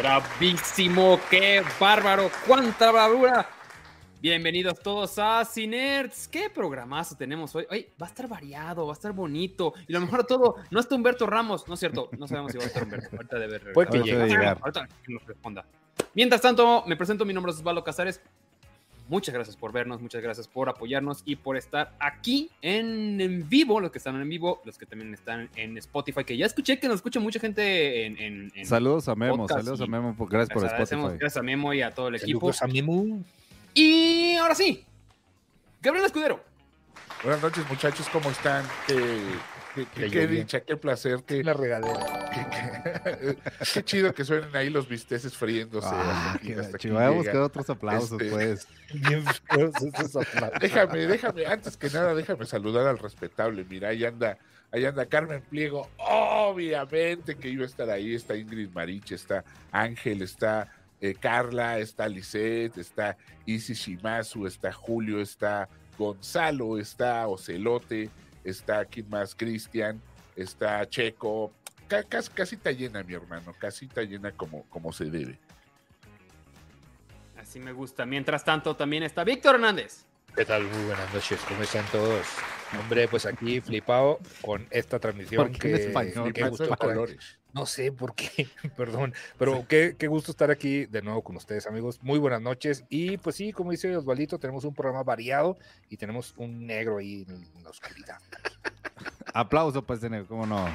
Bravísimo, qué bárbaro, cuánta bravura. Bienvenidos todos a Cinerts. ¿Qué programazo tenemos hoy? Hoy va a estar variado, va a estar bonito. Y lo mejor de todo, no está Humberto Ramos, no es cierto, no sabemos si va a estar Humberto. Ahorita debe Puede que llegue. Ahorita que nos responda. Mientras tanto, me presento, mi nombre es Osvaldo Casares. Muchas gracias por vernos, muchas gracias por apoyarnos y por estar aquí en, en vivo, los que están en vivo, los que también están en Spotify, que ya escuché que nos escucha mucha gente en... en- en- Saludos a Memo, saludos y- a Memo, por- gracias por Spotify. Gracias a Memo y a todo el equipo. Saludos a Mimu. Y ahora sí, Gabriel Escudero. Buenas noches, muchachos, ¿cómo están? Qué, qué- qué- dicha, qué placer, qué, Una regadera. qué- qué chido que suenen ahí los bisteces friéndose. Ah, hasta. Voy a buscar otros aplausos, Este- pues. Bien feos esos aplausos. Déjame, déjame, antes que nada, déjame saludar al respetable. Mira, ahí anda, ahí anda Carmen Pliego. Obviamente que iba a estar ahí. Está Ingrid Mariche, está Ángel, está eh, Carla, está Lisette, está Isi Shimazu, está Julio, está Gonzalo, está Ocelote, está ¿quién más? Cristian, está Checo. Ca- Casi, casita llena, mi hermano, casita llena como, como se debe. Así me gusta. Mientras tanto, también está Víctor Hernández. ¿Qué tal? Muy buenas noches. ¿Cómo están todos? Hombre, pues aquí flipado con esta transmisión. ¿Por qué en que, de para- colores. No sé por qué, perdón, pero qué, qué gusto estar aquí de nuevo con ustedes, amigos. Muy buenas noches. Y pues sí, como dice Osvaldito, tenemos un programa variado y tenemos un negro ahí en la oscuridad. Aplauso, pues, tener, ¿cómo no?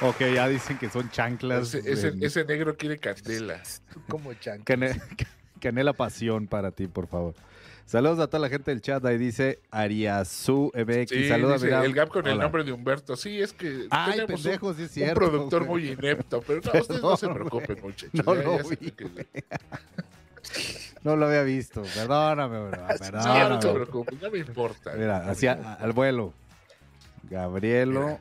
ok, ya dicen que son chanclas. Ese, ese- en- ese negro quiere candela. Como chan. que, ane- que anhela pasión para ti, por favor. Saludos a toda la gente del chat. Ahí dice Ariazu MX. Sí, Saluda, dice, el gap con el nombre de Humberto. Sí, es que Ay, tenemos un- pendejo, sí es un, cierto. productor güey. muy inepto, pero no, ustedes no se preocupen, muchachos. No ya- lo ya vi, que- No lo había visto. Perdóname, bro. No, no Perdóname. preocupen, no me importa. Mira, no hacia al vuelo. Gabrielo,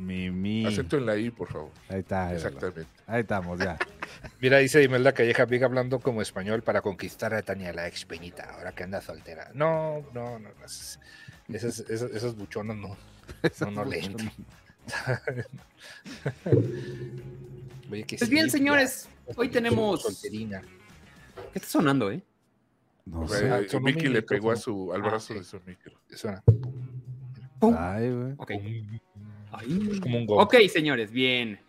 Mimi. Acento en la I, por favor. Ahí está. ahí, Exactamente. ahí estamos, ya. Mira, dice Imelda Calleja, Big hablando como español para conquistar a Tania, la ex peñita, ahora que anda soltera. No, no, no. Esas, esas, esas, esas buchonas no. No, no le entran. Oye, que Pues sí, bien, ya, señores, hoy tenemos... Solterina. ¿Qué está sonando, eh? No Eh, sé. Ah, sonó Vicky mi le pegó a su, al Ah, brazo sí. de su micro. Suena Ay, güey. Ok. Es como un gong. Ok, señores, bien.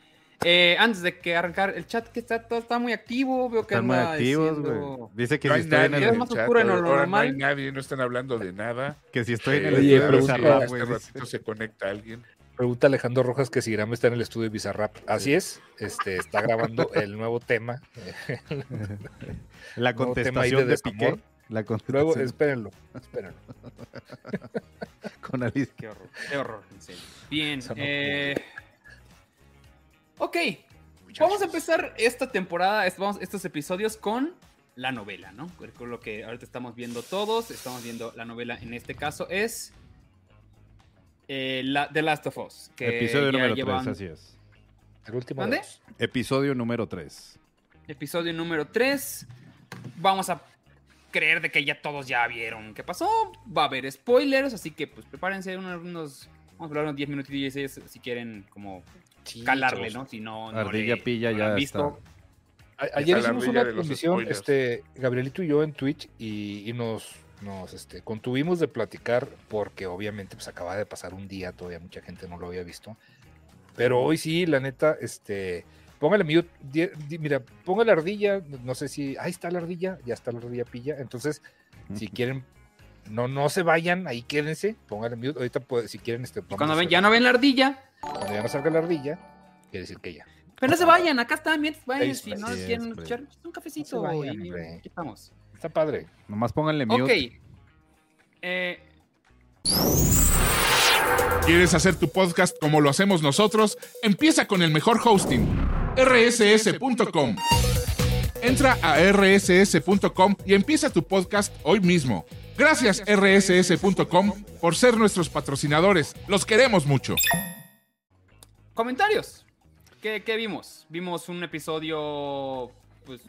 Eh, antes de que arrancar el chat, que está todo está muy activo, veo que Están muy activos, güey. Dice que no si estoy en el, más chat, oscuro lo no hay nadie, no están hablando de nada. que si estoy en el Oye, estudio de Bizarrap, güey. se conecta alguien. Pregunta Alejandro Rojas que si Graham está en el estudio de Bizarrap. Así es, este, está grabando el nuevo tema. La Nuevo tema ahí contestación de de Piqué. La Luego, espérenlo, espérenlo. con Alicia. Qué horror, qué horror, en serio. Bien, no eh... Ok, vamos a empezar esta temporada, estos episodios con la novela, ¿no? Con lo que ahorita estamos viendo todos, estamos viendo la novela, en este caso es eh, la, The Last of Us. Que Episodio número 3, llevan- así es. El último. ¿Mande? de dos. Episodio número 3. Episodio número 3. Vamos a creer de que ya todos ya vieron qué pasó. Va a haber spoilers, así que pues prepárense unos, unos- vamos a hablar unos 10 minutos si quieren como Sí, calarle. ¿no? Si no, no Ardilla le- pilla no ya han visto. A- Ayer hicimos una transmisión, este, Gabrielito y yo en Twitch, y, y nos, nos este, contuvimos de platicar, porque obviamente pues acaba de pasar un día, todavía mucha gente no lo había visto. Pero hoy sí, la neta, este, póngale mute, di- di- mira, ponga la ardilla, no sé si, ahí está la ardilla, ya está la ardilla pilla, entonces, si quieren, no, no se vayan, ahí quédense, póngale mute, ahorita puede- si quieren, este, Cuando a ven, ya no ven la ardilla, cuando ya no salga la ardilla, quiere decir que ya. pero no se vayan, acá están, mientras vayan, si está, no sí, quieren es, escuchar un cafecito. No se vayan, y aquí estamos. Está padre. Nomás pónganle Ok. mute. Eh, ¿Quieres hacer tu podcast como lo hacemos nosotros? Empieza con el mejor hosting, rss.com. Entra a rss.com y empieza tu podcast hoy mismo. Gracias rss.com por ser nuestros patrocinadores. Los queremos mucho. comentarios. ¿Qué, vimos? Vimos un episodio, pues,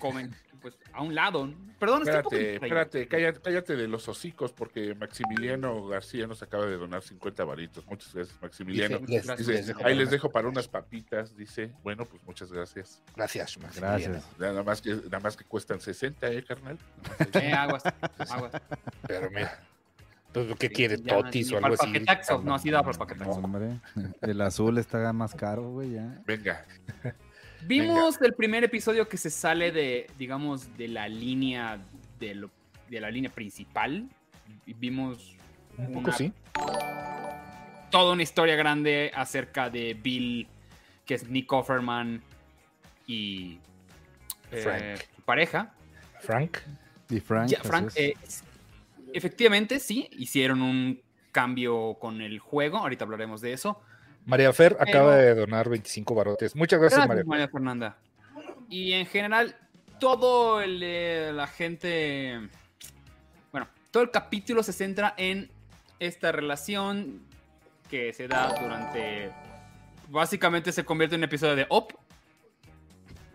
comen- pues a un lado. Perdón, estoy un poco Espérate, espérate, cállate, cállate de los hocicos porque Maximiliano García nos acaba de donar 50 varitos. Muchas gracias, Maximiliano. Dice, les- Gracias. Dice, les dejo ahí les dejo para unas papitas, dice. Bueno, pues muchas gracias. Gracias, Maximiliano. Gracias. Nada más que, nada más que cuestan 60, ¿eh, carnal? Eh, aguas, aguas. Pero mira, pues, ¿qué quiere? Ya, ¿Totis ni o algo así? el paquetaxo, no ha sido para el paquetaxo. Hombre, el azul está más caro, güey, ya. Venga, Vimos el primer episodio que se sale de, digamos, de la línea de, lo- de la línea principal. Vimos Un poco una- sí. toda una historia grande acerca de Bill, que es Nick Offerman y eh, Frank. su pareja. Frank. Y Frank. Ya, eh, efectivamente, sí, hicieron un cambio con el juego. Ahorita hablaremos de eso. María Fer Pero- acaba de donar 25 barotes. Muchas gracias, Gracias, María. María Fernanda. Y en general, todo el, eh, la gente. Bueno, todo el capítulo se centra en esta relación que se da durante. Básicamente se convierte en un episodio de Op.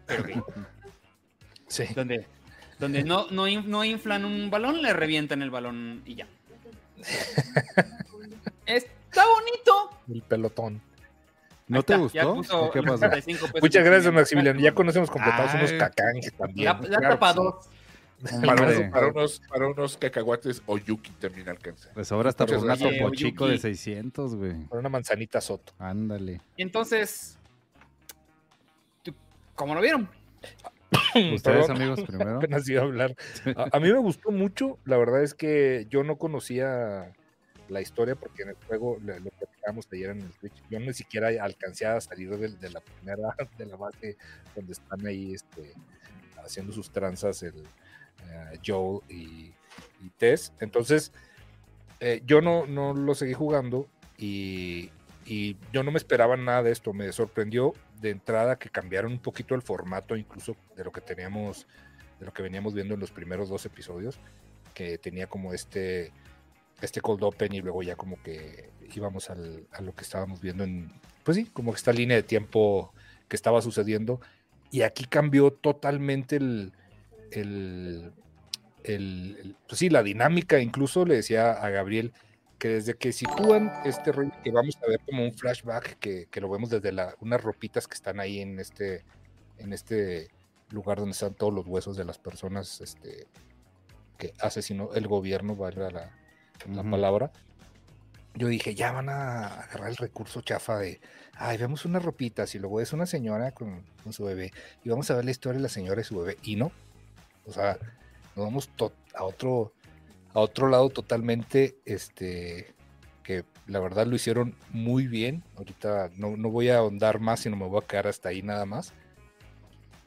Pero Sí. donde, donde no, no, no inflan un balón, le revientan el balón y ya. Está bonito. El pelotón. ¿No te está, gustó? puso ¿O ¿Qué los pasó? 35 pesos Muchas gracias, Maximiliano. Ya conocemos completados unos cacanjes también. Ya, ya Claro está para sí. dos. para, unos, para, unos, para unos cacahuates o yuki también alcanza. Pues ahora hasta por una topo chico de Yuki. 600, güey. Con una manzanita soto. Ándale. Entonces, ¿tú- ¿cómo lo vieron? Ustedes, Perdón. amigos, primero. Apenas iba a hablar. A, a mí me gustó mucho. La verdad es que yo no conocía la historia porque en el juego lo platicamos ayer en el Twitch. Yo ni siquiera alcancé a salir de, de la primera de la base donde están ahí este, haciendo sus tranzas el eh, Joel y, y Tess. Entonces, eh, yo no, no lo seguí jugando y, y yo no me esperaba nada de esto. Me sorprendió de entrada que cambiaron un poquito el formato, incluso de lo que teníamos, de lo que veníamos viendo en los primeros dos episodios, que tenía como este, este cold open y luego ya como que íbamos al- a lo que estábamos viendo en, pues sí, como esta línea de tiempo que estaba sucediendo. Y aquí cambió totalmente el, el, pues sí, la dinámica. Incluso le decía a Gabriel que desde que sitúan este rollo que vamos a ver como un flashback que, que lo vemos desde la, unas ropitas que están ahí en este, en este lugar donde están todos los huesos de las personas este, que asesinó el gobierno, valga la, la Ujú. palabra. Yo dije, ya van a agarrar el recurso chafa de, ay, vemos unas ropitas y luego es una señora con, con su bebé y vamos a ver la historia de la señora y su bebé. Y no, o sea, nos vamos a otro a otro lado totalmente, este, que la verdad lo hicieron muy bien. Ahorita no, no voy a ahondar más, sino me voy a quedar hasta ahí nada más.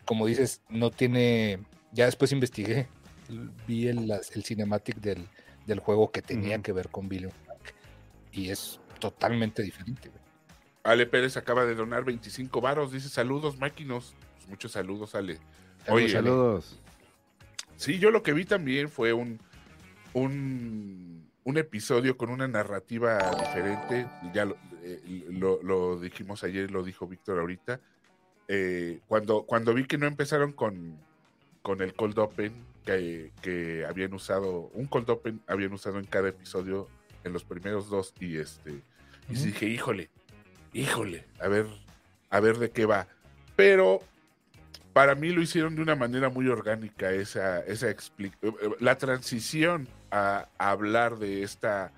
Como dices, no tiene, ya después investigué, vi el, el cinematic del, del juego que tenía que ver con Billy Frank, y es totalmente diferente. güey. Ale Pérez acaba de donar 25 varos. Dice saludos, máquinos. Pues muchos saludos, Ale. Oye, Saludos, Ale. Sí, yo lo que vi también fue un, un, un episodio con una narrativa diferente. Ya lo, eh, lo- lo dijimos ayer, lo dijo Víctor ahorita. Eh, cuando, cuando vi que no empezaron con, con el cold open que, que habían usado, un cold open habían usado en cada episodio, en los primeros dos, y este, dije, híjole, híjole, a ver, a ver de qué va. Pero para mí lo hicieron de una manera muy orgánica esa, esa eh, eh, la transición a, a hablar de esta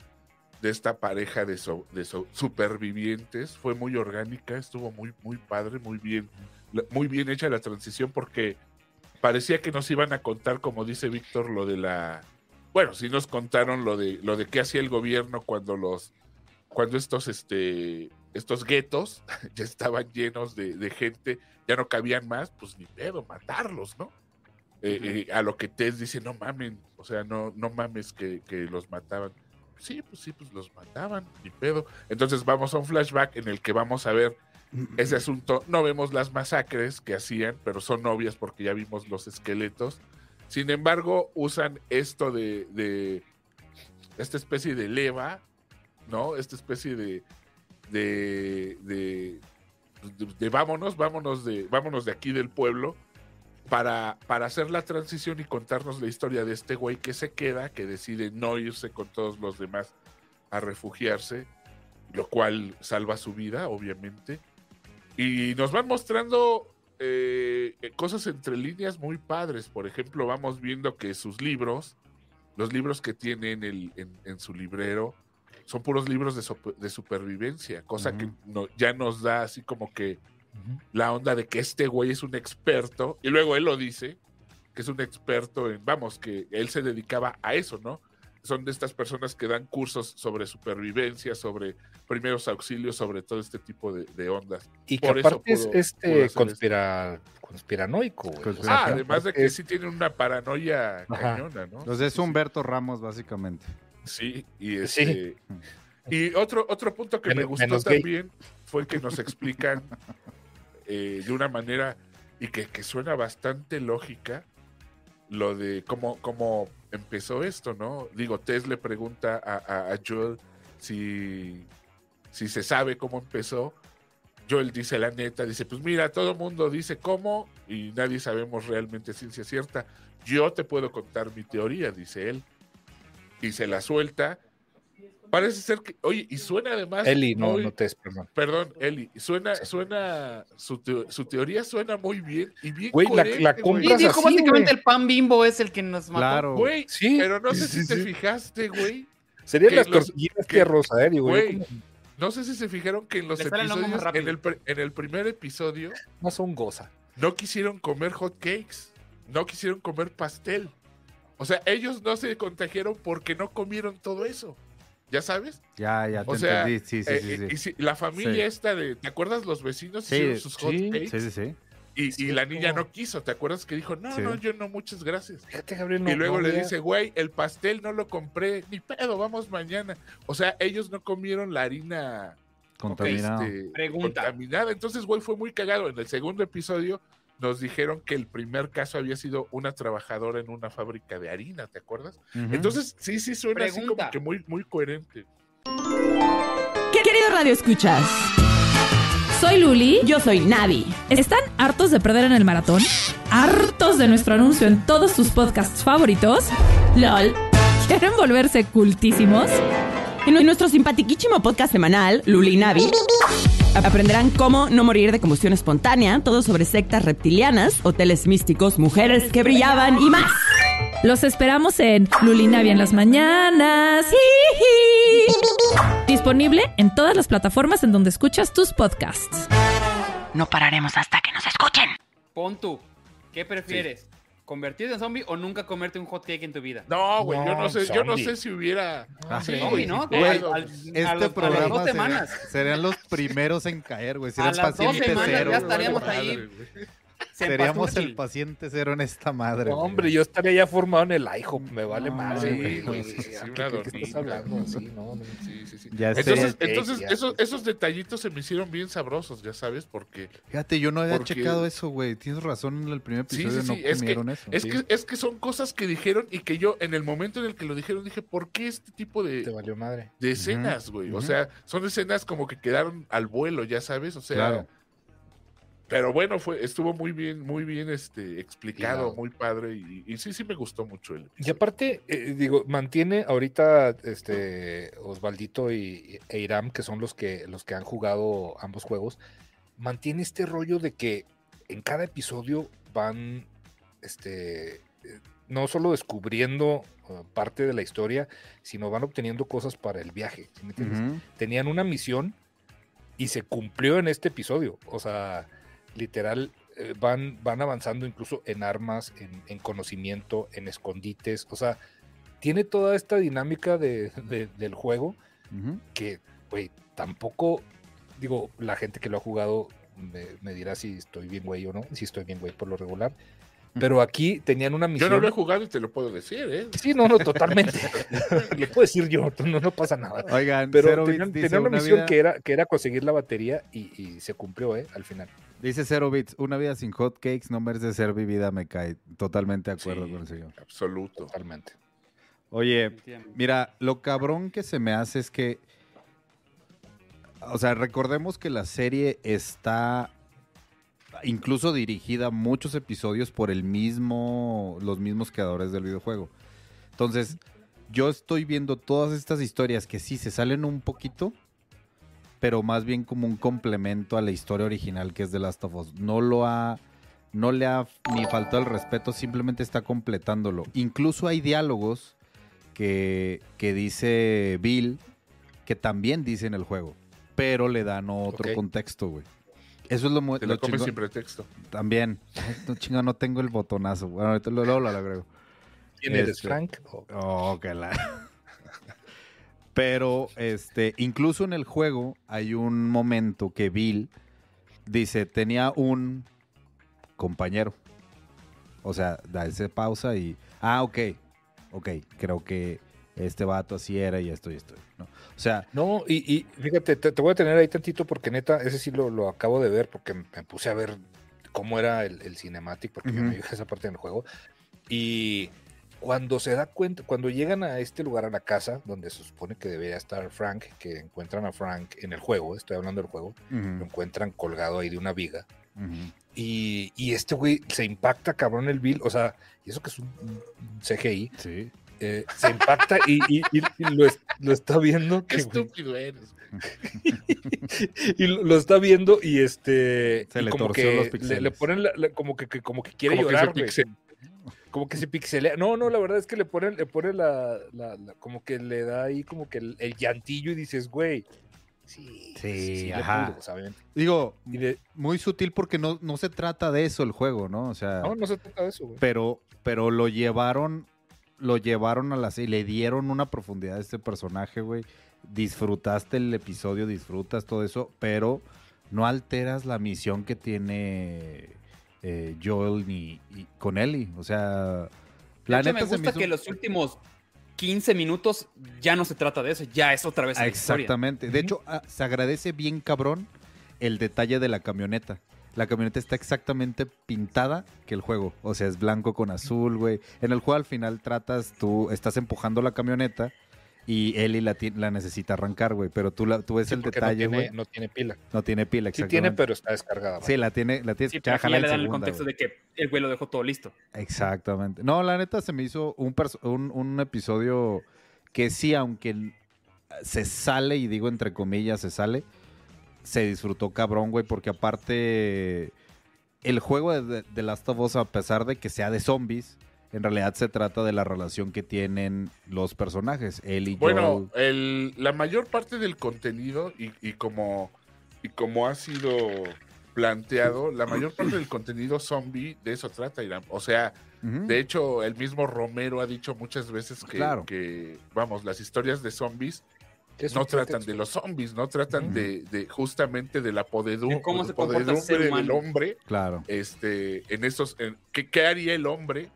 de esta pareja de, so- de so- supervivientes fue muy orgánica, estuvo muy muy padre, muy bien muy bien hecha la transición porque parecía que nos iban a contar como dice Víctor lo de la bueno, sí nos contaron lo de lo de qué hacía el gobierno cuando los cuando estos este estos guetos ya estaban llenos de, de gente, ya no cabían más, pues ni pedo, matarlos, ¿no? Eh, eh, a lo que Tess dice, no mamen, o sea, no, no mames que, que los mataban. Sí, pues sí, pues los mataban, ni pedo. Entonces vamos a un flashback en el que vamos a ver ese asunto. No vemos las masacres que hacían, pero son obvias porque ya vimos los esqueletos. Sin embargo, usan esto de, de esta especie de leva, ¿no? Esta especie de, de, de, de- vámonos, vámonos de, vámonos de aquí del pueblo para, para hacer la transición y contarnos la historia de este güey que se queda, que decide no irse con todos los demás a refugiarse, lo cual salva su vida, obviamente. Y nos van mostrando eh, cosas entre líneas muy padres. Por ejemplo, vamos viendo que sus libros, los libros que tiene en, el, en, en su librero, son puros libros de, sope- de supervivencia, cosa que no- ya nos da así como que la onda de que este güey es un experto, y luego él lo dice, que es un experto en, vamos, que él se dedicaba a eso, ¿no? Son de estas personas que dan cursos sobre supervivencia, sobre primeros auxilios, sobre todo este tipo de, de ondas. Y que Por aparte es pudo- este conspira, conspiranoico, Ah, además de que es- sí tiene una paranoia Ajá. cañona, ¿no? Entonces es Sí, sí, Humberto Ramos, básicamente. Sí, y Sí. este... Y otro, otro punto que me gustó gay. también fue que nos explican eh, de una manera y que, que suena bastante lógica lo de cómo, cómo empezó esto, ¿no? Digo, Tess le pregunta a, a- a Joel si, si se sabe cómo empezó. Joel dice la neta, dice, pues mira, todo el mundo dice cómo y nadie sabemos realmente ciencia cierta. Yo te puedo contar mi teoría, dice él. Y se la suelta. Parece ser que, oye, y suena además... Eli, no, muy- no te es, perdón. Perdón, Eli, suena, suena, su, teo- su teoría suena muy bien y bien Güey, la- coherente, la güey. Y dijo así, básicamente güey. el pan bimbo es el que nos mató. Claro. Güey, Sí, pero no sé sí, si te sí. fijaste, güey. Serían las tortillinas que- Rosa, eh, güey, No sé si se fijaron que en los Le episodios, en el, en el primer episodio, no son goza. no quisieron comer hot cakes, no quisieron comer pastel. O sea, ellos no se contagiaron porque no comieron todo eso. ¿Ya sabes? Ya, ya te O sea, entendí. Sí, sí, Eh, sí. sí. y si- la familia Sí. esta de, ¿te acuerdas los vecinos Sí, hicieron sus hot sí, cakes? Sí, sí, sí. Y, la niña como- no quiso, ¿te acuerdas que dijo, no, Sí. no, yo no, muchas gracias? Fíjate, Gabriel, no, y luego no le dice, güey, el pastel no lo compré, ni pedo, vamos mañana. O sea, ellos no comieron la harina Contaminado. este, Pregunta. contaminada. Entonces, güey, fue muy cagado. En el segundo episodio nos dijeron que el primer caso había sido una trabajadora en una fábrica de harina, ¿te acuerdas? Entonces, sí, sí, suena así como que muy, muy coherente. ¿Qué querido Radio Escuchas? Soy Luli, yo soy Navi. ¿Están hartos de perder en el maratón? ¿Hartos de nuestro anuncio en todos tus podcasts favoritos? ¿LOL? ¿Quieren volverse cultísimos? En nuestro simpatiquísimo podcast semanal, Luli y Navi, aprenderán cómo no morir de combustión espontánea, todo sobre sectas reptilianas, hoteles místicos, mujeres que brillaban y más. Los esperamos en Lulinavia en las mañanas. Disponible en todas las plataformas en donde escuchas tus podcasts. No pararemos hasta que nos escuchen. Pon tú, ¿qué prefieres? ¿Convertirte en zombie o nunca comerte un hot cake en tu vida? No, güey, yo no sé, yo no sé si hubiera. Ah, Sí, sí. Zombie, ¿no? güey, Al- al- a Este a las programa dos sería- semanas. serían los primeros en caer, güey. A Serían las dos semanas cero. ya estaríamos ahí. Seríamos el paciente cero en esta madre. No, hombre, yo estaría ya formado en el IHOP, me vale No, más. sí, güey, sí, sí, ¿Qué, una qué- qué dormida. estás hablando? Sí, no, no. Sí, sí, sí. Ya Entonces, sé. entonces Ya. esos, esos detallitos se me hicieron bien sabrosos, ya sabes, porque Fíjate, yo no había Porque- checado eso, güey. Tienes razón, en el primer Sí, episodio sí, no sí, es que- eso. es Sí. que, es que son cosas que dijeron y que yo en el momento en el que lo dijeron dije, ¿por qué este tipo Te de, valió madre. de escenas, güey? O sea, son escenas como que quedaron al vuelo, ya sabes, o sea, Claro. Pero bueno, fue, estuvo muy bien, muy bien este explicado, muy padre y, y sí, sí me gustó mucho el Y aparte, eh, digo, mantiene ahorita este Osvaldito y, e Iram, que son los que, los que han jugado ambos juegos, mantiene este rollo de que en cada episodio van este eh, no solo descubriendo uh, parte de la historia, sino van obteniendo cosas para el viaje. ¿sí me entiendes? Ujú. Tenían una misión y se cumplió en este episodio. O sea, literal, eh, van, van avanzando incluso en armas, en, en conocimiento, en escondites. O sea, tiene toda esta dinámica de- de- del juego Ujú. que, güey, tampoco, digo, la gente que lo ha jugado me, me dirá si estoy bien, güey, o no, si estoy bien, güey, por lo regular. Pero aquí tenían una Yo misión. no lo he jugado y te lo puedo decir, ¿eh? Sí, no, no, totalmente. lo puedo decir yo, no, no pasa nada. Oigan, Pero tenían, tenían una una misión vida- que, era, que era conseguir la batería y, y se cumplió, ¿eh? Al final. Dice Zero Bits, una vida sin hot cakes no merece ser vivida, me cae. Totalmente de acuerdo Sí. con el señor. Absoluto. Totalmente. Oye. Mira, lo cabrón que se me hace es que, o sea, recordemos que la serie está incluso dirigida muchos episodios por el mismo, los mismos creadores del videojuego. Entonces, yo estoy viendo todas estas historias que sí se salen un poquito, pero más bien como un complemento a la historia original que es de Last of Us. No lo ha, no le ha ni faltado el respeto, simplemente está completándolo. Incluso hay diálogos que, que dice Bill que también dice en el juego, pero le dan otro contexto, güey. Eso es lo, mu- Te lo lo comes sin pretexto. También. Ay, no, chinga, no tengo el botonazo. Bueno, ahorita lo- luego lo agrego. ¿Quién eres, Este, Frank? O- Oh, que la. Pero, este, incluso en el juego hay un momento que Bill dice, tenía un compañero. O sea, da ese pausa y, ah, ok, ok, creo que este vato así era y esto y esto, ¿no? O sea, No, y, y fíjate, te, te voy a tener ahí tantito porque neta, ese sí lo, lo acabo de ver porque me puse a ver cómo era el, el cinematic porque yo me dije esa parte del juego. Y cuando se da cuenta, cuando llegan a este lugar, a la casa, donde se supone que debería estar Frank, que encuentran a Frank en el juego, estoy hablando del juego, lo encuentran colgado ahí de una viga. Y, y este güey se impacta cabrón el Bill, o sea, y eso que es un, un CGI, sí. eh, se impacta y, y- y- y lo, es- lo está viendo. Qué que, estúpido eres. y lo, lo está viendo y este Se y le como torció que los le, pixeles. le ponen la- la- como que, que- como que quiere Como que llorar pixel- como que se pixelea no no la verdad es que le ponen le ponen la, la- la- como que le da ahí como que el, el llantillo y dices güey sí Sí, le ajá. pudo, o sea, obviamente. Digo, Y de- muy sutil porque no, no se trata de eso el juego, ¿no? O sea, no no se trata de eso güey. pero, pero lo llevaron, lo llevaron a la serie, le dieron una profundidad a este personaje, güey. Disfrutaste el episodio, disfrutas todo eso, pero no alteras la misión que tiene eh, Joel ni y- con Ellie. O sea, la hecho, neta me se gusta hizo- que los últimos 15 minutos ya no se trata de eso, ya es otra vez la historia. Exactamente. De hecho, ah, se agradece bien cabrón el detalle de la camioneta. La camioneta está exactamente pintada que el juego. O sea, es blanco con azul, güey. En el juego al final tratas, tú estás empujando la camioneta y Ellie la, la necesita arrancar, güey. Pero tú, la, tú ves Sí, el detalle, no güey. tiene, no tiene pila No tiene pila, sí exactamente. tiene pero está descargada Sí, la tiene, la tienes Sí, que pero aquí ya le en dan el contexto de que el güey lo dejó todo listo. Exactamente. No, la neta se me hizo un, perso- un, un episodio que sí, aunque se sale, y digo entre comillas, se sale, se disfrutó cabrón, güey, porque aparte el juego de, de- de Last of Us, a pesar de que sea de zombies, en realidad se trata de la relación que tienen los personajes, él y Bueno, Joel. el, la mayor parte del contenido y, y como, y como ha sido planteado, la mayor parte del contenido zombie de eso trata, Irán. O sea, de hecho, el mismo Romero ha dicho muchas veces que, Claro. que, vamos, las historias de zombies no tratan pretexto. de los zombies, no tratan de, de justamente de la podedum- De cómo se comporta el ser podedumbre del hombre Claro. este, en esos, en- ¿qué, qué haría el hombre?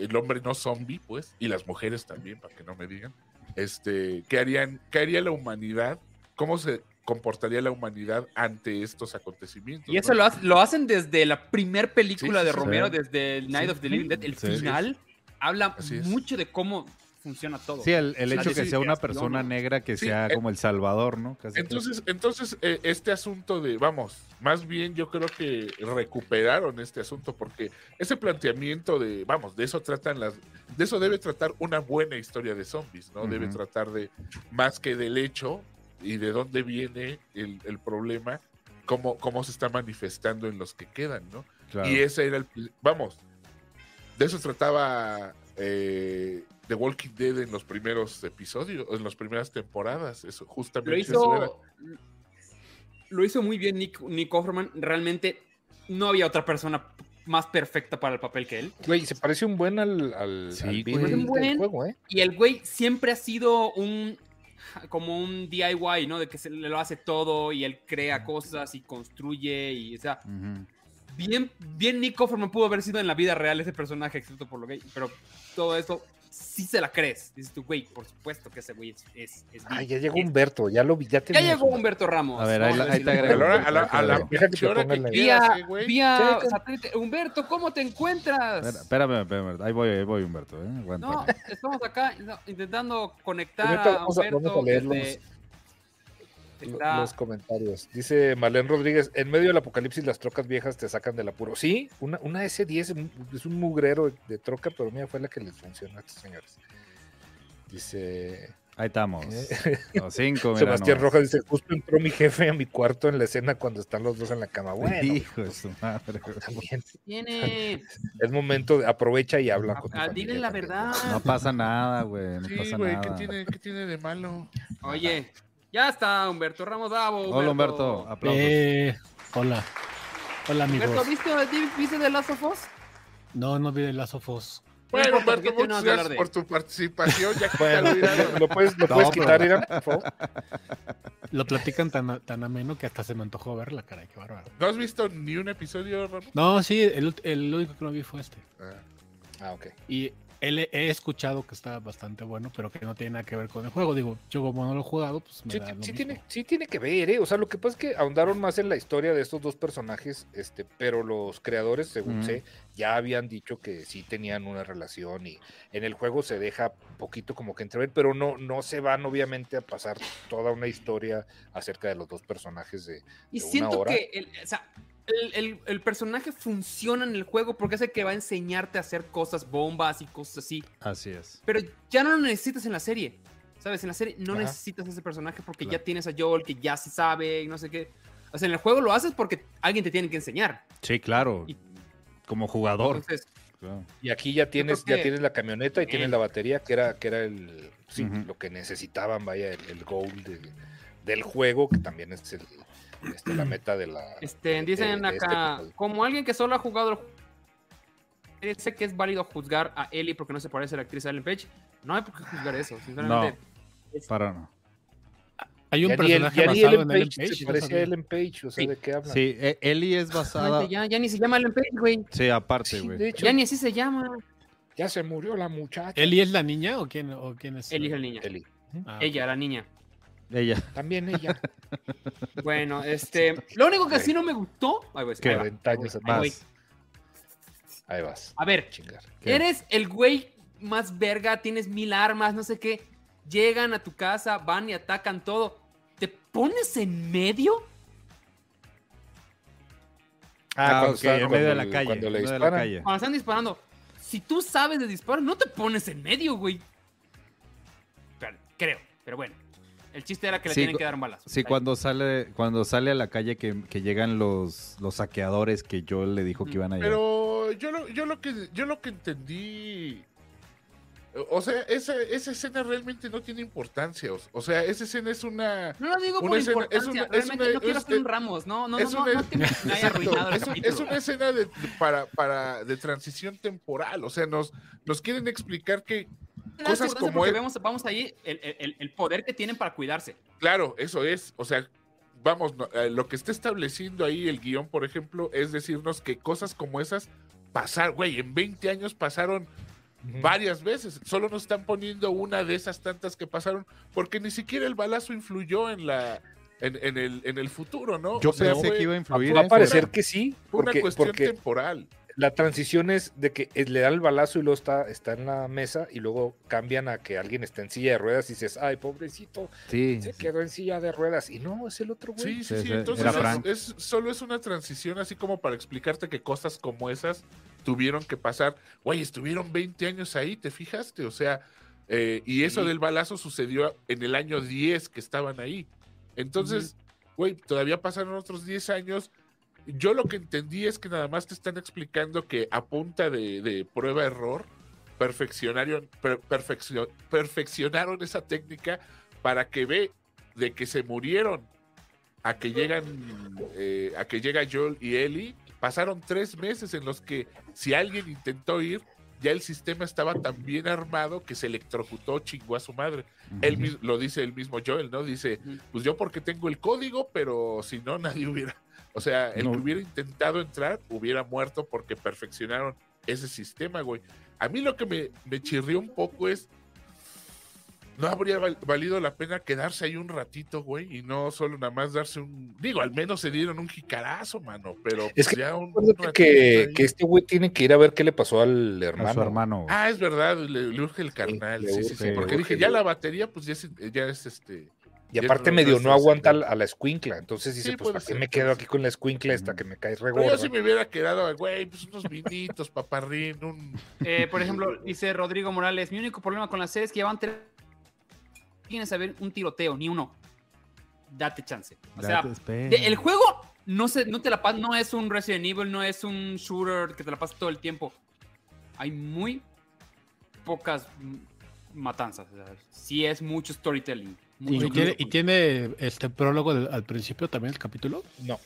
El hombre no zombie, pues, y las mujeres también, para que no me digan. Este, ¿qué harían, qué haría la humanidad? ¿Cómo se comportaría la humanidad ante estos acontecimientos? Y eso no? lo, hace- lo hacen desde la primer película Sí, de Romero, sí. desde Night Sí. of the Living Dead. El final habla mucho de cómo funciona todo. Sí, el, el hecho que sí, sea una persona negra que Sí, sea eh, como el Salvador, ¿no? Casi Entonces, entonces eh, este asunto de, vamos, más bien yo creo que recuperaron este asunto porque ese planteamiento de, vamos, de eso tratan las, de eso debe tratar una buena historia de zombies, ¿no? Debe tratar de más que del hecho y de dónde viene el, el problema, cómo, cómo se está manifestando en los que quedan, ¿no? Claro. Y ese era el, vamos, de eso trataba eh, The Walking Dead en los primeros episodios, en las primeras temporadas, eso justamente lo eso era. hizo, lo hizo muy bien Nick, Nick Offerman. Realmente no había otra persona más perfecta para el papel que él. Güey, se parece un buen al, al, Sí, al güey. Bill Un del buen- juego, ¿eh? Y el güey siempre ha sido un como un DIY, ¿no? De que se le lo hace todo y él crea cosas y construye y, o sea, Ujú. Bien, bien Nick Offerman pudo haber sido en la vida real ese personaje, excepto por lo gay, pero todo eso sí se la crees. Dices tú, güey, por supuesto que ese güey es, es, es Ah, Bill. ya llegó Humberto, ya lo vi, ya Ya tenemos llegó Humberto Ramos. A ver, ¿no? ahí la- ahí te agrego. A la, a te Vía, eh, satélite. Humberto, ¿cómo te encuentras? Espera- Espérame, espérame, ahí voy, ahí voy, Humberto. ¿eh? No, estamos acá no, intentando conectar Ahorita a vamos a- Humberto. Está- los comentarios. Dice Marlene Rodríguez, en medio del apocalipsis las trocas viejas te sacan del apuro. Sí, una, una S10 es un mugrero de troca, pero mira, fue la que les funcionó a estos señores. Dice Ahí estamos. Eh. Los cinco, mira Sebastián. Rojas, dice, justo entró mi jefe a mi cuarto en la escena cuando están los dos en la cama. Bueno, Hijo de su madre. güey. también es momento, de, aprovecha y habla con tu Ah, familia dile la también. verdad. No pasa nada, güey. No Sí, pasa güey, ¿qué nada. tiene, ¿qué tiene de malo? Oye, ya está Humberto Ramos Bravo. Hola, Humberto. Aplausos. Eh, hola. Hola, amigos. Humberto, ¿viste, ¿viste de Last of Us? No, no vi el Last of Us. Bueno, Humberto, tenemos muchas gracias de- por tu participación. Ya Bueno, lo puedes, lo No, puedes pero- quitar, Irán, por favor. Lo platican tan, tan ameno que hasta se me antojó verla, caray, qué bárbaro. ¿No has visto ni un episodio, Ramón? No, sí, el único que no vi fue este. Ah. Ah, ok. Y él, he escuchado que está bastante bueno, pero que no tiene nada que ver con el juego. Digo, yo como no lo he jugado, pues me Sí, da lo sí mismo. tiene, sí tiene que ver, ¿eh? O sea, lo que pasa es que ahondaron más en la historia de estos dos personajes, este, pero los creadores, según Ujú. sé, ya habían dicho que sí tenían una relación y en el juego se deja poquito como que entrever, pero no, no se van obviamente a pasar toda una historia acerca de los dos personajes de, Y de una siento hora. que el, o sea, el, el- el personaje funciona en el juego porque es el que va a enseñarte a hacer cosas, bombas y cosas así. Así es. Pero ya no lo necesitas en la serie. ¿Sabes? En la serie no Ajá. necesitas ese personaje porque Claro. ya tienes a Joel que ya sí sabe y no sé qué. O sea, en el juego lo haces porque alguien te tiene que enseñar. Sí, claro. Y- Como jugador. Entonces, Claro. Y aquí ya tienes, ya tienes la camioneta y tienes la batería, que era, que era el sí, lo que necesitaban, vaya, el, el goal de- del juego, que también es el, este, la meta de la. este, de- dicen de este acá, episodio. como alguien que solo ha jugado el sé que es válido juzgar a Ellie porque no se parece a la actriz Ellen Page. No hay por qué juzgar eso, sinceramente. Para no. Hay un Ya personaje ya basado Ellen en Ellen Page Page. se no parece a. Ellen Page, o sea, Sí. ¿de qué hablan? Sí, e- Ellie es basada. Ya, ya ni se llama Ellen Page, güey. Sí, aparte, Sí, güey. hecho, Ya ni así se llama. ya se murió la muchacha. ¿Ellie es la niña o quién, o quién es? Ellie es el niño. Eli. Ah, Ella, la niña. Ella. También ella. Bueno, este. Lo único que sí no me gustó. Ahí voy, ¿Qué? ahí va, 40 ahí años atrás. ahí vas. A ver, Chingar. ¿Qué? eres el güey más verga, tienes mil armas, no sé qué. Llegan a tu casa, van y atacan todo. ¿Te pones en medio? Ah, cuando ok, está- en cuando medio de la le- calle. Cuando le disparan. calle. Cuando están disparando. Si tú sabes de disparar, no te pones en medio, güey. Pero- creo, pero bueno. El chiste era que le Sí, tienen que dar un balazo. Sí, Ahí. cuando sale, cuando sale a la calle que, que llegan los, los saqueadores que yo le dijo que iban a llegar. Pero yo lo, yo lo que yo lo que entendí. O sea, esa, esa escena realmente no tiene importancia. O, sea, esa escena es una. No lo digo Una por escena- es una- es Realmente una- no quiero es- hacer un es- Ramos. No, no, es no, no, una- no es que me haya arruinado el es, un- capítulo. es una escena de, para, para, de transición temporal. O sea, nos, nos quieren explicar que, cosas como porque es- vemos, vamos ahí el, el- el poder que tienen para cuidarse. claro, eso es. O sea, vamos, eh, lo que está estableciendo ahí el guion, por ejemplo, es decirnos que cosas como esas pasaron, güey, en 20 años pasaron varias veces. Solo nos están poniendo una de esas tantas que pasaron, porque ni siquiera el balazo influyó en la en, en el, en el futuro, ¿no? yo O sea, pensé fue- que iba a influir. Va a parecer que sí, fue una porque, cuestión porque temporal. La transición es de que eh, le dan el balazo y luego está, está en la mesa y luego cambian a que alguien está en silla de ruedas y dices, ay, pobrecito, Sí, se sí. quedó en silla de ruedas. Y no, es el otro güey. Sí, sí, Sí, Entonces es, es- solo es una transición así como para explicarte que cosas como esas tuvieron que pasar. Güey, estuvieron 20 años ahí, ¿te fijaste? O sea, eh, y eso Sí. del balazo sucedió en el año 10 que estaban ahí. Entonces, güey, todavía pasaron otros 10 años. Yo lo que entendí es que nada más te están explicando que a punta de, de prueba-error perfeccionaron, per- perfeccio- perfeccionaron esa técnica para que ve de que se murieron. A que llegan eh, a que llega Joel y Ellie. Pasaron tres meses en los que si alguien intentó ir ya el sistema estaba tan bien armado que se electrocutó chingó a su madre. Él mis- lo dice el mismo Joel no dice pues yo porque tengo el código pero si no nadie hubiera o sea el No. que hubiera intentado entrar hubiera muerto porque perfeccionaron ese sistema güey. A mí lo que me, me chirrió un poco es no habría val- valido la pena quedarse ahí un ratito, güey, y no solo nada más darse un. Digo, al menos se dieron un jicarazo, mano, pero Es pues que ya un. Que, este güey tiene que ir a ver qué le pasó al A hermano. su hermano. Ah, es verdad, le, le urge el carnal. Sí, sí, sí. Porque dije, ya la batería, pues ya es, ya es este. Y aparte medio no aguanta sí. a la escuincla. Entonces dice, Sí, pues ¿para qué me quedo aquí con la escuincla esta que me cae re Pero yo si me hubiera quedado, güey, pues unos vinitos, paparrín, un... Eh, por ejemplo, dice Rodrigo Morales, mi único problema con la serie es que ya van tres... Tienes a ver un tiroteo, ni uno. Date chance. O sea, Date, espera. de- el juego no, se, no te la pas- no es un Resident Evil, no es un shooter que te la pasas todo el tiempo. Hay muy pocas matanzas. O sea, sí es mucho storytelling. ¿Y, tiene, mucho. y tiene este prólogo del- al principio también el capítulo? No,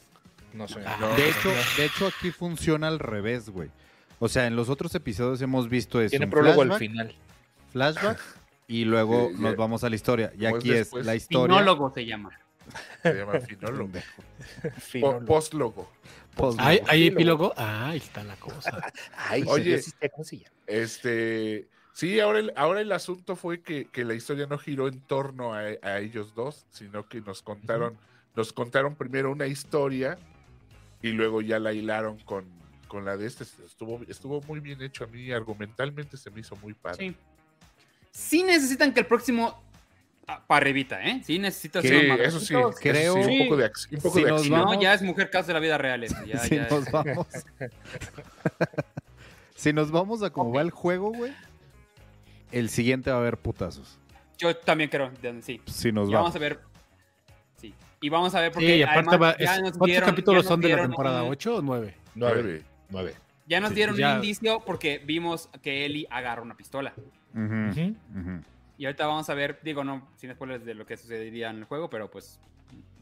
no soy. Ah, De hecho, de hecho, aquí funciona al revés, güey. O sea, en los otros episodios hemos visto eso. Tiene prólogo al final. flashback y luego Sí, nos ya. vamos a la historia. Y es aquí es la historia. Finólogo se llama. Se llama finólogo. Finólogo. postlogo. Post- ¿Hay, hay epílogo. Ah, ahí está la cosa. Ay, Oye. Oye, ¿cómo se llama? Este, sí, ahora el, ahora el asunto fue que, que la historia no giró en torno a, a ellos dos, sino que nos contaron, nos contaron primero una historia y luego ya la hilaron con, con la de este. Estuvo, estuvo muy bien hecho a mí, argumentalmente se me hizo muy padre. Sí. Sí necesitan que el próximo... para arribita, ¿eh? Sí necesitas Sí, unos eso sí, creo- sí, un poco de, un poco Si de nos acción. No, ya es mujer caso de la vida real. eso, ya, si ya nos es- vamos. si nos vamos a cómo va el juego, güey. El siguiente va a haber putazos. Yo también creo, sí. Si nos vamos vamos. a ver. Sí. Y vamos a ver porque Sí, y aparte además va, ya es- nos ¿cuántos dieron- capítulos ya nos son de la temporada? un- ¿Ocho o nueve? Nueve. Nueve. Nueve. Ya nos Sí, dieron ya- un indicio porque vimos que Ellie agarra una pistola. Y ahorita vamos a ver, digo, no, sin spoilers de lo que sucedería en el juego, pero pues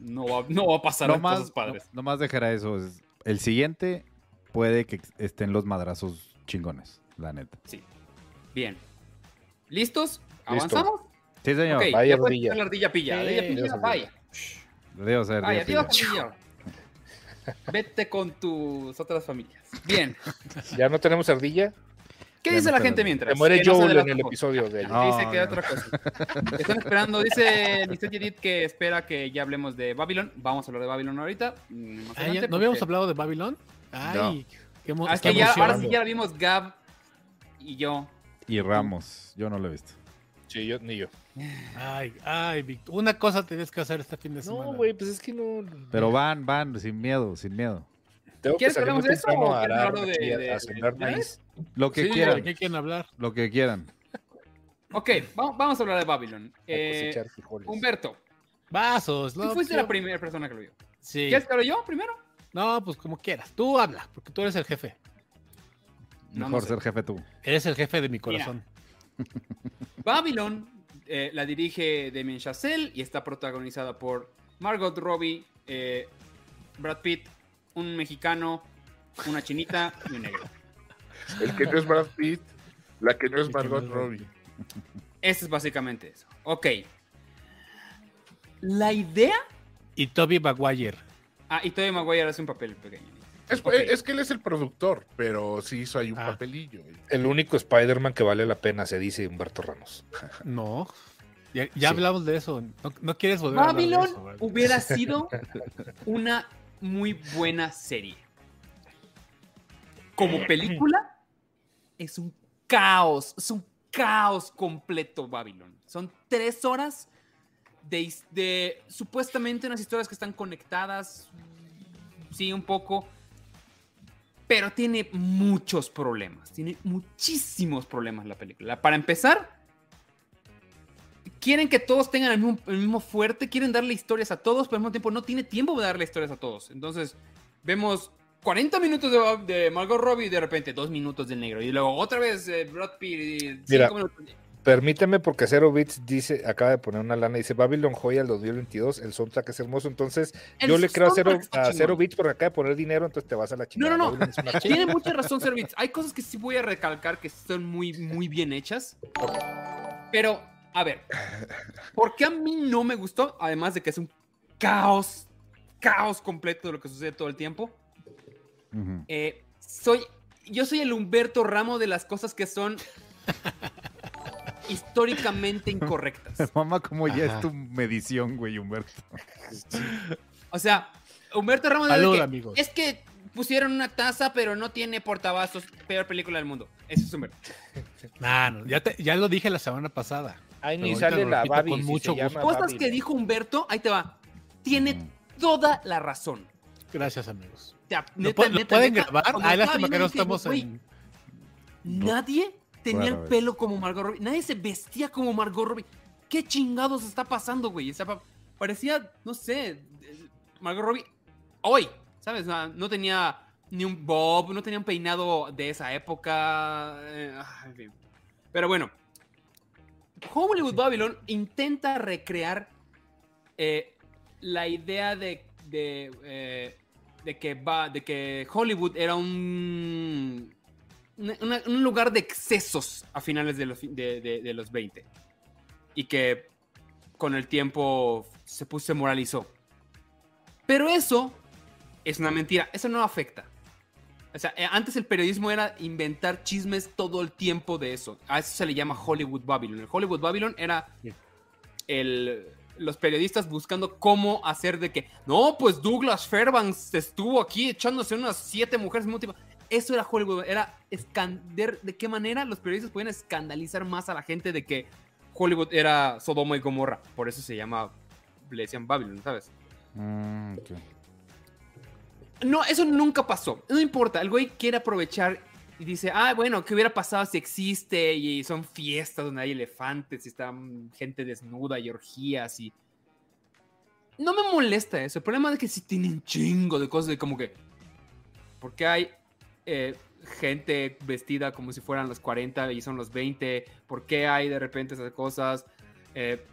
no va, no va a pasar No cosas más, padres. no, más dejará eso. es- el siguiente puede que estén los madrazos chingones, la neta. Sí. Bien. ¿Listos? Listo. ¿Avanzamos? Sí, señor. Ok, Vaya ya puedes ardilla. poner la ardilla pilla. Sí, ardilla pilla, Dios vaya. Debo ser Vaya, día Dios, pilla. ardilla. Vete con tus otras familias. Bien. ¿Ya no tenemos ardilla? ¿Qué Ya dice la gente mientras? Se muere no Joel en el episodio de. Ah. Dice que no. otra cosa. Están esperando, dice Lisette Edith que espera que ya hablemos de Babylon. Vamos a hablar de Babylon ahorita. mm, Ah, adelante, ¿No habíamos hablado de Babylon? Ay, qué, Ah, es qué que ya, ahora sí ya la vimos Gab y yo. Y Ramos. Yo no lo he visto. Sí, yo ni yo. Ay, ay, Víctor. Una cosa tienes que hacer este fin de semana. No, güey, pues es que no. Pero van, van, sin miedo, sin miedo. Tengo que ¿Quieres que hablemos de eso o a hablar de- de- a sembrar de- maíz. Lo que Sí, ¿De quieran, qué quieren hablar? lo que quieran. Ok, va- vamos a hablar de Babylon. a Eh. Humberto, Vasos, tú ¿no? fuiste la primera persona que lo vio. Sí. ¿Quieres que hable yo primero? No, pues como quieras. Tú habla, porque tú eres el jefe. No, Mejor no sé. ser jefe tú. Eres el jefe de mi corazón. Babylon eh, la dirige Damien Chazelle y está protagonizada por Margot Robbie, eh, Brad Pitt, un mexicano, una chinita y un negro. El que no es Brad Pitt, la que no es Margot es Robbie. Eso es básicamente eso. Ok. La idea. Y Toby Maguire. Ah, y Tobey Maguire hace un papel pequeño. Es, que él es el productor, pero sí hizo ahí un Ah. papelillo. El único Spider-Man que vale la pena, se dice Humberto Ramos. No. Ya, ya Sí. hablamos de eso. No, no quieres volver a hablar de Babylon eso, hubiera sido una muy buena serie. Como película, es un caos, es un caos completo Babylon. Son tres horas de, de supuestamente unas historias que están conectadas, sí, un poco, pero tiene muchos problemas, tiene muchísimos problemas la película. Para empezar, quieren que todos tengan el mismo, el mismo fuerte, quieren darle historias a todos, pero al mismo tiempo no tiene tiempo de darle historias a todos. Entonces, vemos 40 minutos de, de Margot Robbie y de repente 2 minutos del negro. Y luego otra vez eh, Brad Pitt y Mira. Permíteme, porque Zero Bits dice, acaba de poner una lana, dice Babylon Joya el 2022, el soundtrack es hermoso, entonces El yo le creo a Zero, a. Zero Bits porque acaba de poner dinero, entonces te vas a la No, chingada. no, no. Una Tiene mucha razón, Servits. Hay cosas que sí voy a recalcar que son muy, muy bien hechas. Pero, a ver, ¿por qué a mí no me gustó? Además de que es un caos, caos completo de lo que sucede todo el tiempo. Eh, soy, yo soy el Humberto Ramo de las cosas que son históricamente incorrectas. Mamá, como ya Ajá. es tu medición, güey, Humberto. O sea, Humberto Ramos de Salud, que, amigos. es que pusieron una taza, pero no tiene portavasos. Peor película del mundo. Eso es Humberto. Nah, no, ya, te- ya lo dije la semana pasada. Ahí ni sale la Babi. con si mucho gusto. Cosas que Babylon. dijo Humberto, ahí te va. Tiene toda la razón. Gracias, amigos. O sea, ¿Lo, neta, lo neta, pueden neta, grabar? Ay, lástima que no estamos en. Nadie tenía el pelo como Margot Robbie. Nadie se vestía como Margot Robbie. ¿Qué chingados está pasando, güey? O sea, pa- parecía, no sé, Margot Robbie hoy, ¿sabes? O sea, no tenía ni un bob, no tenía un peinado de esa época. eh, en fin. Pero bueno, Hollywood Babylon intenta recrear eh, la idea de, de, eh, de que va, de que Hollywood era un una- un lugar de excesos a finales de los, de- de los 20 y que con el tiempo se puso se moralizó. Pero eso es una mentira, eso no afecta. O sea, eh, antes el periodismo era inventar chismes todo el tiempo de eso. A eso se le llama Hollywood Babylon. El Hollywood Babylon era el, los periodistas buscando cómo hacer de que, no, pues Douglas Fairbanks estuvo aquí echándose unas siete mujeres tiempo. Eso era Hollywood, era esconder de qué manera los periodistas podían escandalizar más a la gente de que Hollywood era Sodoma y Gomorra. Por eso se llama, le decían Babylon, ¿sabes? Mm. No, eso nunca pasó. No importa, el güey quiere aprovechar y dice, ah, bueno, ¿qué hubiera pasado si existe? Y son fiestas donde hay elefantes y está gente desnuda y orgías y... No me molesta eso. El problema es que sí tienen chingo de cosas de como que... Porque hay eh, gente vestida como si fueran los 40 y son los 20? ¿Por qué hay de repente esas cosas? Eh,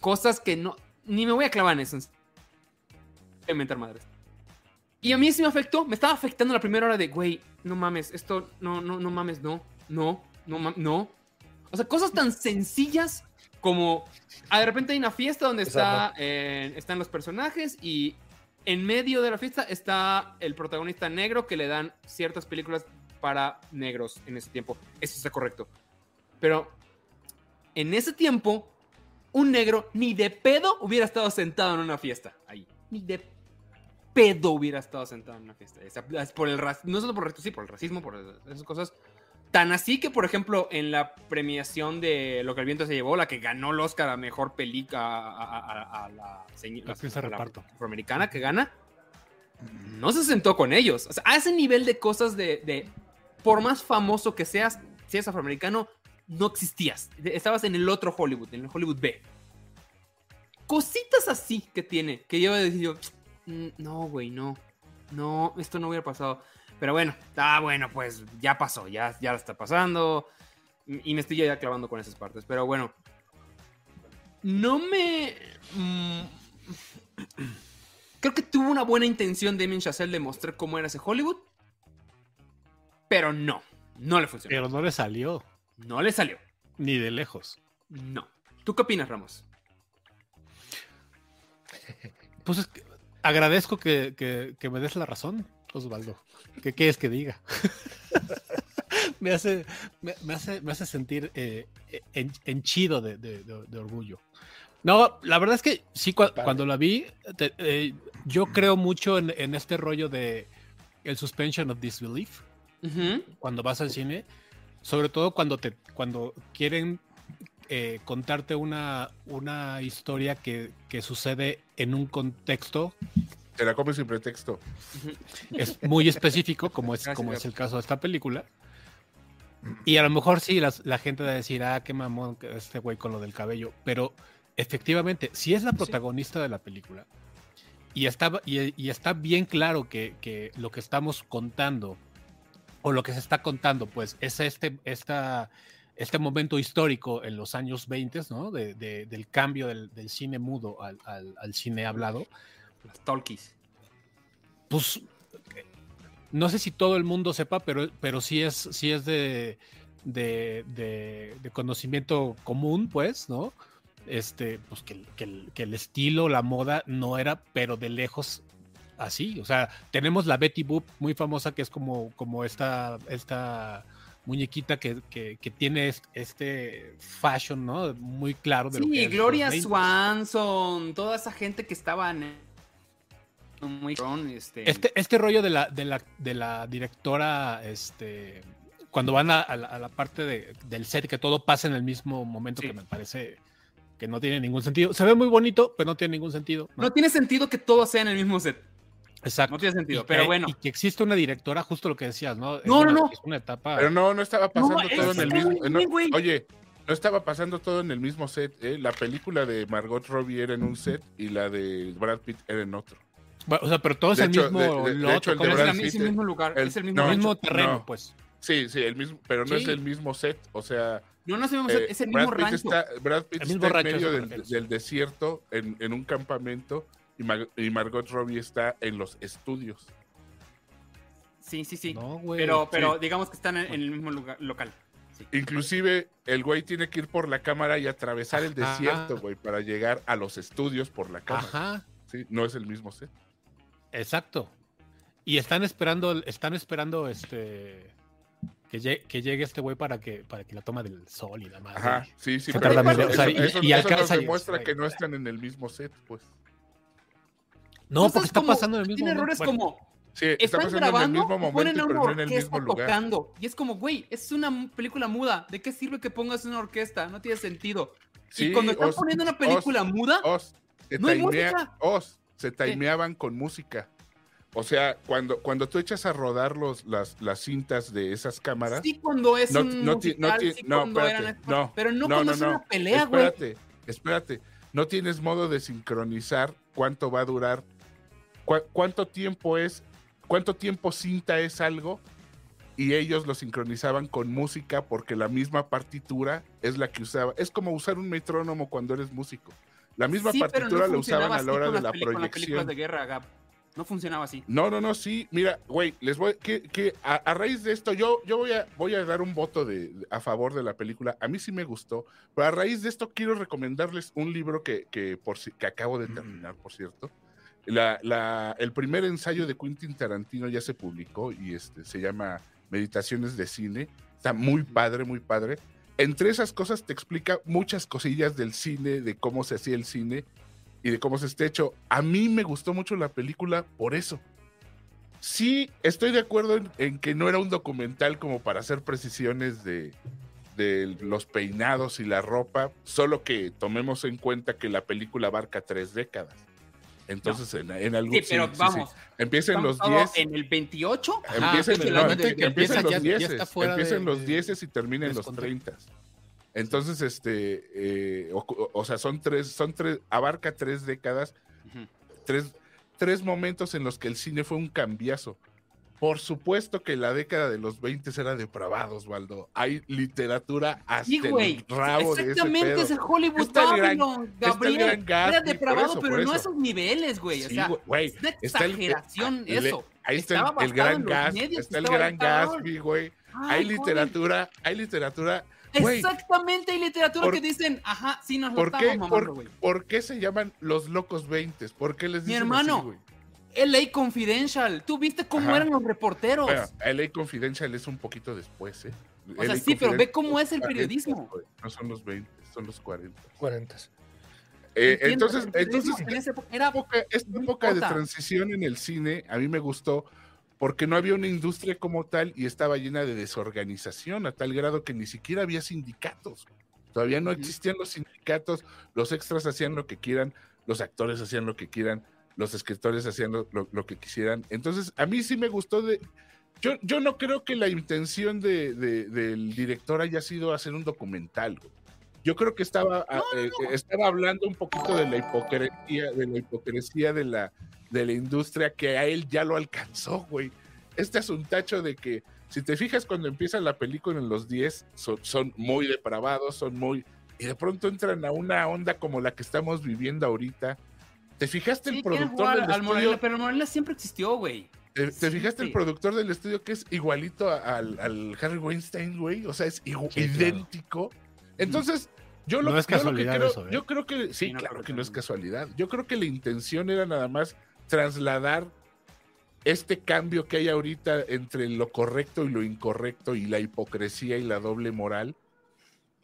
cosas que no... Ni me voy a clavar en eso. Inventar madres. Y a mí sí me afectó, me estaba afectando la primera hora de, güey, no mames, esto, no, no, no mames, no, no, no, no. O sea, cosas tan sencillas como, ah, de repente hay una fiesta donde está, eh, están los personajes y en medio de la fiesta está el protagonista negro que le dan ciertas películas para negros en ese tiempo. Eso está correcto. Pero en ese tiempo, un negro ni de pedo hubiera estado sentado en una fiesta ahí. Ni de pedo hubiera estado sentado en una fiesta. Es por el no solo por el sí, por el racismo, por esas cosas. Tan así que, por ejemplo, en la premiación de Lo que el viento se llevó, la que ganó el Oscar a mejor película a, a- a- a la, señ- La actriz de a la reparto. afroamericana que gana, no se sentó con ellos. O sea, a ese nivel de cosas de, de por más famoso que seas, si eres afroamericano, no existías. Estabas en el otro Hollywood, en el Hollywood B. Cositas así que tiene, que yo he decidido, "Mm, no, güey, no. No, esto no hubiera pasado. Pero bueno, ah, bueno, pues ya pasó, ya, ya está pasando. Y me estoy ya clavando con esas partes. Pero bueno, no me. mm, creo que tuvo una buena intención Damien Chazelle de mostrar cómo era ese Hollywood. Pero no, no le funcionó. Pero no le salió, No le salió. ni de lejos. No. ¿Tú qué opinas, Ramos? Pues es que agradezco que, que- que me des la razón, Osvaldo. ¿Qué quieres que diga? me, hace, me, me hace, me hace sentir eh, en- henchido de, de- de- de orgullo. No, la verdad es que sí, cua- Padre. cuando la vi, te- eh, yo creo mucho en, en este rollo de el suspension of disbelief Ujú. cuando vas al cine, sobre todo cuando te cuando quieren eh, contarte una, una historia que, que sucede en un contexto Te la comes sin pretexto. es muy específico, como es, como es el caso de esta película. Y a lo mejor sí, la gente va a decir, ah, qué mamón que este güey con lo del cabello. Pero efectivamente, si es la protagonista de la película y está, y, y está bien claro que, que lo que estamos contando o lo que se está contando, pues es este, esta, este momento histórico en los años 20, ¿no? De- de- del cambio del, del cine mudo al, al- al cine hablado Las talkies. pues no sé si todo el mundo sepa, pero, pero sí es, sí es de, de, conocimiento común, pues, ¿no? Este, pues que, que el estilo, la moda no era, pero de lejos así. O sea, tenemos la Betty Boop muy famosa, que es como, como esta, esta muñequita que, que, que tiene est- este fashion, ¿no? Muy claro de lo que Sí, Gloria los 20s. Swanson, toda esa gente que estaban muy este, Este, este rollo de la, de la, de la directora, este, cuando van a, a la, a la parte de- del set, que todo pasa en el mismo momento, Sí. que me parece que no tiene ningún sentido. Se ve muy bonito, pero no tiene ningún sentido. ¿no? No tiene sentido que todo sea en el mismo set. Exacto. No tiene sentido, Y pero que- bueno. Y que existe una directora, justo lo que decías, ¿no? No, no, una- no. Es una etapa. Pero no, no estaba pasando No, todo es en el mismo. güey, no- oye, no estaba pasando todo en el mismo set. ¿eh? La película de Margot Robbie era en un set y la de Brad Pitt era en otro. Bueno, o sea, pero todo es el mismo. de- de- de lote, hecho, el de ¿cómo Es, Brad el Pitt, mismo lugar, el- es el no, mismo. el mismo no. terreno, pues. Sí, sí, el mismo, pero no Sí. es el mismo set. O sea, No, no es el mismo set, eh, es el Brad mismo Pitt rancho. está, Brad Pitt El mismo está en rancho, medio eso me del, del desierto, en, en un campamento, y, Mar- y Margot Robbie está en los estudios. Sí, sí, sí. No, güey. pero pero sí. digamos que están en, en el mismo lugar, local. Sí. Inclusive el güey tiene que ir por la cámara y atravesar el Ajá. desierto, güey, para llegar a los estudios por la cámara. Ajá, Sí, no es el mismo set. exacto. Y están esperando, están esperando este. Que llegue, que llegue este güey para que, para que la toma del sol y la madre. Ajá, sí, sí, pero tarda eso, medio- o sea, eso- y- eso- y eso nos demuestra que no están en el mismo set, pues. No, Entonces, porque está como- pasando en el mismo Tiene errores Bueno, como Sí, está están pasando en el grabando mismo ponen momento, pero no en el mismo lugar. tocando. Y es como, güey, es una película muda. ¿De qué sirve que pongas una orquesta? No tiene sentido. Sí, y cuando están Os- poniendo una Os- película muda, Os, se No hay timea- música. Os, se timeaban con música. O sea, cuando, cuando tú echas a rodar los, las, las cintas de esas cámaras, sí cuando es no, un no, no musical, ti- sí no, cuando espérate, eran- no, pero no, no, cuando no, es no. una pelea, güey. espérate, espérate. No tienes modo de sincronizar cuánto va a durar, cua- cuánto tiempo es, cuánto tiempo cinta es algo, y ellos lo sincronizaban con música porque la misma partitura es la que usaba. Es como usar un metrónomo cuando eres músico. La misma Sí, pero no partitura la usaban a la hora de la proyección. de guerra, Gab. No funcionaba así. No, no, no, sí. Mira, güey, les voy, que, que a, a raíz de esto, yo, yo voy, a, voy a dar un voto de, a favor de la película. A mí sí me gustó, pero a raíz de esto quiero recomendarles un libro que, que, por, que acabo de terminar, por cierto. La, la- el primer ensayo de Quentin Tarantino ya se publicó y este, se llama Meditaciones de Cine. Está muy padre, muy padre. Entre esas cosas te explica muchas cosillas del cine, de cómo se hacía el cine y de cómo se está hecho. A mí me gustó mucho la película por eso. Sí, estoy de acuerdo en, en que no era un documental como para hacer precisiones de, de los peinados y la ropa, solo que tomemos en cuenta que la película abarca tres décadas. Entonces, en, en algún Sí, pero sí, sí, vamos. sí. Empieza en los estamos 10. En el 28. Ajá, Empieza en, no, los ya- ya 10, está fuera empieza en de- los de- 10 y termina en los descontento. 30. Entonces, este, eh, o, o sea, son tres, son tres, abarca tres décadas, tres, tres momentos en los que el cine fue un cambiazo. Por supuesto que la década de los 20 era depravada, Osvaldo. Hay literatura hasta Sí, güey. el rabo de ese Exactamente, pedo. es el Hollywood Está el gran- Babylon, está el Gabriel. gran Era depravado, eso, pero no a eso. esos niveles, güey. O Sí, sea, güey, es una el- exageración le- eso. Ahí está el, gran gas, medios, está el gran Gatsby, güey. Ay, Hay joder. literatura, hay literatura. Exactamente, hay literatura Por- que dicen, ajá, sí nos lo ¿Por estamos por, mamando, güey. por qué se llaman los locos 20? ¿Por qué les Mi dicen hermano, así, güey? LA Confidential, ¿tú viste cómo Ajá. eran los reporteros? Bueno, LA Confidential es un poquito después, ¿eh? O sea, LA sí, pero ve cómo es el periodismo. 40, güey, No son los 20, son los 40. 40. Eh, entonces, entonces en esa época era época- esta época de transición en el cine a mí me gustó porque no había una industria como tal y estaba llena de desorganización a tal grado que ni siquiera había sindicatos. Todavía no existían los sindicatos, los extras hacían lo que quieran, los actores hacían lo que quieran, los escritores hacían lo, lo- lo que quisieran. Entonces, a mí sí me gustó de... Yo, yo no creo que la intención de- de- del director haya sido hacer un documental. Yo creo que estaba, eh, estaba hablando un poquito de la hipocresía, de la hipocresía de la, de la industria que a él ya lo alcanzó, güey. Este es un tacho de que, si te fijas cuando empieza la película en los 10, son, son muy depravados, son muy... Y de pronto entran a una onda como la que estamos viviendo ahorita. ¿Te fijaste Sí, el productor del al estudio? Morelia, pero el Morelia siempre existió, güey. ¿Te, te Sí, fijaste el productor del estudio que es igualito a- al, al Harry Weinstein, güey? O sea, es claro. idéntico. Entonces, yo lo, No es yo lo que creo, eso, ¿eh? yo creo que sí, Sí, no claro que no es casualidad. Yo creo que la intención era nada más trasladar este cambio que hay ahorita entre lo correcto y lo incorrecto y la hipocresía y la doble moral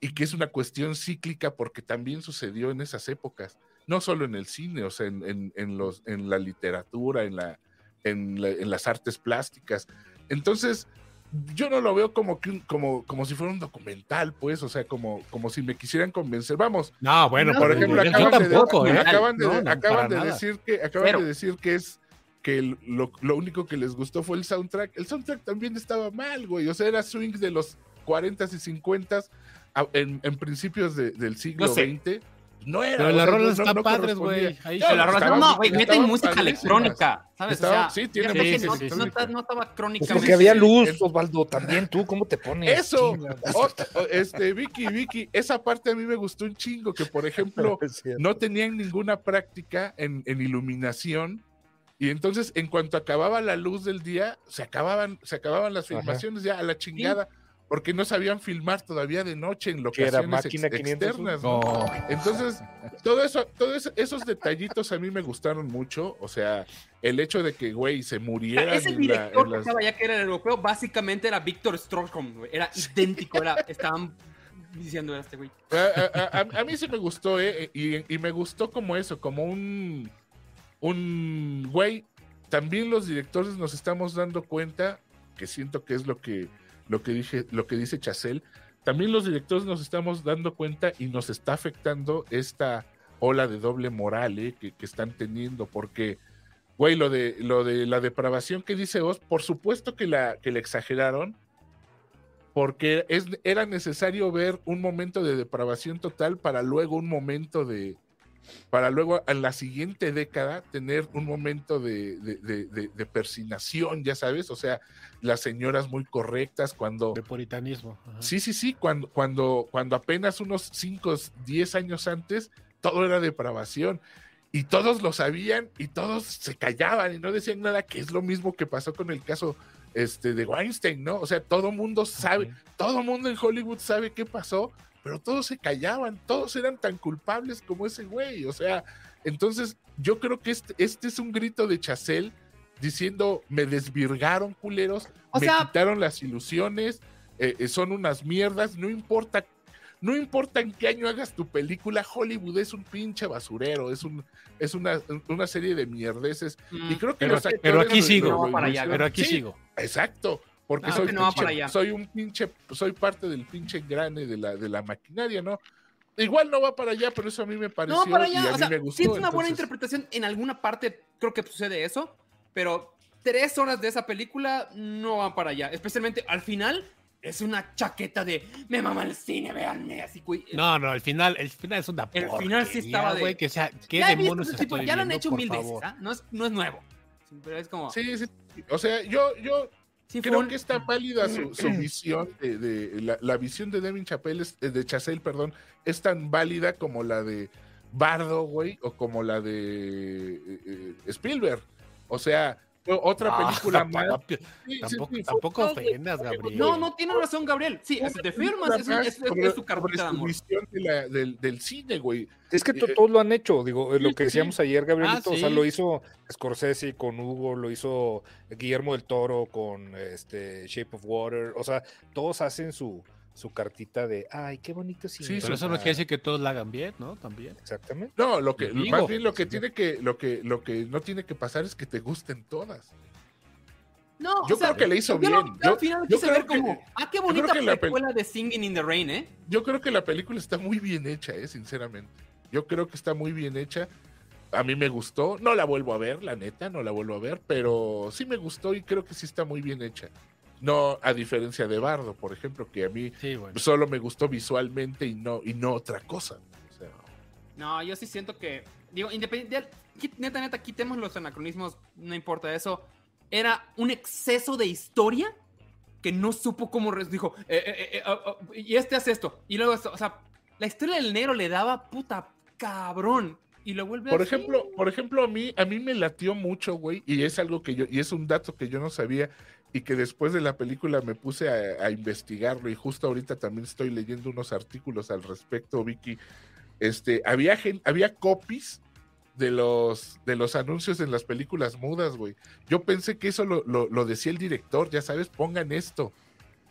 y que es una cuestión cíclica porque también sucedió en esas épocas, no solo en el cine, o sea, en, en- en los, en la literatura, en, la, en, la- en las artes plásticas. Entonces, yo no lo veo como que como, como si fuera un documental, pues, o sea, como, como si me quisieran convencer. Vamos, No, bueno, No, por pero ejemplo, acaban, de, ¿eh? acaban de, No, no, acaban para de nada. decir que acaban Cero. de decir que es que el- lo, lo único que les gustó fue el soundtrack. El soundtrack también estaba mal, güey. O sea, era swing de los 40s y 50s a- en, en principios de- del siglo No sé. No era. Pero las rolas no- están no padres, güey. No, güey, meten música electrónica, ¿sabes? Estaban- o sea, sí, tiene música que no, estaba crónica. porque había luz, Osvaldo, también tú, ¿cómo te pones? Eso, este, Vicky, Vicky, esa parte a mí me gustó un chingo, que por ejemplo, no tenían ninguna práctica en, en iluminación. Y entonces, en cuanto acababa la luz del día, se acababan, se acababan las Ajá. filmaciones ya a la chingada, porque no sabían filmar todavía de noche en locaciones máquina ex- 500. externas. ¿no? No. Entonces, todo eso, todos esos detallitos a mí me gustaron mucho. O sea, el hecho de que, güey, se muriera. Ese director que estaba ya que era el europeo, básicamente era Víctor Strocom, güey. Era idéntico, era, estaban diciendo era este güey. A, a- a- a mí sí me gustó, ¿eh? Y, y me gustó como eso, como un. Un. Güey, también los directores nos estamos dando cuenta, que siento que es lo que, lo que, dije, lo que dice Chacel. También los directores nos estamos dando cuenta y nos está afectando esta ola de doble moral ¿eh? que, que están teniendo, porque, güey, lo de, lo de la depravación que dice Oz, por supuesto que la, que exageraron, porque es, era necesario ver un momento de depravación total para luego un momento de, para luego en la siguiente década tener un momento de, de, de- de- de persinación, ya sabes, o sea, las señoras muy correctas cuando... De puritanismo. ajá. Sí, sí, sí, cuando, cuando, cuando apenas unos 5, 10 años antes, todo era depravación. Y todos lo sabían y todos se callaban y no decían nada, que es lo mismo que pasó con el caso este, de Weinstein, ¿no? O sea, todo mundo sabe, todo mundo en Hollywood sabe qué pasó, pero todos se callaban, todos eran tan culpables como ese güey. O sea, entonces yo creo que este, este es un grito de Chacel diciendo, me desvirgaron culeros, O me sea- quitaron las ilusiones, eh, eh, son unas mierdas, no importa. No importa en qué año hagas tu película, Hollywood es un pinche basurero, es un es una, una serie de mierdeces. Y creo que Pero, los pero aquí sigo. No para allá. Pero aquí Sí, sigo. Exacto, porque No, soy, no pinche- para allá. soy un pinche, soy parte del pinche engrane de la, de la maquinaria, ¿no? Igual no va para allá, pero eso a mí me pareció No, para y a allá. mí O sea, me gustó. sí es una buena entonces- interpretación. En alguna parte creo que sucede eso, pero tres horas de esa película no van para allá. Especialmente al final es una chaqueta de me mama el cine, véanme así, güey. No, no, el final, el final es una El final sí estaba de- güey, que sea, ¿qué ya visto demonios tipo, estoy ya lo han hecho mil veces, favor? ¿ah? no, es, no es nuevo. Pero es como. Sí, sí, sí. O sea, yo, yo sí creo un- que está válida su, su visión de, de- la, la visión de Devin Chapelle, es- eh, de Chazelle, perdón, es tan válida como la de Bardo, güey, o como la de eh, eh, Spielberg. O sea, otra Ah, película más. tampoco, Sí, sí, ofendas, Gabriel. No, no tiene razón, Gabriel. Sí, es de filmas, es, es- es- sobre- es su carpeta de amor. de la- del, del cine, güey. Es que Eh, todos lo han hecho, digo, eh, lo que decíamos ayer, Gabrielito, o sea, lo hizo Scorsese con Hugo, lo hizo Guillermo del Toro con este Shape of Water, o sea, todos hacen su, su cartita de, ay, qué bonito. Sí, Pero eso no quiere decir que todos la hagan bien, ¿no? También. Exactamente. No, lo que, Digo, más bien lo que sí. tiene que, lo que, lo que no tiene que pasar es que te gusten todas. No, Yo o sea, creo que le hizo yo bien. yo al Yo- final yo quise creo ver como, que- ah, qué bonita que la pel- precuela de Singing in the Rain, ¿eh? Yo creo que la película está muy bien hecha, eh, sinceramente. Yo creo que está muy bien hecha. A mí me gustó. No la vuelvo a ver, la neta, no la vuelvo a ver, pero sí me gustó y creo que sí está muy bien hecha. No, a diferencia de Bardo, por ejemplo, que a mí Sí, bueno. solo me gustó visualmente y no, y no otra cosa. O sea, No, yo sí siento que, digo, independiente, neta, neta, quitemos los anacronismos, no importa eso. Era un exceso de historia que no supo cómo dijo, eh, eh, eh, ah, ah, y este hace esto, y luego esto, o sea, la historia del negro le daba puta cabrón, y lo vuelve Por así. ejemplo, por ejemplo, a mí, a mí me latió mucho, güey, y es algo que yo, y es un dato que yo no sabía, y que después de la película me puse a, a investigarlo, y justo ahorita también estoy leyendo unos artículos al respecto, Vicky. Este, había gen- había copies de los, de los anuncios en las películas mudas, güey. Yo pensé que eso lo, lo- lo decía el director, ya sabes, pongan esto.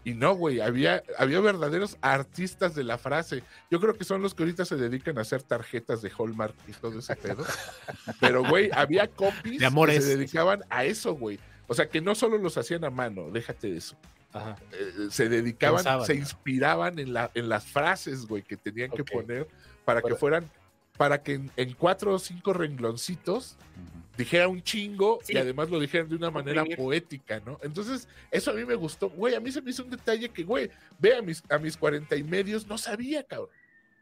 Y no, güey, había, había verdaderos artistas de la frase. Yo creo que son los que ahorita se dedican a hacer tarjetas de Hallmark y todo ese pedo. Pero, güey, había copies De amores. que se dedicaban a eso, güey. O sea, que no solo los hacían a mano, déjate de eso. Ajá. eh, se dedicaban, Pensaban, se ¿no? inspiraban en, la, en las frases, güey, que tenían que poner para que fueran, para que en, en cuatro o cinco rengloncitos dijera un chingo Sí. y además lo dijeran de una manera poética, ¿no? Entonces, eso a mí me gustó, güey, a mí se me hizo un detalle que, güey, ve a mis, a mis 40 y medios, no sabía, cabrón.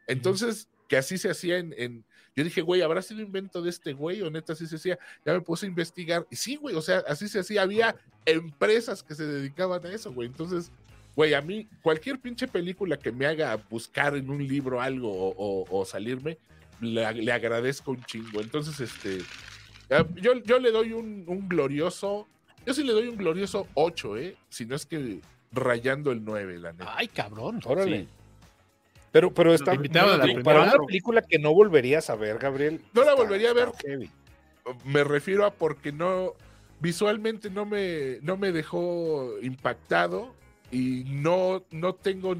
Entonces, que así se hacía en, en- yo dije, güey, ¿habrá sido invento de este güey o neta así se hacía? Ya me puse a investigar y sí, güey, o sea, así se hacía, había empresas que se dedicaban a eso, güey. Entonces, güey, a mí cualquier pinche película que me haga buscar en un libro algo o, o- o salirme, le, le agradezco un chingo. Entonces, este, ah, yo, yo le doy un, un glorioso, yo sí le doy un glorioso 8, ¿eh? Si no es que rayando el 9, la neta. Ay, cabrón. Órale. Sí. Pero, pero está. La para primera. una película que no volverías a ver, Gabriel. No la está- volvería a ver. heavy. me refiero a porque no visualmente no me no me dejó impactado y no no tengo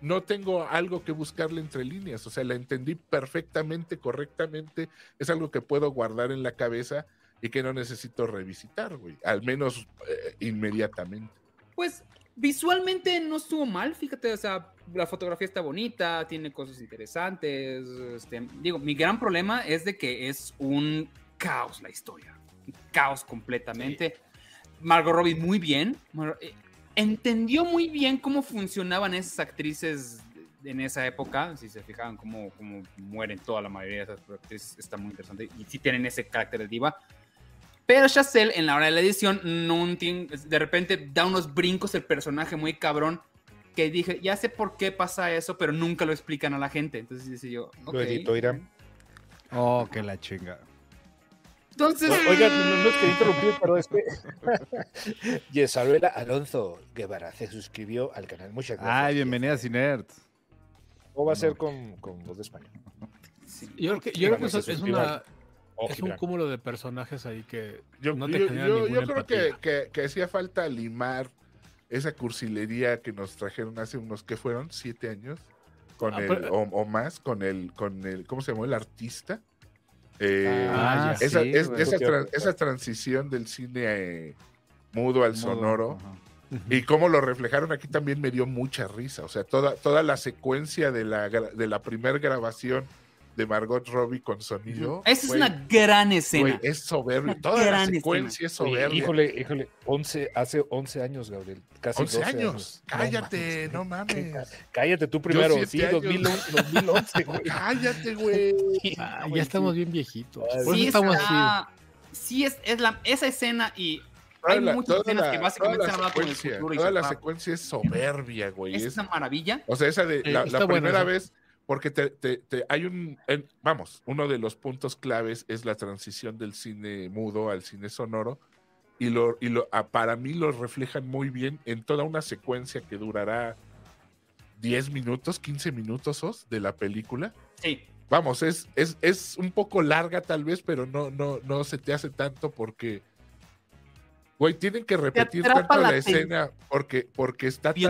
no tengo algo que buscarle entre líneas, o sea, la entendí perfectamente, correctamente, es algo que puedo guardar en la cabeza y que no necesito revisitar, güey, al menos eh, inmediatamente. Pues visualmente no estuvo mal, fíjate, o sea, la fotografía está bonita, tiene cosas interesantes. este, digo, mi gran problema es de que es un caos la historia, un caos completamente. Margot Robbie muy bien, eh, entendió muy bien cómo funcionaban esas actrices en esa época, si se fijaban cómo, cómo mueren toda la mayoría de esas actrices, está muy interesante y sí tienen ese carácter de diva. Pero Chazelle, en la hora de la edición, no entiende- de repente da unos brincos el personaje muy cabrón. Que dije, ya sé por qué pasa eso, pero nunca lo explican a la gente. Entonces dice yo, Lo ok. editó Irán. Oh, que la chinga. Entonces, O- Oigan, no, no es que interrumpir, pero es que. Yesabela Alonso Guevara se suscribió al canal. Muchas gracias. Ay, bienvenida a Cinert. ¿Cómo va a ser con, con voz de español? sí. Yo creo que, yo creo que Vamos a eso es, una, Oh, es un cúmulo de personajes ahí que Yo, no te yo- yo- yo creo que- que hacía falta limar esa cursilería que nos trajeron hace unos, ¿qué fueron? ¿Siete años? Con Ah, el, pero- o, o más, con el, con el, ¿cómo se llamó? El artista. Eh, Ah, esa, sí, es- güey. esa, esa transición del cine eh, mudo al sonoro y cómo lo reflejaron aquí también me dio mucha risa. O sea, toda, toda la secuencia de la, de la primer grabación de Margot Robbie con sonido. Esa es una gran escena. es soberbio. Toda la gran secuencia es Oye, soberbia. híjole, híjole, 11, hace 11 años, Gabriel. Casi 11 12 años. Cállate, mames, no mames. Cállate tú primero. siete Sí, años. 2011, 2011, güey. Cállate, güey. Ah, ya estamos bien viejitos. Ah, sí, estamos está- sí es, es la, esa escena y hay la- muchas escenas la- que básicamente están hablando con el futuro y Toda la secuencia es soberbia, güey. es Es- una maravilla. o sea, esa de la, primera vez, porque te, te- te- hay un, en- vamos, uno de los puntos claves es la transición del cine mudo al cine sonoro. Y, lo, y lo, a- para mí lo reflejan muy bien en toda una secuencia que durará 10 minutos, 15 minutos Os, de la película. Sí. Vamos, es, es, es un poco larga tal vez, pero no, no, no se te hace tanto porque, güey, tienen que repetir tanto la la, escena porque, porque está tan,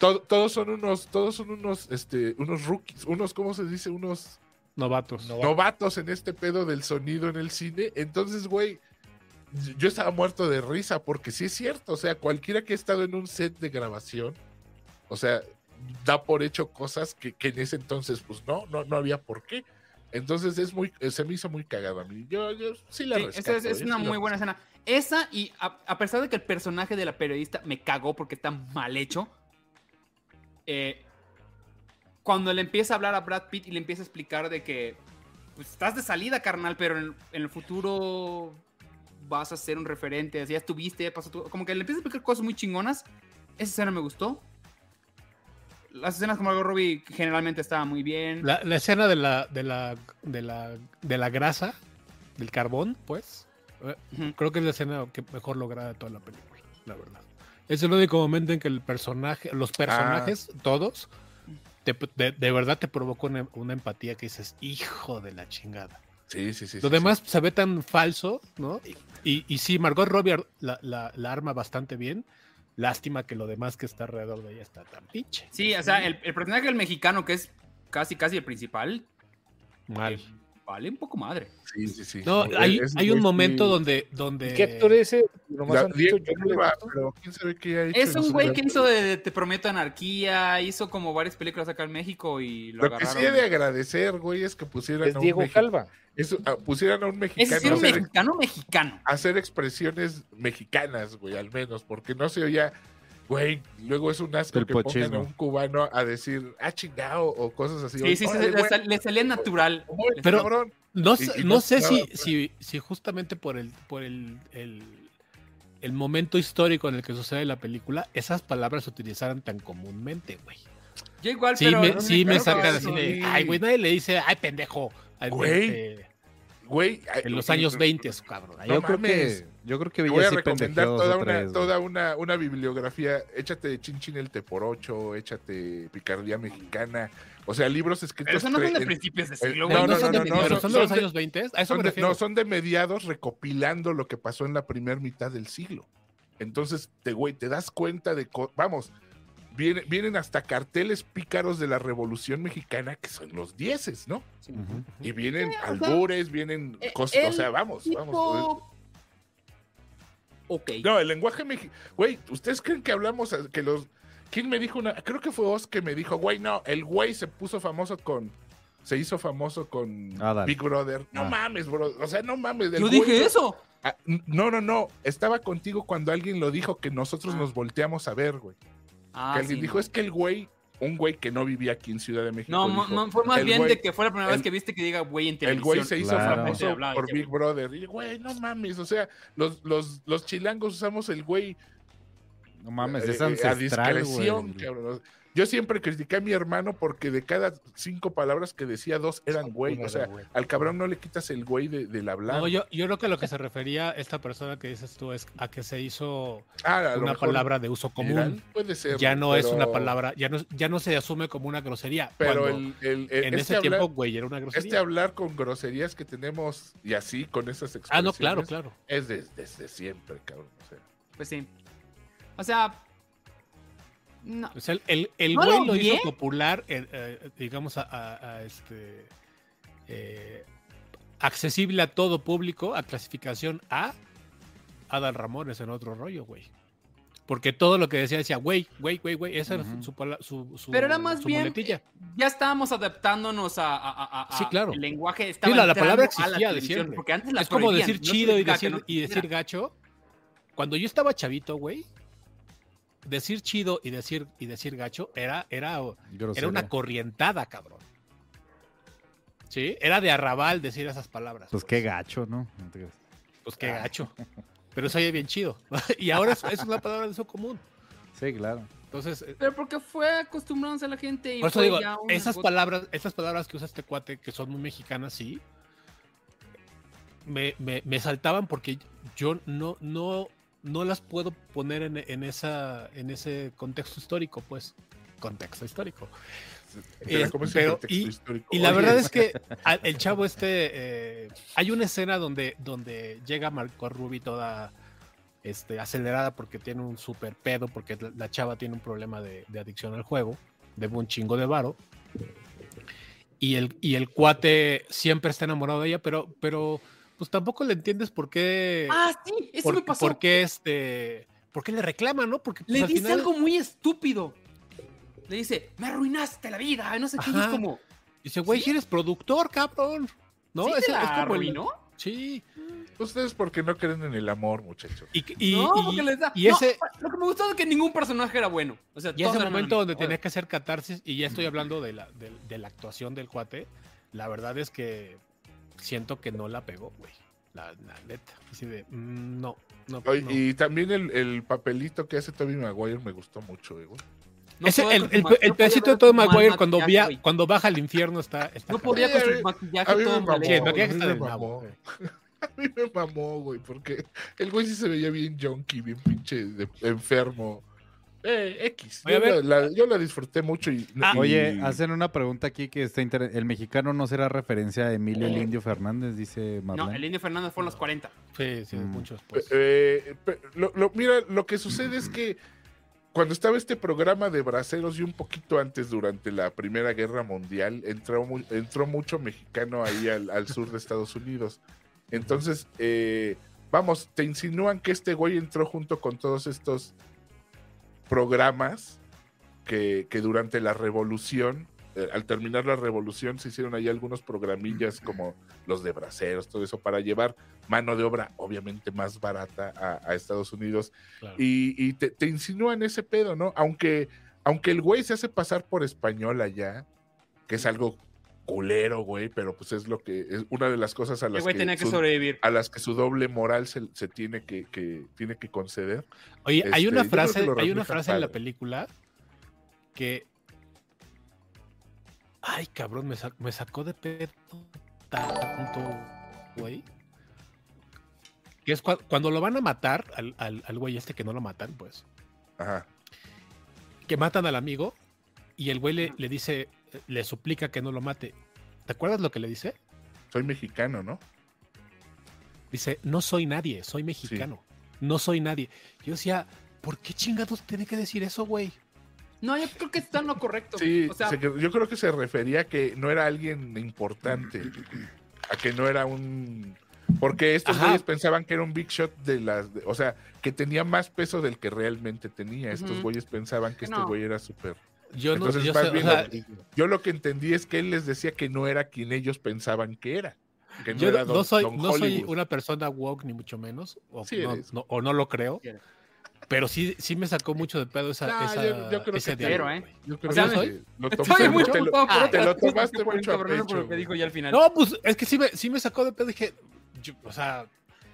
Dios. to- todos son unos, todos son unos, este, unos rookies, unos, ¿cómo se dice? Unos Novatos. No. novatos en este pedo del sonido en el cine. Entonces, güey, yo estaba muerto de risa porque sí es cierto, o sea, cualquiera que ha estado en un set de grabación, o sea, da por hecho cosas que, que en ese entonces, pues no, no, no había por qué. Entonces es muy, se me hizo muy cagado a mí. Yo, yo sí la Sí, rescato, esa es, es ¿eh? una Sí muy buena escena. Esa, y a, a pesar de que el personaje de la periodista me cagó porque está mal hecho, eh, cuando le empieza a hablar a Brad Pitt y le empieza a explicar de que pues, estás de salida, carnal, pero en, en el futuro vas a ser un referente, ya estuviste, ya pasó tu- Como que le empieza a explicar cosas muy chingonas. Esa escena me gustó. Las escenas con Margot Robbie generalmente estaban muy bien. La, la escena de la, de la, de la, de la grasa, del carbón, pues, creo que es la escena que mejor lograda de toda la película, la verdad. Es el único momento en que el personaje, los personajes, todos, te- de, de verdad te provocó una, una empatía que dices, hijo de la chingada. Sí, sí, sí. Lo sí, demás se ve tan falso, ¿no? Y, y sí, Margot Robbie la, la, la arma bastante bien. Lástima que lo demás que está alrededor de ella está tan pinche. Sí, o sea, el, el personaje del mexicano, que es casi, casi el principal, Mal. Vale un poco madre. Sí, sí, sí. No, hay, hay un momento sí- donde, donde ¿Qué actor es ese? Nomás han dicho, yo no visto. pero quién sabe qué ha hecho Es un güey que hizo de Te Prometo Anarquía, hizo como varias películas acá en México y lo, Lo que sí agarraron. he de agradecer, güey, es que pusieran Es a un Diego Calva. eso, ah, pusieran a un mexicano a un mexicano mexicano. hacer expresiones mexicanas, güey, al menos, porque no se oía, güey, luego es un asco El que pongan a un cubano a decir, ah, chingado, o cosas así. Sí, sí, sí, le, sal- le salía natural. Pero- cabrón. No, Y- no no sé si, si, si justamente por el, por el, el, el momento histórico en el que sucede la película, esas palabras se utilizaran tan comúnmente, güey. Yo igual, Sí, pero. me, sí me claro sacan así sí. de, ay, güey, nadie le dice, ay, pendejo. Güey, este, Güey, en los años 20, cabrón. No yo, creo que, yo creo que Te voy a sí recomendar toda, una, toda una, una bibliografía. Échate de Chin Chin el Teporocho, échate Picardía Mexicana. O sea, libros escritos. Pero esos no son de principios de eh, siglo, no, güey. no, no, son de no, mediados, son- son de los años 20, a eso me son de- refiero. no, son de mediados recopilando lo que pasó en la primera mitad del siglo. Entonces, te, güey, te das cuenta de... co- Vamos, viene- vienen hasta carteles pícaros de la Revolución Mexicana, que son los dieces, ¿no? Y vienen sea, albures, vienen eh, cosas... O sea, vamos, vamos. Ok. No, el lenguaje mexicano. Güey, ¿ustedes creen que hablamos a- que los. ¿Quién me dijo una.? Creo que fue Oz que me dijo, güey, no, el güey se puso famoso con. Se hizo famoso con Adal. Big Brother. No Ah. mames, bro. O sea, no mames. Yo dije eso. Ah, no, no, no. Estaba contigo cuando alguien lo dijo que nosotros Ah. nos volteamos a ver, güey. Ah, que alguien sí, dijo, no. es que el güey, un güey que no vivía aquí en Ciudad de México. No, dijo, no, fue más el bien güey- de que fue la primera vez el- que viste que diga güey en el televisión. güey se hizo Claro. famoso por Big Brother. Y, güey, no mames. O sea, los, los, los chilangos usamos el güey No mames, eh, es eh, a ancestral, discreción, güey. cabrón. Yo siempre critiqué a mi hermano porque de cada cinco palabras que decía, dos eran güey. O sea, al cabrón no le quitas el güey de, del hablar. No, yo, yo creo que lo que se refería esta persona que dices tú es a que se hizo Ah, una palabra de uso común. Puede ser. Ya no es una palabra, ya no, ya no se asume como una grosería. Pero el, el- el- en este ese tiempo, güey, era una grosería. Este hablar con groserías que tenemos y así, con esas expresiones. ah, no, claro, claro. Es desde, desde siempre, cabrón. o sea. Pues sí. O sea. No. O sea, el, el, No güey lo hizo popular, eh, eh, digamos, a, a- a este. eh, accesible a todo público, a clasificación A. Adal Ramones en otro rollo, güey. Porque todo lo que decía decía, güey, güey, güey, güey. Esa era su, su, su, Pero era más su bien. muletilla. Ya estábamos adaptándonos a. a- a- a- Sí, claro. El lenguaje estaba. Sí, la, la palabra entrando a la existía de televisión, siempre. Porque antes la Es como decir no chido y decir, no y decir gacho. Cuando yo estaba chavito, güey, decir chido y decir, y decir gacho era, era, era una corrientada, cabrón. ¿Sí? Era de arrabal decir esas palabras. Pues qué gacho, ¿no? Pues qué gacho. Pero eso oye bien chido. y ahora es, es una palabra de uso común. Sí, claro. Entonces, eh, Pero porque fue acostumbrándose a la gente. Y por eso fue digo, esas palabras, esas palabras que usa este cuate, que son muy mexicanas, sí, me, me- me saltaban porque yo no, no, no las puedo poner en, en esa, en ese contexto histórico, pues. Contexto histórico. Pero Eh, ¿cómo es el pero- y- histórico? Y la Oye, verdad es que el chavo este, eh, hay una escena donde, donde llega Marco Ruby toda este, acelerada porque tiene un super pedo, porque la, chava tiene un problema de, de adicción al juego, debe un chingo de varo. Y el, y el cuate siempre está enamorado de ella, pero, pero pues tampoco le entiendes por qué, Ah, sí, eso por, me pasó. por qué este, por qué le reclama, ¿no? Porque pues, Le al dice final- algo muy estúpido. Le dice, me arruinaste la vida. No sé qué. y es Ajá. como. dice, güey, si eres productor, cabrón. ¿No? ¿sí Ese- te la es como el- arruinó? Sí. Ustedes porque no creen en el amor, muchachos. Y, y, no, y- porque les da. y No, ese, lo que me gustó es que ningún personaje era bueno. O sea, y ese momento donde tenía que hacer catarsis, y ya estoy hablando de la, de, de la actuación del cuate, la verdad es que siento que no la pegó, güey. La, la neta. Así de, mm, no, no. Oye, no. Y también el, el papelito que hace Toby Maguire me gustó mucho, güey. No Ese- el, el- pedacito de mal Maguire cuando, via- cuando baja al infierno está. está No podía con su maquillaje a mí me todo mamó, Sí, el maquillaje está del mamó. güey. A mí me mamó, güey, porque el güey sí se veía bien junkie, bien pinche de- enfermo. Eh, X. Oye, Yo, ver. la, la- yo la disfruté mucho y... Ah, y- Oye, hacen una pregunta aquí que está inter- ¿El mexicano no será referencia a Emilio el Indio Fernández? Dice No, Marlene. el Indio Fernández fue en los 40. Sí, sí, Mm. mucho después. Eh, lo- lo- mira, lo que sucede es que cuando estaba este programa de braceros y un poquito antes, durante la Primera Guerra Mundial, entró, mu- entró mucho mexicano ahí al, al sur de Estados Unidos. Entonces, eh, vamos, te insinúan que este güey entró junto con todos estos programas que, que durante la revolución, eh, al terminar la revolución, se hicieron ahí algunos programillas como los de braceros, todo eso, para llevar mano de obra, obviamente más barata, a, a Estados Unidos. Claro. Y, y te, te insinúan ese pedo, ¿no? Aunque, aunque el güey se hace pasar por español allá, que es algo culero, güey, pero pues es lo que es una de las cosas a las que, que su, sobrevivir. a las que su doble moral se, se tiene que, que tiene que conceder. Oye, hay Este, una creo que frase, hay una frase en la padre. película que. Ay, cabrón, me, sa- me sacó de pedo tanto, güey. Que es cua- cuando lo van a matar al, al, al güey este que no lo matan, pues. Ajá. Que matan al amigo y el güey le, le dice, le suplica que no lo mate. ¿Te acuerdas lo que le dice? Soy mexicano, ¿no? Dice, no soy nadie, soy mexicano. No soy nadie. Yo decía, ¿por qué chingados tiene que decir eso, güey? No, yo creo que está en lo correcto. Sí, o sea, se- yo creo que se refería a que no era alguien importante, a que no era un... Porque estos Ajá. güeyes pensaban que era un big shot de las... de- o sea, que tenía más peso del que realmente tenía. Estos güeyes pensaban que este güey era súper... Yo no Entonces, yo sé, o bien, sea, yo lo que entendí es que él les decía que no era quien ellos pensaban que era. Que no Yo era no, don- no soy, don no soy una persona woke, ni mucho menos, o, Sí no, o no lo creo, Sí pero sí, sí me sacó mucho de pedo esa, No, esa- yo- yo creo ese que diálogo, ¿eh? güey. Yo creo O sea, que soy- sí, lo estoy tomaste muy mucho- te lo- preocupado por te otras lo cosas tomaste que pueden mucho a cabronar por pecho, lo que dijo güey. ya al final. No, pues es que sí me, sí me sacó de pedo, dije, yo- o sea,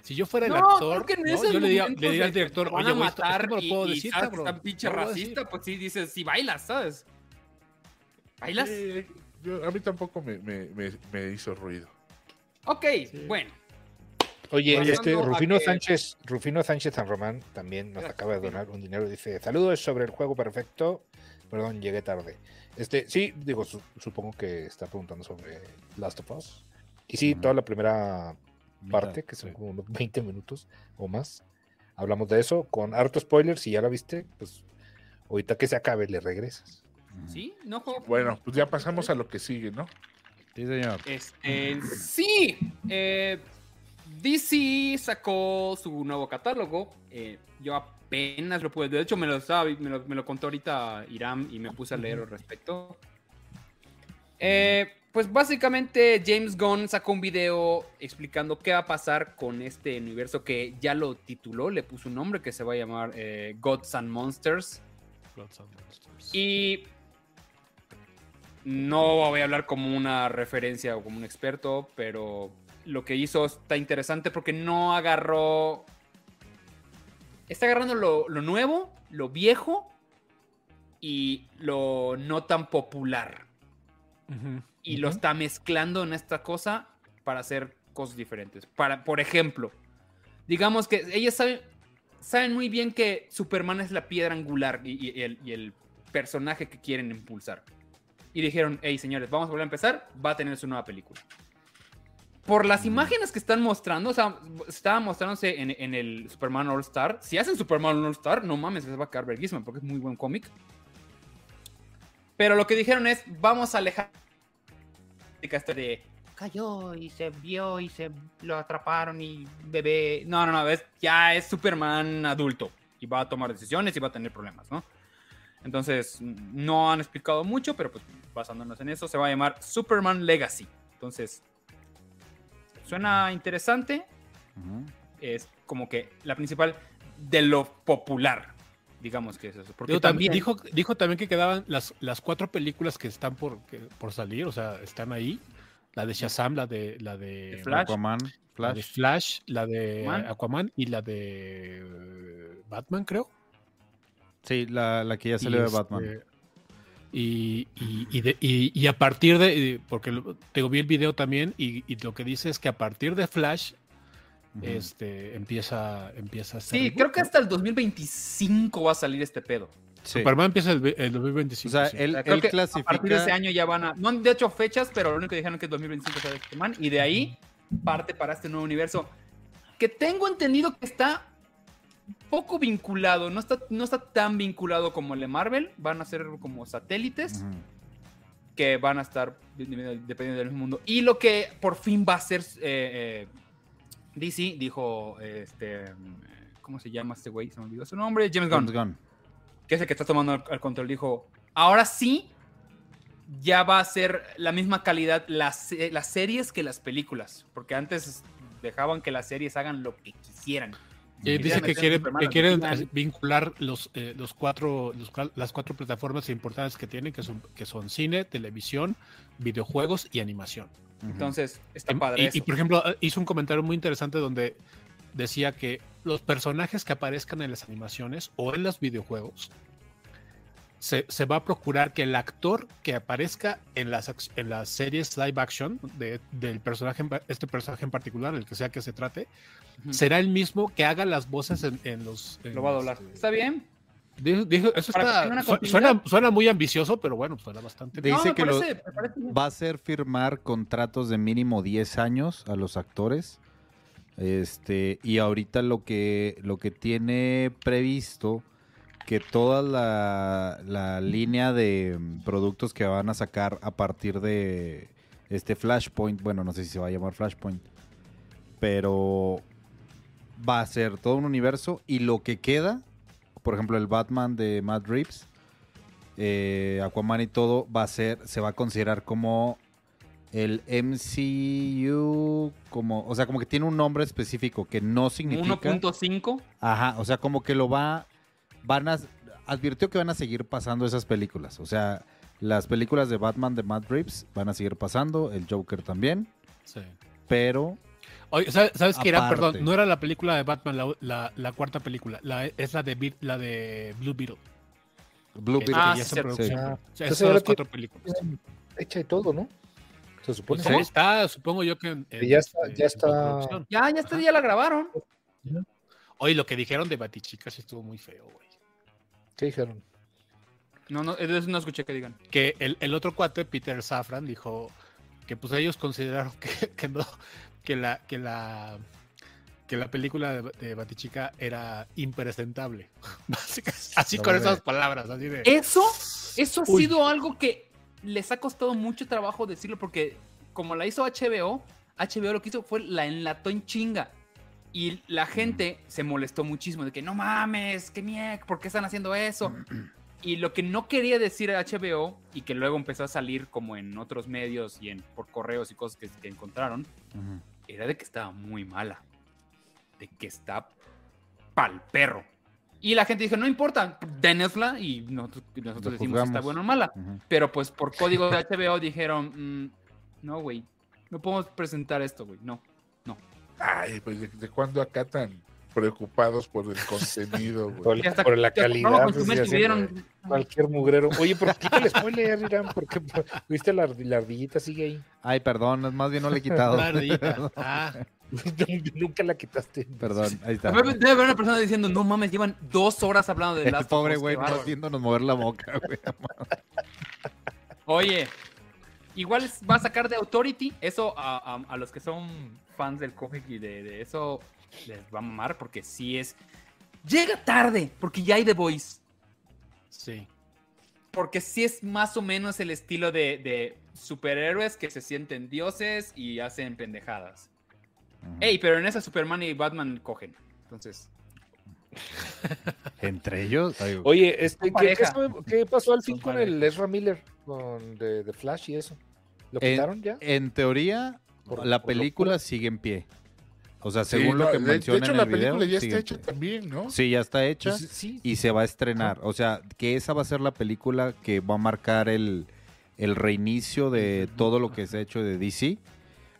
si yo fuera el No, actor, creo que en ¿no? yo le diría, momentos le diría al director, van oye, a güey, esto, esto matar y- puedo decir, sabes que pinche racista, decir". pues sí dices, si bailas, ¿sabes? ¿Bailas? Sí, yo- a mí tampoco me, me- me- me hizo ruido. Ok, bueno. Oye, Pasando este Rufino que- Sánchez, Rufino Sánchez San Román también nos Gracias, acaba de donar un dinero. Dice, saludos sobre el juego perfecto. Perdón, llegué tarde. Este, sí, digo, su- supongo que está preguntando sobre Last of Us. Y sí, toda la primera parte, que son sí. como unos 20 minutos o más. Hablamos de eso con harto spoiler. Si ya la viste, pues ahorita que se acabe le regresas. ¿Sí? ¿No juego? Bueno, pues ya pasamos a lo que sigue, ¿no? Sí, señor. Este, sí, eh, DC sacó su nuevo catálogo. eh, yo apenas lo pude. De hecho, me lo, estaba- me lo, me lo contó ahorita Iram y me puse a leer al respecto. Eh, pues básicamente James Gunn sacó un video explicando qué va a pasar con este universo que ya lo tituló, le puso un nombre que se va a llamar eh, Gods and Monsters. Y no voy a hablar como una referencia o como un experto, pero lo que hizo está interesante porque no agarró. Está agarrando lo, lo nuevo, lo viejo y lo no tan popular. Ujú, Y lo está mezclando en esta cosa para hacer cosas diferentes. Para, por ejemplo, digamos que ellos saben, saben muy bien que Superman es la piedra angular y, y el, y el personaje que quieren impulsar. Y dijeron, hey señores, vamos a volver a empezar, va a tener su nueva película. Por las imágenes que están mostrando, o sea, estaba mostrándose en, en el Superman All Star. Si hacen Superman All Star, no mames, se va a quedar verguísima porque es muy buen cómic. Pero lo que dijeron es, vamos a alejar este de cayó y se vio y se lo atraparon y bebé. No, no, no, es, ya es Superman adulto y va a tomar decisiones y va a tener problemas, ¿no? Entonces, no han explicado mucho, pero pues basándonos en eso, se va a llamar Superman Legacy. Entonces, suena interesante. Es como que la principal de lo popular, digamos que es eso. Porque Digo, también dijo, dijo también que quedaban las, las cuatro películas que están por, que- por salir, o sea, están ahí. La de Shazam, la de la de Flash. Aquaman, la de Flash. Flash, la de Aquaman. Aquaman y la de Batman, creo. Sí, la, la que ya Y, salió de este, Batman. Y, y, y de- y- y a partir de, y- porque te vi el video también, y, y lo que dice es que a partir de Flash, Ujú. este, empieza, empieza este Sí, reboot, creo que hasta el 2025 va a salir este pedo. Sí. Superman empieza el, el O 2025. sea, sí. él, O sea, creo él que clasifica. A partir de ese año ya van a. No han de hecho fechas, pero lo único que dijeron que es 2025 sale Superman. Y de ahí parte para este nuevo universo. Que tengo entendido que está poco vinculado, no está, no está tan vinculado como el de Marvel, van a ser como satélites Ujú. que van a estar dependiendo del mundo. Y lo que por fin va a ser eh, eh, DC, dijo, este, ¿cómo se llama este güey? Se me olvidó su nombre, James Gunn, James Gunn. que es el que está tomando el, el control, dijo, ahora sí, ya va a ser la misma calidad las, se- las series que las películas, porque antes dejaban que las series hagan lo que quisieran. Y dice que meten quieren, que vincular los, eh, los cuatro, los las cuatro plataformas importantes que tienen, que son, que son cine, televisión, videojuegos y animación. Entonces, está Y- padre y, eso. y, por ejemplo, eh, hizo un comentario muy interesante donde decía que los personajes que aparezcan en las animaciones o en los videojuegos se, se va a procurar que el actor que aparezca en las, en las series live action de- del personaje, este personaje en particular, el que sea que se trate, será el mismo que haga las voces en, en los. en Lo va a doblar. ¿Está bien? Dijo- dijo- eso está- suena, suena muy ambicioso, pero bueno, suena bastante. No, Dice me que lo- me parece va a ser firmar contratos de mínimo 10 años a los actores. Este, y ahorita lo que, lo que tiene previsto que toda la, la línea de productos que van a sacar a partir de este Flashpoint, bueno, no sé si se va a llamar Flashpoint, pero va a ser todo un universo y lo que queda, por ejemplo, el Batman de Matt Reeves, eh, Aquaman y todo va a ser, se va a considerar como el MCU, como, o sea, como que tiene un nombre específico que no significa. 1.5. Ajá, o sea, como que lo va, van a, advirtió que van a seguir pasando esas películas, o sea, las películas de Batman de Matt Reeves van a seguir pasando, el Joker también, Sí. pero Oye, ¿sabes, sabes qué era? Perdón, no era la película de Batman, la, la- la cuarta película. La, es la de, la de Blue Beetle. Blue Beetle. Ah, que ya sí, está cierto. producción. Ah, O sea, esas cuatro películas. Hecha y todo, ¿no? Se supone. Pues ahí está, supongo yo que. en- ya está- este, ya está-. Ya, ya este día la grabaron. Oye, lo que dijeron de Batichica sí estuvo muy feo, güey. ¿Qué dijeron? No, no, de eso no escuché que digan. Que el, el otro cuate, Peter Safran, dijo que pues ellos consideraron que, que no, que la, que la que la película de, de Batichica era impresentable. Así No con esas palabras, así de. Eso, eso ha Uy. sido algo que les ha costado mucho trabajo decirlo porque como la hizo HBO, HBO lo que hizo fue la enlató en chinga. Y la gente se molestó muchísimo de que no mames, qué mierda, ¿por qué están haciendo eso? Y lo que no quería decir HBO y que luego empezó a salir como en otros medios y en, por correos y cosas que, que encontraron. Era de que estaba muy mala. De que está pal perro. Y la gente dijo, no importa, denosla y nosotros, nosotros decimos si está buena o mala. Pero pues por código de HBO dijeron, "Mm, no, güey, no podemos presentar esto, güey, no. Ay, pues de, de cuándo acá tan preocupados por el contenido, güey. Por, la calidad. pues, Cualquier mugrero. Oye, pero quita el spoiler, Irán, porque viste la, la ardillita sigue ahí. Ay, perdón, más bien no le he quitado. Una ardillita. Ah, Nunca la quitaste. Perdón, ahí está. Debe haber una persona diciendo, no mames, llevan dos horas hablando de of pobre güey no bárbaro". haciéndonos mover la boca, güey. Oye, igual va a sacar de Authority. Eso a, a- a los que son fans del cómic y de, de eso les va a mamar porque sí es. Llega tarde porque ya hay The Voice. sí. Porque sí es más o menos el estilo de, de superhéroes que se sienten dioses y hacen pendejadas. Ey, pero en esa Superman y Batman cogen. Entonces, Entre ellos. Oye, este, ¿qué, qué pareja. sabe- qué pasó al fin con el Ezra Miller? Con de, de Flash y eso. ¿Lo En- quitaron ya? En teoría, Por- la por película locura. sigue en pie. O sea, según no, lo que de- de, menciona hecho, en la el video. película ya sigue está hecha también, ¿no? Sí, ya está hecha Pues sí. y se va a estrenar. O sea, que esa va a ser la película que va a marcar el, el reinicio de todo lo que se ha hecho de DC.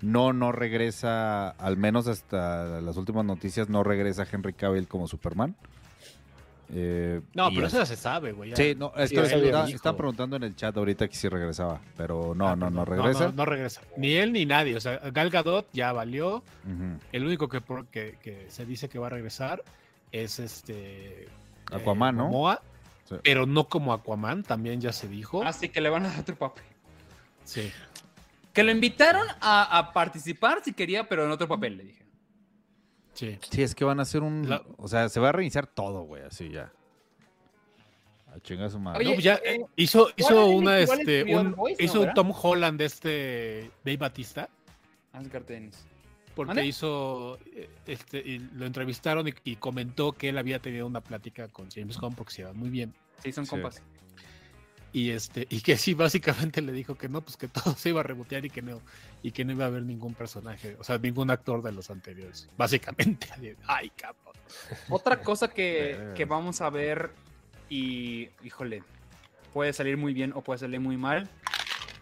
No, no regresa, al menos hasta las últimas noticias, no regresa Henry Cavill como Superman. Eh, No, pero es- eso ya se sabe, güey. ya. Sí, no, es que está- están preguntando en el chat ahorita que si regresaba, pero no, Ah, no, no regresa. No, no regresa. Ni él ni nadie. O sea, Gal Gadot ya valió. El único que, que, que se dice que va a regresar es este. Aquaman, ¿no? Momoa, Sí. Pero no como Aquaman, también ya se dijo. así que le van a dar otro papel. Sí. Que lo invitaron a, a participar si quería, pero en otro papel, le dije. Sí. Sí, es que van a hacer un. La- O sea, se va a reiniciar todo, güey, así ya. A chingar su madre. Oye, No, ya eh, eh, hizo, hizo una, este, un, The Voice, ¿no, hizo un? Tom Holland de este Dave Batista, Asgard Dennis. porque hizo, eh, este, y lo entrevistaron y, y comentó que él había tenido una plática con James Gunn porque se iban muy bien. Sí, son Sí. compas. Y este, y que sí, básicamente le dijo que no, pues que todo se iba a rebotear y que no, y que no iba a haber ningún personaje, o sea, ningún actor de los anteriores. Básicamente. Ay, cabrón. Otra cosa que, que vamos a ver y, híjole, puede salir muy bien o puede salir muy mal.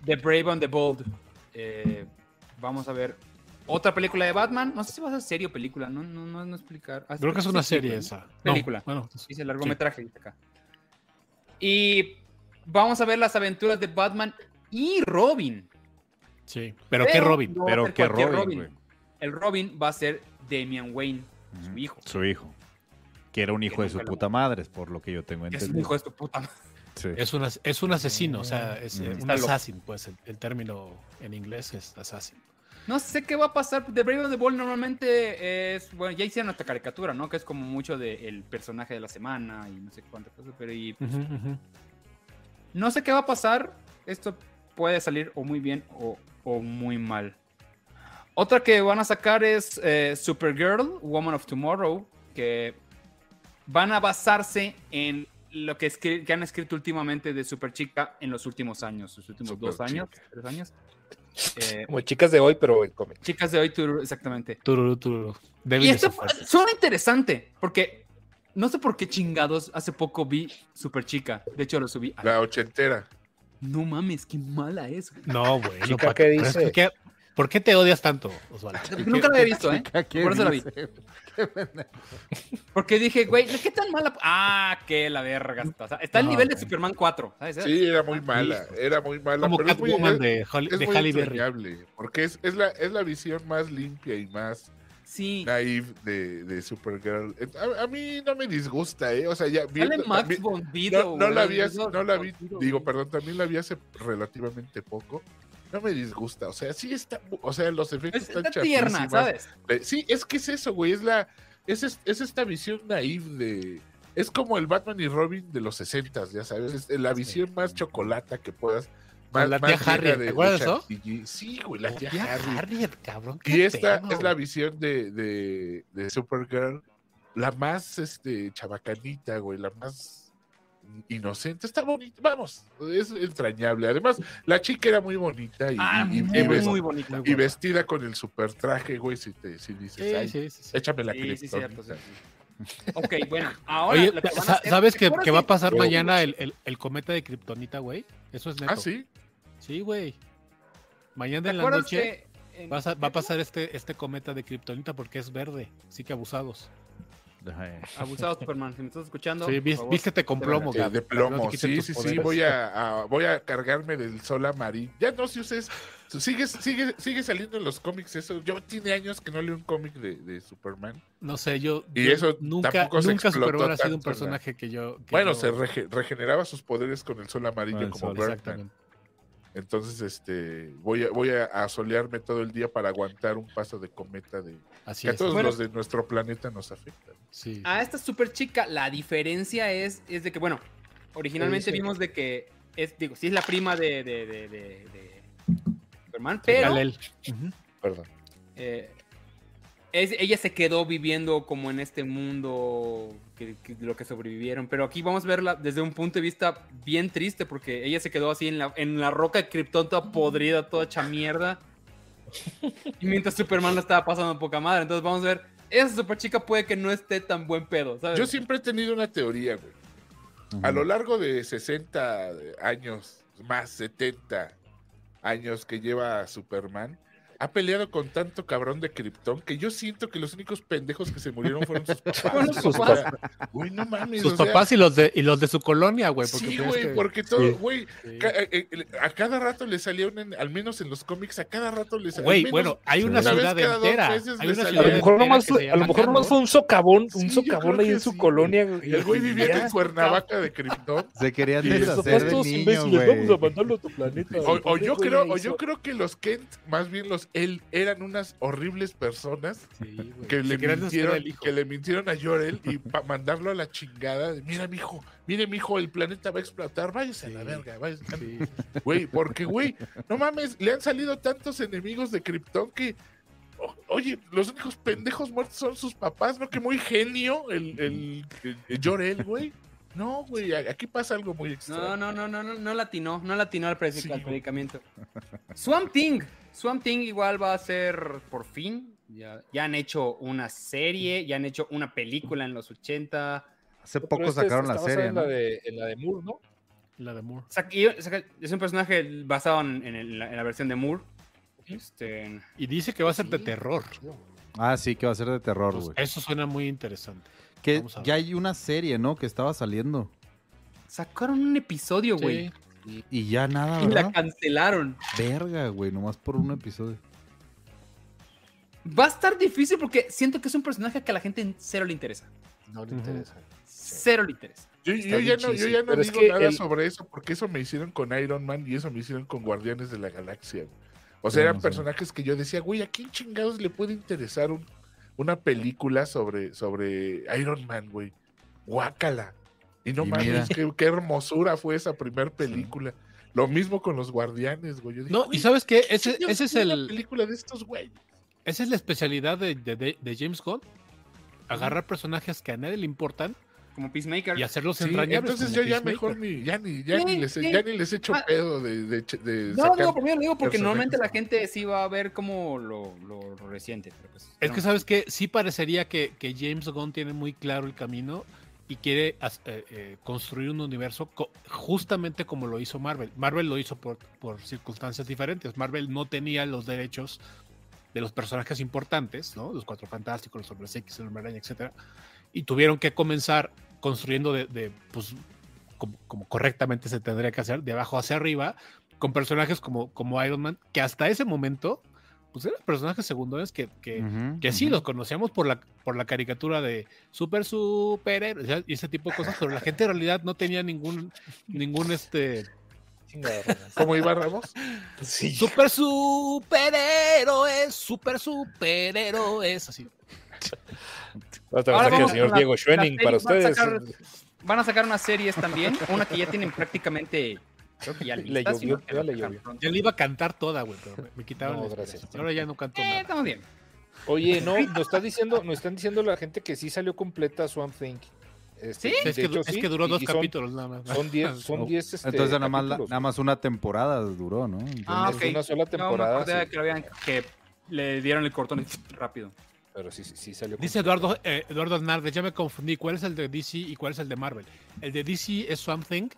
The Brave and the Bold. Eh, vamos a ver otra película de Batman. No sé si va a ser serie o película, no, no, no, no explicar. Ah, Creo que es una serie esa. No, Película. bueno, Dice largometraje, acá. Y vamos a ver las aventuras de Batman y Robin. sí. Pero qué Robin. no Pero qué Robin, güey. El Robin va a ser Damian Wayne, su hijo. Su hijo. Que era un hijo de su puta madre, es por lo que yo tengo que Es entendido. un hijo de su puta madre. Sí. Es un, es un asesino, o sea, es eh, Mm. un assassin, pues el, el término en inglés es assassin. No sé qué va a pasar. The Brave and the Bold normalmente es. Bueno, ya hicieron esta caricatura, ¿no? Que es como mucho del personaje de la semana y no sé cuántas cosas. Pero y, no sé qué va a pasar. Esto puede salir o muy bien o, o muy mal. Otra que van a sacar es eh, Supergirl, Woman of Tomorrow, que van a basarse en lo que, que han escrito últimamente de Superchica en los últimos años, los últimos dos Superchica. años, tres años. Eh, Como chicas de hoy, pero en cómic. chicas de hoy, tururú, exactamente. Tururú, tururú. Débil Y esto suena interesante, porque no sé por qué chingados hace poco vi Superchica. De hecho, lo subí. a- La ochentera. No mames, qué mala es. güey. No, güey. no, Chica, ¿qué dice? que- ¿Por qué te odias tanto, Osvaldo? Nunca la había visto, ¿eh? ¿Qué Por eso la vi. Porque dije, güey, ¿qué tan mala? Ah, que la verga está. O sea, está al No, nivel de. Superman 4, ¿sabes? Sí, era muy mala, era muy mala. Como Catwoman de, Holly- es de muy Halle Berry. porque es, es, la, es la visión más limpia y más Sí. naive de, de Supergirl. A, a mí no me disgusta, ¿eh? O sea, ya Sale Max también- Sydow, no, no la vi, no la vi, digo, perdón, también la vi hace relativamente poco. No me disgusta, o sea, sí está, o sea, los efectos Es- están Está tierna. ¿sabes? Eh, Sí, es que es eso, güey, es la, es, es, es esta visión naive de, es como el Batman y Robin de los 60 ya sabes, es la visión más chocolata que puedas. La tía Harriet, ¿te acuerdas de eso? Sí, güey, la tía Tía Harriet. Harriet, cabrón. Y esta pedo. es la visión de, de, de Supergirl, la más este chabacanita, güey, la más inocente. Está bonita, vamos, es entrañable. Además, la chica era muy bonita y, Ah, y- y muy, bonita. y vestida con el super traje, güey, si, te, si dices, Sí, "Ay, sí, sí, sí. échame la Sí, sí, cierto, kriptonita". sí, sí. Ok, bueno, ahora Oye, lo que van a sa- hacer- ¿sabes ¿te que, que va a pasar Oh. mañana el, el, el cometa de Kryptonita, güey? Eso es neto. Ah, sí. Sí, güey. Mañana ¿Te en la noche en- va a, va a pasar este, este cometa de Kryptonita porque es verde. Así que abusados. Abusado Superman, si me estás escuchando. Sí, vístete con plomo, Eh, de no plomo, sí, sí, sí, voy a, a- voy a cargarme del sol amarillo. Ya no, si ustedes, sigue, sigue, sigue saliendo en los cómics eso. Yo tiene años que no leo un cómic de, de Superman. No sé, yo, Y yo eso nunca, nunca Superman ha sido un personaje que yo. que Bueno, yo- se rege- regeneraba sus poderes con el sol amarillo el como sol, Birdman. Entonces, este, voy a, voy a asolearme todo el día para aguantar un paso de cometa de Así que a es. todos Bueno. los de nuestro planeta nos afectan. Sí. A esta super chica, la diferencia es, es de que, bueno, originalmente vimos de que es, digo, sí es la prima de, de, de, de- de Superman, pero. Ujú. Perdón. eh, es- ella se quedó viviendo como en este mundo que, que- de lo que sobrevivieron. Pero aquí vamos a verla desde un punto de vista bien triste, porque ella se quedó así en la, en la roca de Krypton, toda podrida, toda hecha mierda. Y mientras Superman la estaba pasando poca madre. Entonces vamos a ver, esa super chica puede que no esté tan buen pedo, ¿sabes? Yo siempre he tenido una teoría, güey. A lo largo de 60 años, más 70 años que lleva Superman, ha peleado con tanto cabrón de Krypton que yo siento que los únicos pendejos que se murieron fueron sus papás. Sus Güey, no mames. Sus o sea, papás y los de y los de su colonia, güey. Porque Sí, güey, que- porque todo, Sí. güey, Sí. ca- a cada rato le salía un, en- al menos en los cómics, a cada rato le salía. Güey, bueno, hay una una ciudad entera. Hay una A lo mejor nomás a lo mejor nomás fue un socavón, un socavón ahí en su sí, colonia. Y el güey vivía en Cuernavaca de Krypton. Se querían deshacer papás de todos niños, imbéciles, vamos a güey. mandarlo a tu planeta. O, yo creo, o yo creo que los Kent más bien los él, eran unas horribles personas Sí, que le, mintieron, que le mintieron a Jorel y para mandarlo a la chingada. de, Mira, mijo, mire, mijo, el planeta va a explotar, váyase a la Sí. verga, váyase. Sí. Güey, porque, güey, no mames, le han salido tantos enemigos de Krypton que. o- Oye, los únicos pendejos muertos son sus papás, ¿no? Que muy genio el, el, el- el Jor-El, güey. No, güey, aquí pasa algo muy extraño. No, no, no, no, no, no latinó, no latinó al, Sí, al predicamento. Swamp Thing, Swamp Thing igual va a ser por fin. Ya, ya han hecho una serie, ya han hecho una película en los 80. Hace poco este sacaron la serie, en ¿no? la de, en la de Moore, ¿no? La de Moore. Es un personaje basado en, en el- en la, versión de Moore. Este, Y dice que va a ser de terror. Ah, sí, que va a ser de terror, Pues, güey. eso suena muy interesante. Que ya hay una serie, ¿no? Que estaba saliendo. sacaron un episodio, güey. Sí. Y ya nada, y la ¿verdad? cancelaron. Verga, güey, nomás por un episodio. Va a estar difícil porque siento que es un personaje que a la gente en cero le interesa. No le interesa. Cero le interesa. Yo, ya no, yo cheesy, ya no pero es digo que nada el- sobre eso, porque eso me hicieron con Iron Man y eso me hicieron con Guardianes de la Galaxia. O sea, Sí, eran no sé. personajes que yo decía, güey, ¿a quién chingados le puede interesar un- una película sobre, sobre Iron Man, güey? Guácala. Y no Y mames, qué, qué hermosura fue esa primer película. Lo mismo con los Guardianes, güey. Yo dije, No, güey, y sabes qué, ¿qué ese, ese es el, película de estos güeyes. esa es la especialidad de, de- de- James Gunn. Agarrar personajes que a nadie le importan Como Peacemaker. y hacerlos Sí, entrañables. entonces yo ya Peacemaker. mejor ni, ya ni, ya Sí, ni les, sí. ya ni les echo Ah. pedo de, de, de No, sacar- digo, primero lo digo porque personajes. normalmente la gente sí va a ver como lo, lo reciente. Pero pues, Es no. que sabes que sí parecería que, que James Gunn tiene muy claro el camino y quiere eh, eh, construir un universo justamente como lo hizo Marvel. Marvel lo hizo por, por circunstancias diferentes. Marvel no tenía los derechos de los personajes importantes, ¿no? Los Cuatro Fantásticos, los Hombres X, el Hombre Araña, etcétera, y tuvieron que comenzar construyendo de, de, pues, como, como correctamente se tendría que hacer, de abajo hacia arriba, con personajes como, como Iron Man, que hasta ese momento, pues eran personajes secundarios que, que, que sí, los conocíamos por la, por la caricatura de super superhéroes y ese tipo de cosas, pero la gente en realidad no tenía ningún, ningún este. ¿Cómo iba Ramos? Sí. super superhéroes, super superhéroes, así. Ahora aquí el vamos señor Diego Schwenning para Van a ustedes. sacar- Van a sacar unas series también, una que ya tienen prácticamente, creo que ya Le llovió, ya le llovió. Ya le iba a cantar toda, güey, pero me, me quitaron No, gracias. Ahora ya no canto Eh, nada. estamos bien. Oye, no, nos está diciendo, nos están diciendo la gente que sí salió completa Swamp Thing. Este, ¿Sí? Es que, hecho, es sí, que duró dos son- capítulos nada más. Son 10, son 10 este, Entonces nada más, la- nada más una temporada duró, ¿no? Ah, Es ok. una sola No, me temporada, acordé sí. que, lo habían- que le dieron el cortón rápido. Pero sí, sí, sí salió Dice completa. Eduardo, eh, Eduardo Hernández, ya me confundí. ¿Cuál es el de DC y cuál es el de Marvel? El de DC es Something,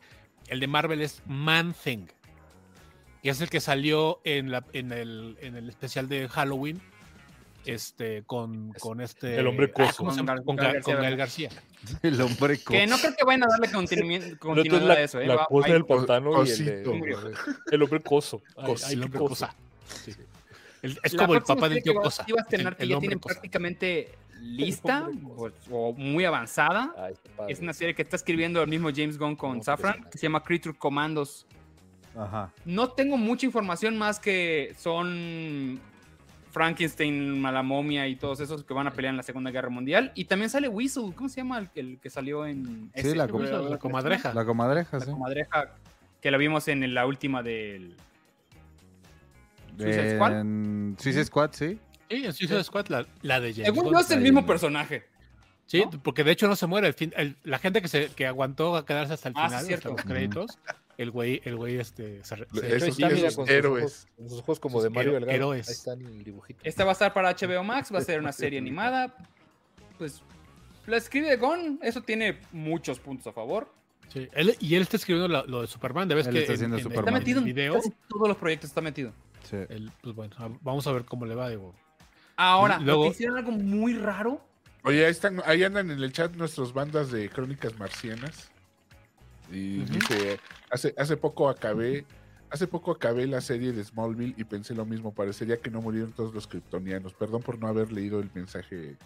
el de Marvel es Man Thing. Y es el que salió en, la, en, el, en el especial de Halloween. Este, con, con este. el hombre ah, coso. ¿cómo se llama? Con Con, Gael Ga- con García Gael García. El hombre co- Que no creo que vayan a darle continuidad la, a eso, ¿eh? la Va- cosa hay- del pantano y el, de- el hombre coso. Cos- ay, el hombre coso. cosa. Sí. El- es la como el papá del tío Cosa. que iba a estrenar el- que el ya hombre tienen Cosa. prácticamente lista hombre o, o muy avanzada. Ay. Es una serie que está escribiendo el mismo James Gunn con Safran, pues, que se llama Creature Commandos. Ajá. No tengo mucha información más que son Frankenstein, Malamomia y todos esos que van a pelear en la Segunda Guerra Mundial. Y también sale Weasel, ¿cómo se llama el, el que salió en... Sí, la com- La comadreja. La comadreja, La sí. comadreja que la vimos en la última del... Suicide Squad. En Suicide Squad, sí. Sí, en Suicide Squad, la, la de James Según yo es el mismo personaje. Sí, ¿no? porque de hecho no se muere. El fin, el- la gente que se que aguantó a quedarse hasta el Ah, sí, final, hasta cierto. los créditos, el güey, el güey este se, se- Esos- está, mira, con sus héroes. ojos, con sus ojos como Sus de Mario Delgado. héroes. Ahí está el dibujito. Esta va a estar para HBO Max, va a ser una serie animada. Pues la escribe Gon, eso tiene muchos puntos a favor. sí, él- y él está escribiendo lo, lo de Superman. De vez Él que está en- haciendo en- Superman. Está en metido en video, casi todos los proyectos, está metido. Sí. él, pues bueno, vamos a ver cómo le va. Digo. Ahora, Y lo luego- que hicieron algo muy raro. Oye, ahí, están, ahí andan en el chat nuestras bandas de crónicas marcianas. Y Ujú. dice, hace, hace poco acabé, hace poco acabé la serie de Smallville y pensé lo mismo, parecería que no murieron todos los kryptonianos. Perdón por no haber leído el mensaje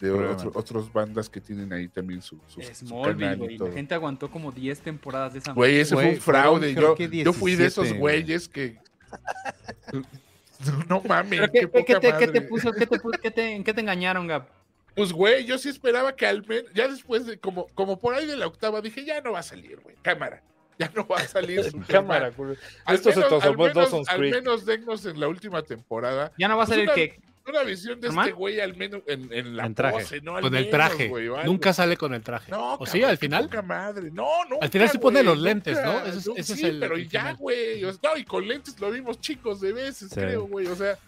de otro- otros bandas que tienen ahí también su, su, su Smallville, canal güey. La gente aguantó como 10 temporadas de esa Güey, ese fue un fraude. Yo, fui de esos 17, güey. güeyes que No mames, ¿Pero qué, qué, poca qué te, qué te puso? ¿Qué te, pu- qué te- ¿En qué te engañaron, Gab? Pues, güey, yo sí esperaba que al menos, ya después de, como, como por ahí de la octava, dije, ya no va a salir, güey, cámara. Ya no va a salir Superman. Cámara. Al Esto se menos- al transformó en menos- Al menos dennos en la última temporada Ya no va a Pues salir una- que. Una visión de ¿Normal? este güey al menos en, en la En traje. pose, ¿no? Al Con el menos, traje. güey. Nunca sale con el traje. No, ¿O sí, al final? poca madre. No, no. Al final sí pone los lentes, ¿no? Ese es- ese es sí, el- pero el ya, final. güey. o sea, No, y con lentes lo vimos chicos de veces, Sí. creo, güey. O sea,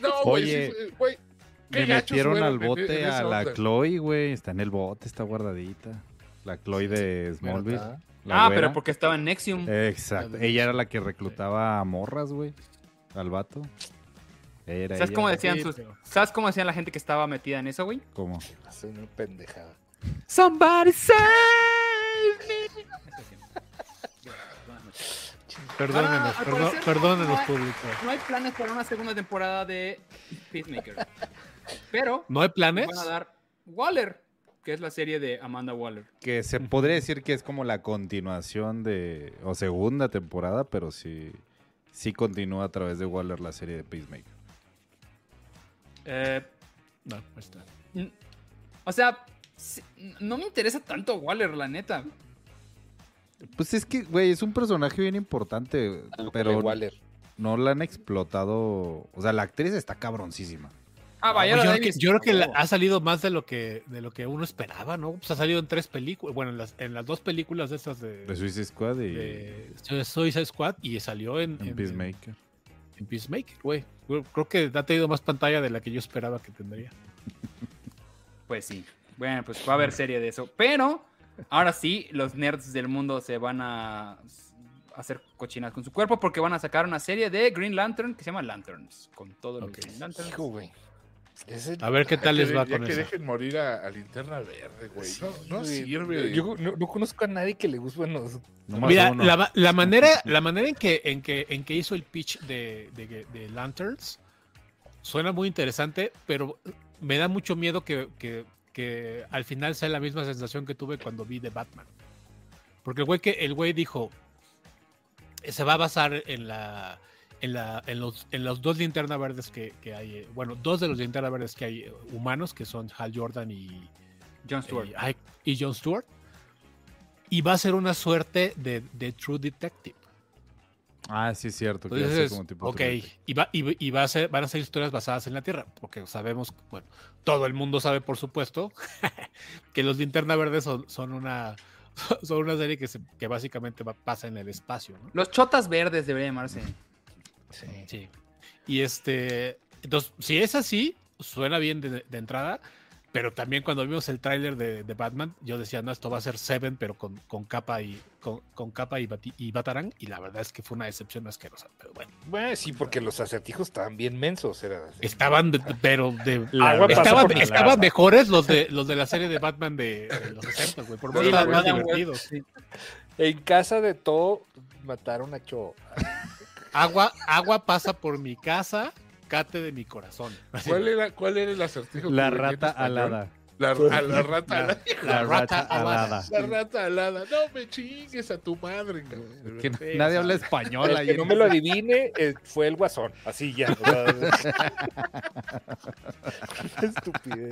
no, güey. Oye, sí güey. gachos metieron al en- en bote a la onda. Chloe, güey. Está en el bote, está guardadita. La Chloe de Smallville. Ah, güera. pero porque estaba en Nexium. Exacto. Ella era la que reclutaba a morras, güey. Al vato. Era ¿Sabes cómo decían sus. ¿Sabes cómo decían la gente que estaba metida en eso, güey? ¿Cómo? Hace una pendejada. Somebody save me. Perdónenos, Ah, perdónenos, no hay- público. No hay planes para una segunda temporada de Peacemaker. Pero ¿No hay planes? van a dar Waller, que es la serie de Amanda Waller. Que se podría decir que es como la continuación de. O segunda temporada, pero sí. Sí continúa a través de Waller la serie de Peacemaker. Eh, No, ahí está. n- o sea, no me interesa tanto Waller, la neta. Pues es que, güey, es un personaje bien importante, pero Waller. no la han explotado. O sea, la actriz está cabroncísima. Ah, Pues vaya, yo, creo que, yo creo que la- ha salido más de lo que de lo que uno esperaba, ¿no? Pues ha salido en tres películas, bueno, en las, en las dos películas de estas de, De Suicide Squad y de Suicide Squad y salió en, en en- Peacemaker. En Peacemaker, güey. Creo- que ha tenido más pantalla de la que yo esperaba que tendría. Pues sí. Bueno, pues va a haber serie de eso. Pero ahora sí, los nerds del mundo se van a hacer cochinas con su cuerpo porque van a sacar una serie de Green Lantern que se llama Lanterns. Con todos los Ok. Green Lanterns. Hijo, el- A ver qué tal les va ya con que eso. dejen morir a, a Linterna Verde, güey. No, no güey. sirve. Yo no, no conozco a nadie que le guste. Bueno, Nomás Mira, uno. la, ma- la manera, la manera en que, en que, en que hizo el pitch de, de, de Lanterns suena muy interesante, pero me da mucho miedo que, que- que al final sea la misma sensación que tuve cuando vi de Batman. Porque el güey que el güey dijo se va a basar en la en, la, en, los, en los dos linternas verdes que, que hay, eh, bueno, dos de los linternas verdes que hay eh, humanos, que son Hal Jordan y, John Stewart. eh, ay, y John Stewart. Y va a ser una suerte de, de True Detective. Ah, sí, es cierto. Entonces, como tipo ok, y, va, y, y va a ser, van a ser historias basadas en la Tierra, porque sabemos, bueno, todo el mundo sabe, por supuesto, que los Linterna Verdes son, son una son una serie que, se- que básicamente va- pasa en el espacio, ¿no? Los chotas verdes debería llamarse. Sí. Sí. Y este, entonces, si es así, suena bien de, de entrada, pero también cuando vimos el tráiler de, de Batman, yo decía, no, esto va a ser Seven, pero con, con capa y con, con capa y, bati- y batarán, y la verdad es que fue una decepción asquerosa, pero bueno. Bueno, sí, porque los acertijos estaban bien mensos. Era así. Estaban, de- pero de. La estaban estaban mejores los de los de la serie de Batman de, de los 60, güey. Por más divertidos. sí. En casa de todo mataron a Cho. Agua, agua pasa por mi casa, cate de mi corazón. Así. ¿Cuál era, ¿Cuál era el acertijo? La rata alada. La, a la rata La- alada. La rata alada. alada. La rata alada. No me chingues a tu madre, Que nadie habla español El ahí. que no me lo adivine eh, fue el guasón. Así ya. Estupidez.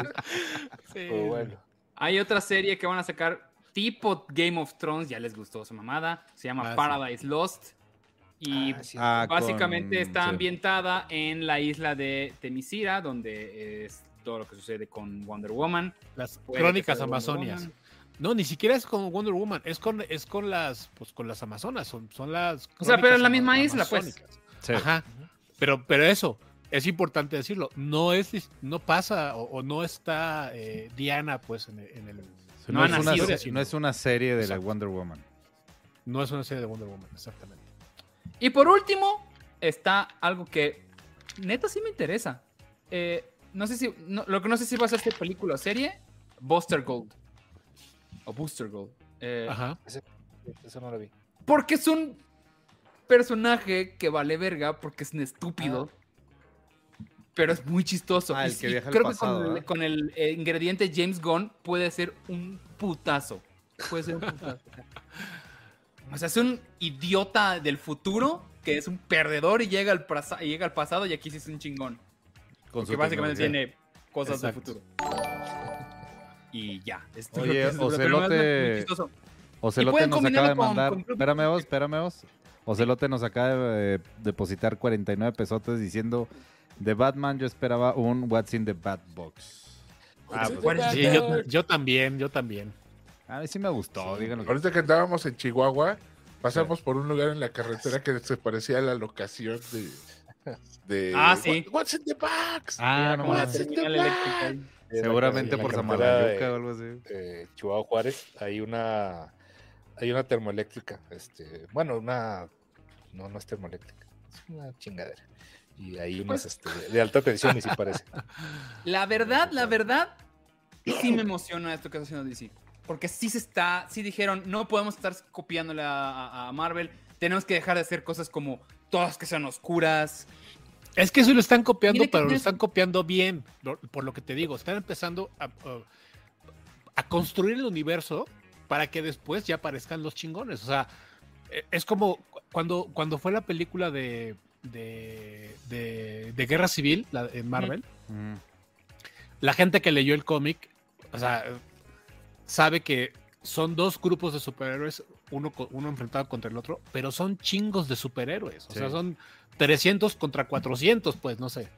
Sí. Pero bueno. Hay otra serie que van a sacar tipo Game of Thrones, ya les gustó su mamada. Se llama Ah, sí. Paradise Lost. Y Ah, sí. Ah, básicamente con- está sí. ambientada en la isla de Temisira, donde es todo lo que sucede con Wonder Woman. Las Puede crónicas amazonias. No, ni siquiera es con Wonder Woman, es con, es con las, pues con las amazonas, son, son las. O sea, pero en la misma isla, pues. Sí. Ajá. Pero, pero eso, es importante decirlo. No es, no pasa o, o no está eh, Diana, pues, en, el- en el. No, No es una, no es una serie de la. Wonder Woman. No es una serie de Wonder Woman, exactamente. Y por último, está algo que neta sí me interesa. Eh, no sé si, no- lo que no sé si va a ser esta película o serie, Buster Gold. O Booster Gold. Eh, Ajá. Eso no lo vi. Porque es un personaje que vale verga porque es un estúpido. Pero es muy chistoso. Ah, el que al creo pasado, que con, el, ¿verdad? con el, eh, ingrediente James Gunn puede ser un putazo. Puede ser un putazo. o sea, es un idiota del futuro que es un perdedor y llega al, y llega al pasado y aquí sí es un chingón. Con su básicamente tecnología. tiene cosas del futuro. Y ya. Esto es Oye, que es- que Ocelote-. Ocelote nos acaba de con- mandar. con espérame vos, espérame vos. Ocelote nos acaba de depositar 49 pesotes diciendo: De Batman yo esperaba un What's in the Bat Box. Ah, pues, Bueno, Sí, yo, yo también, yo también. A mí sí me gustó, díganlo. que- Ahorita que andábamos en Chihuahua, pasamos por un lugar en la carretera que se parecía a la locación de. de Ah, sí. What- What's in the box? Ah, no ahí. Seguramente por Samalayuca o algo así. eh, Chihuahua Juárez hay una hay una termoeléctrica este bueno una no no es termoeléctrica es una chingadera y hay unas Pues este, de alta tensión y sí parece La verdad, la verdad, sí me emociona esto que está haciendo DC. Porque sí se está, sí dijeron, no podemos estar copiándole a, a- a Marvel. Tenemos que dejar de hacer cosas como todas que sean oscuras. Es que eso lo están copiando, pero lo están copiando bien, por lo que te digo. Están empezando a, a- construir el universo para que después ya aparezcan los chingones. O sea, e- es como cu- cuando, cuando fue la película de, de, de- de Guerra Civil la- en Marvel. La gente que leyó el cómic, o sea, sabe que son dos grupos de superhéroes, uno, uno enfrentado contra el otro, pero son chingos de superhéroes. O sea, son 300 contra 400, pues, no sé.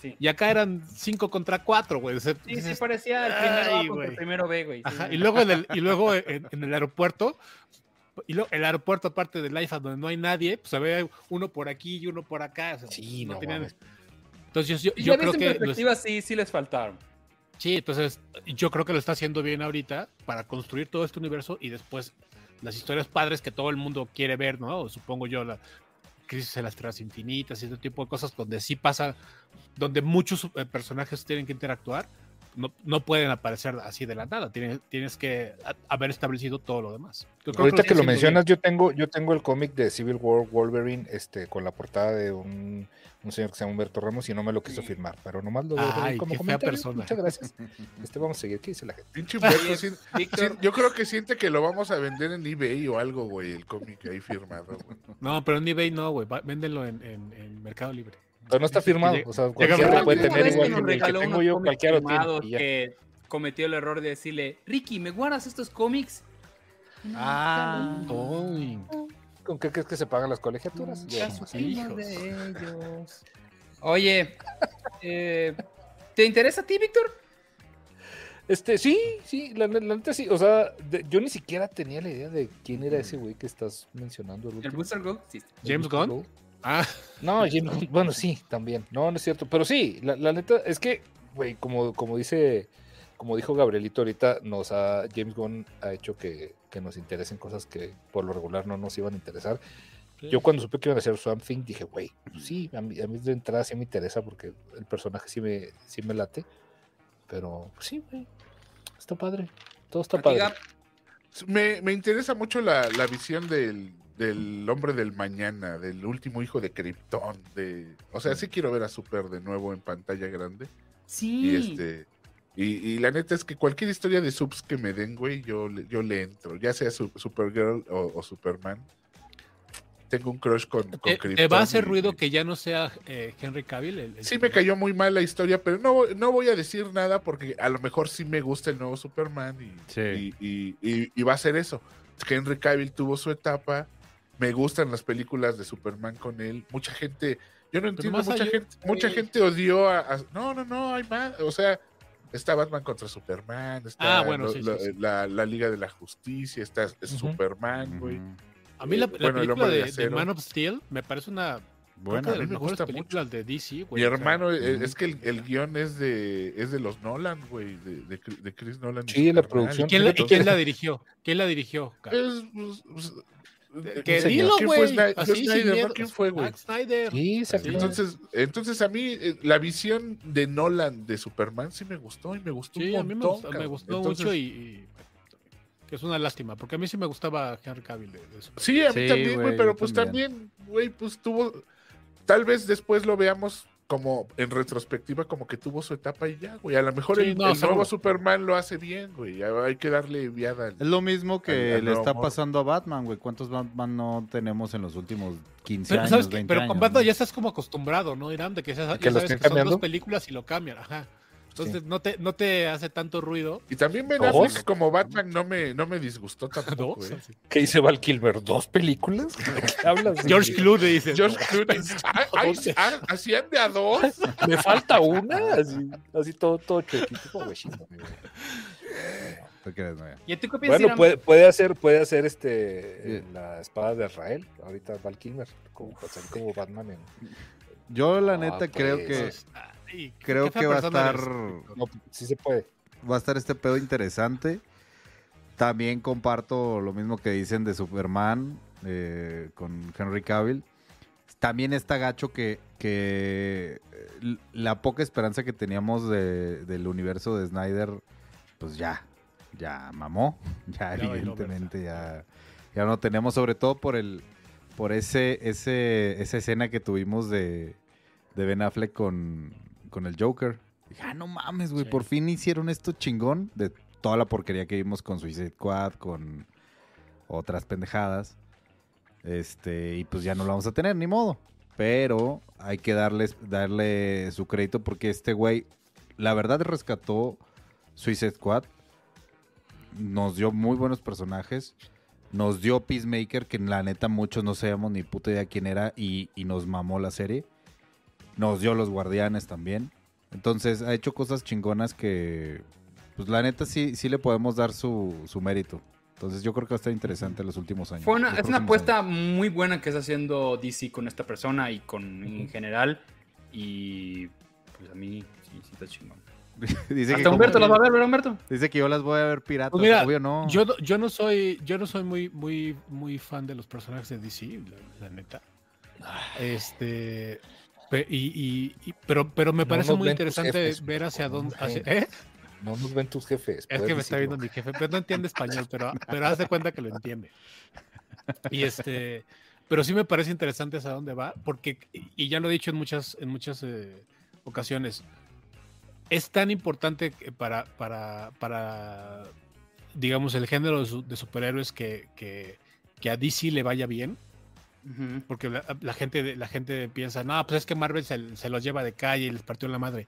Sí, Y acá eran 5 contra 4, güey. Sí, sí parecía el primero A Ay, contra el güey. primero B, güey. sí. Y luego, en el, y luego en, en el aeropuerto, y luego el aeropuerto aparte del IFA donde no hay nadie, pues se ve uno por aquí y uno por acá. o sea, sí no, tenían- mames. Entonces yo, yo ya creo en que... los- perspectiva, sí, sí les faltaron. Sí, entonces yo creo que lo está haciendo bien ahorita para construir todo este universo y después las historias padres que todo el mundo quiere ver, ¿no? Supongo yo, la crisis en las tierras infinitas y este tipo de cosas donde sí pasa, donde muchos eh, personajes tienen que interactuar, no, no pueden aparecer así de la nada, tienes, tienes que haber establecido todo lo demás. Creo ahorita que lo mencionas yo tengo yo tengo el cómic de Civil War Wolverine este con la portada de un, un señor que se llama Humberto Ramos y no me lo quiso firmar pero nomás lo Ay, como qué fea persona. muchas gracias este vamos a seguir qué dice la gente Pinche Humberto, sí, yo creo que siente que lo vamos a vender en eBay o algo, güey, el cómic ahí firmado. güey. No, pero en eBay no, güey, va- véndenlo en, en- en Mercado Libre. Pero no está firmado o sea cualquiera lo puede tener igual que que tengo yo cualquiera lo tiene firmados y ya. que cometió el error de decirle, Ricky, ¿me guardas estos cómics? Ah. Uy. ¿Con qué crees que se pagan las colegiaturas? Supimos hijos. de ellos. Oye, eh, ¿te interesa a ti, Víctor? Este, sí, sí, la, la- la neta sí. O sea, de- yo ni siquiera tenía la idea de quién era ese güey que estás mencionando. El, ¿El. Booster Gold? Sí. James Gunn. Ah, No, bueno, sí, también. No, no es cierto. Pero sí, la, la neta es que, güey, como, como dice, como dijo Gabrielito ahorita, nos ha, James Gunn ha hecho que, que nos interesen cosas que por lo regular no nos iban a interesar. Yo cuando supe que iban a hacer Swamp Thing dije, güey, sí, a mí, a mí de entrada sí me interesa porque el personaje sí me, sí me late. Pero pues, sí, güey, está padre. Todo está padre. Me, me interesa mucho la, la visión del, del hombre del mañana, del último hijo de Krypton. De, o sea, sí quiero ver a Super de nuevo en pantalla grande. Sí. Y este. Y, y la neta es que cualquier historia de subs que me den, güey, yo, le- yo le entro. Ya sea Su- Supergirl o, o Superman. Tengo un crush con, con ¿Te, te Krypton va a hacer y- ruido que ya no sea eh, Henry Cavill? el- el- Sí me cayó muy mal la historia, pero no, no voy a decir nada porque a lo mejor sí me gusta el nuevo Superman y, Sí. y, y- y- y va a ser eso. Henry Cavill tuvo su etapa, me gustan las películas de Superman con él. Mucha gente, yo no entiendo, mucha gente, mucha gente odió a, a- No, no, no, hay más. O sea, está Batman contra Superman, está Ah, bueno, lo- sí, sí, lo- sí. La, la Liga de la Justicia, está es. Superman, güey. A mí la, Eh, la bueno, película de de. Man of Steel me parece una Bueno, de mí las me mejores gusta películas de DC, güey. Mi o sea, hermano, eh, es que el, el guion es de, es de los Nolan, güey, de, de, Chris Nolan. y Sí, la Superman. producción. ¿Y quién, la, y quién la dirigió? ¿Quién la dirigió? Es, pues, Que eh, dilo, ¿quién fue güey. ¿Quién fue, güey? Sí, exacto. Entonces, entonces a mí eh, la visión de Nolan de Superman sí me gustó y me gustó Sí, un a mí me montón, gustó, me gustó Entonces, mucho y, y- que es una lástima, porque a mí sí me gustaba Henry Cavill. de- de Superman. Sí, a mí Sí, también, güey, pero pues también, güey, pues tuvo, tal vez después lo veamos como en retrospectiva, como que tuvo su etapa y ya, güey. A lo mejor Sí, el, no, el seguro. nuevo Superman lo hace bien, güey. Hay que darle viada. al- Es lo mismo que Al- al le está pasando a Batman, güey. ¿Cuántos Batman no tenemos en los últimos 15 Pero, años, ¿sabes qué? 20 Pero años. con Batman ya estás como acostumbrado, ¿no, Irán? De que, ya, ya ¿Que lo sabes que son dos películas y lo cambian, ajá. Entonces no, te, no te hace tanto ruido. Y también Ben ¿Dos? Affleck como Batman no me, no me disgustó tampoco. Dos, ¿eh? ¿Qué dice Val Kilmer? ¿Dos películas? ¿De qué hablas? George Clooney dice. George Clooney. ay, ay, ah, ¿Hacían de a dos? Me falta una. Así, así todo, todo chuequito, pobrecito. ¿Tú crees, no? ¿Y tú qué piensas, Bueno, puede, puede hacer, puede hacer este Bien. la espada de Israel. Ahorita Val Kilmer, como, como Batman en. Yo la Ah, neta creo pues. que Ay, creo que va a estar. No, sí se puede. va a estar este pedo interesante. También comparto lo mismo que dicen de Superman eh, con Henry Cavill. También está gacho que, que eh, la poca esperanza que teníamos de- del universo de Snyder, pues ya, ya mamó. Ya, Ya evidentemente ya, ya no tenemos, sobre todo por el por ese, ese esa escena que tuvimos de, de Ben Affleck con, con el Joker. Dije, ah, no mames, güey, Sí. por fin hicieron esto chingón de toda la porquería que vimos con Suicide Squad, con otras pendejadas. Este, y pues ya no lo vamos a tener, ni modo. Pero hay que darles, darle su crédito porque este güey, la verdad, rescató Suicide Squad. Nos dio muy buenos personajes. Nos dio Peacemaker, que la neta muchos no sabíamos ni puta idea quién era y, y nos mamó la serie. Nos dio los guardianes también. Entonces ha hecho cosas chingonas que, pues la neta sí, sí le podemos dar su, su mérito. Entonces yo creo que va a estar interesante los últimos años. Fue una, los es una apuesta muy buena que está haciendo DC con esta persona y con en general. Y pues a mí sí, sí está chingón. dice, que Hasta como- Humberto las va a ver, ¿verdad, Humberto? dice que yo las voy a ver piratas. Pues mira, obvio no. Yo, no- yo no soy, yo no soy muy, muy, muy fan de los personajes de DC, la, la neta. Este, pe- y, y- y- pero, pero me parece muy interesante jefes, ver hacia dónde. hacia- ¿eh? No nos ven tus jefes. Es que me está viendo mi jefe, pero no entiende español, pero, pero haz de cuenta que lo entiende. Y este, pero sí me parece interesante hacia dónde va, porque, y ya lo he dicho en muchas, en muchas eh, ocasiones, es tan importante para, para, para digamos, el género de, su- de superhéroes que, que, que a DC le vaya bien, Porque la, la gente, la gente piensa, no, pues es que Marvel se, se los lleva de calle y les partió en la madre.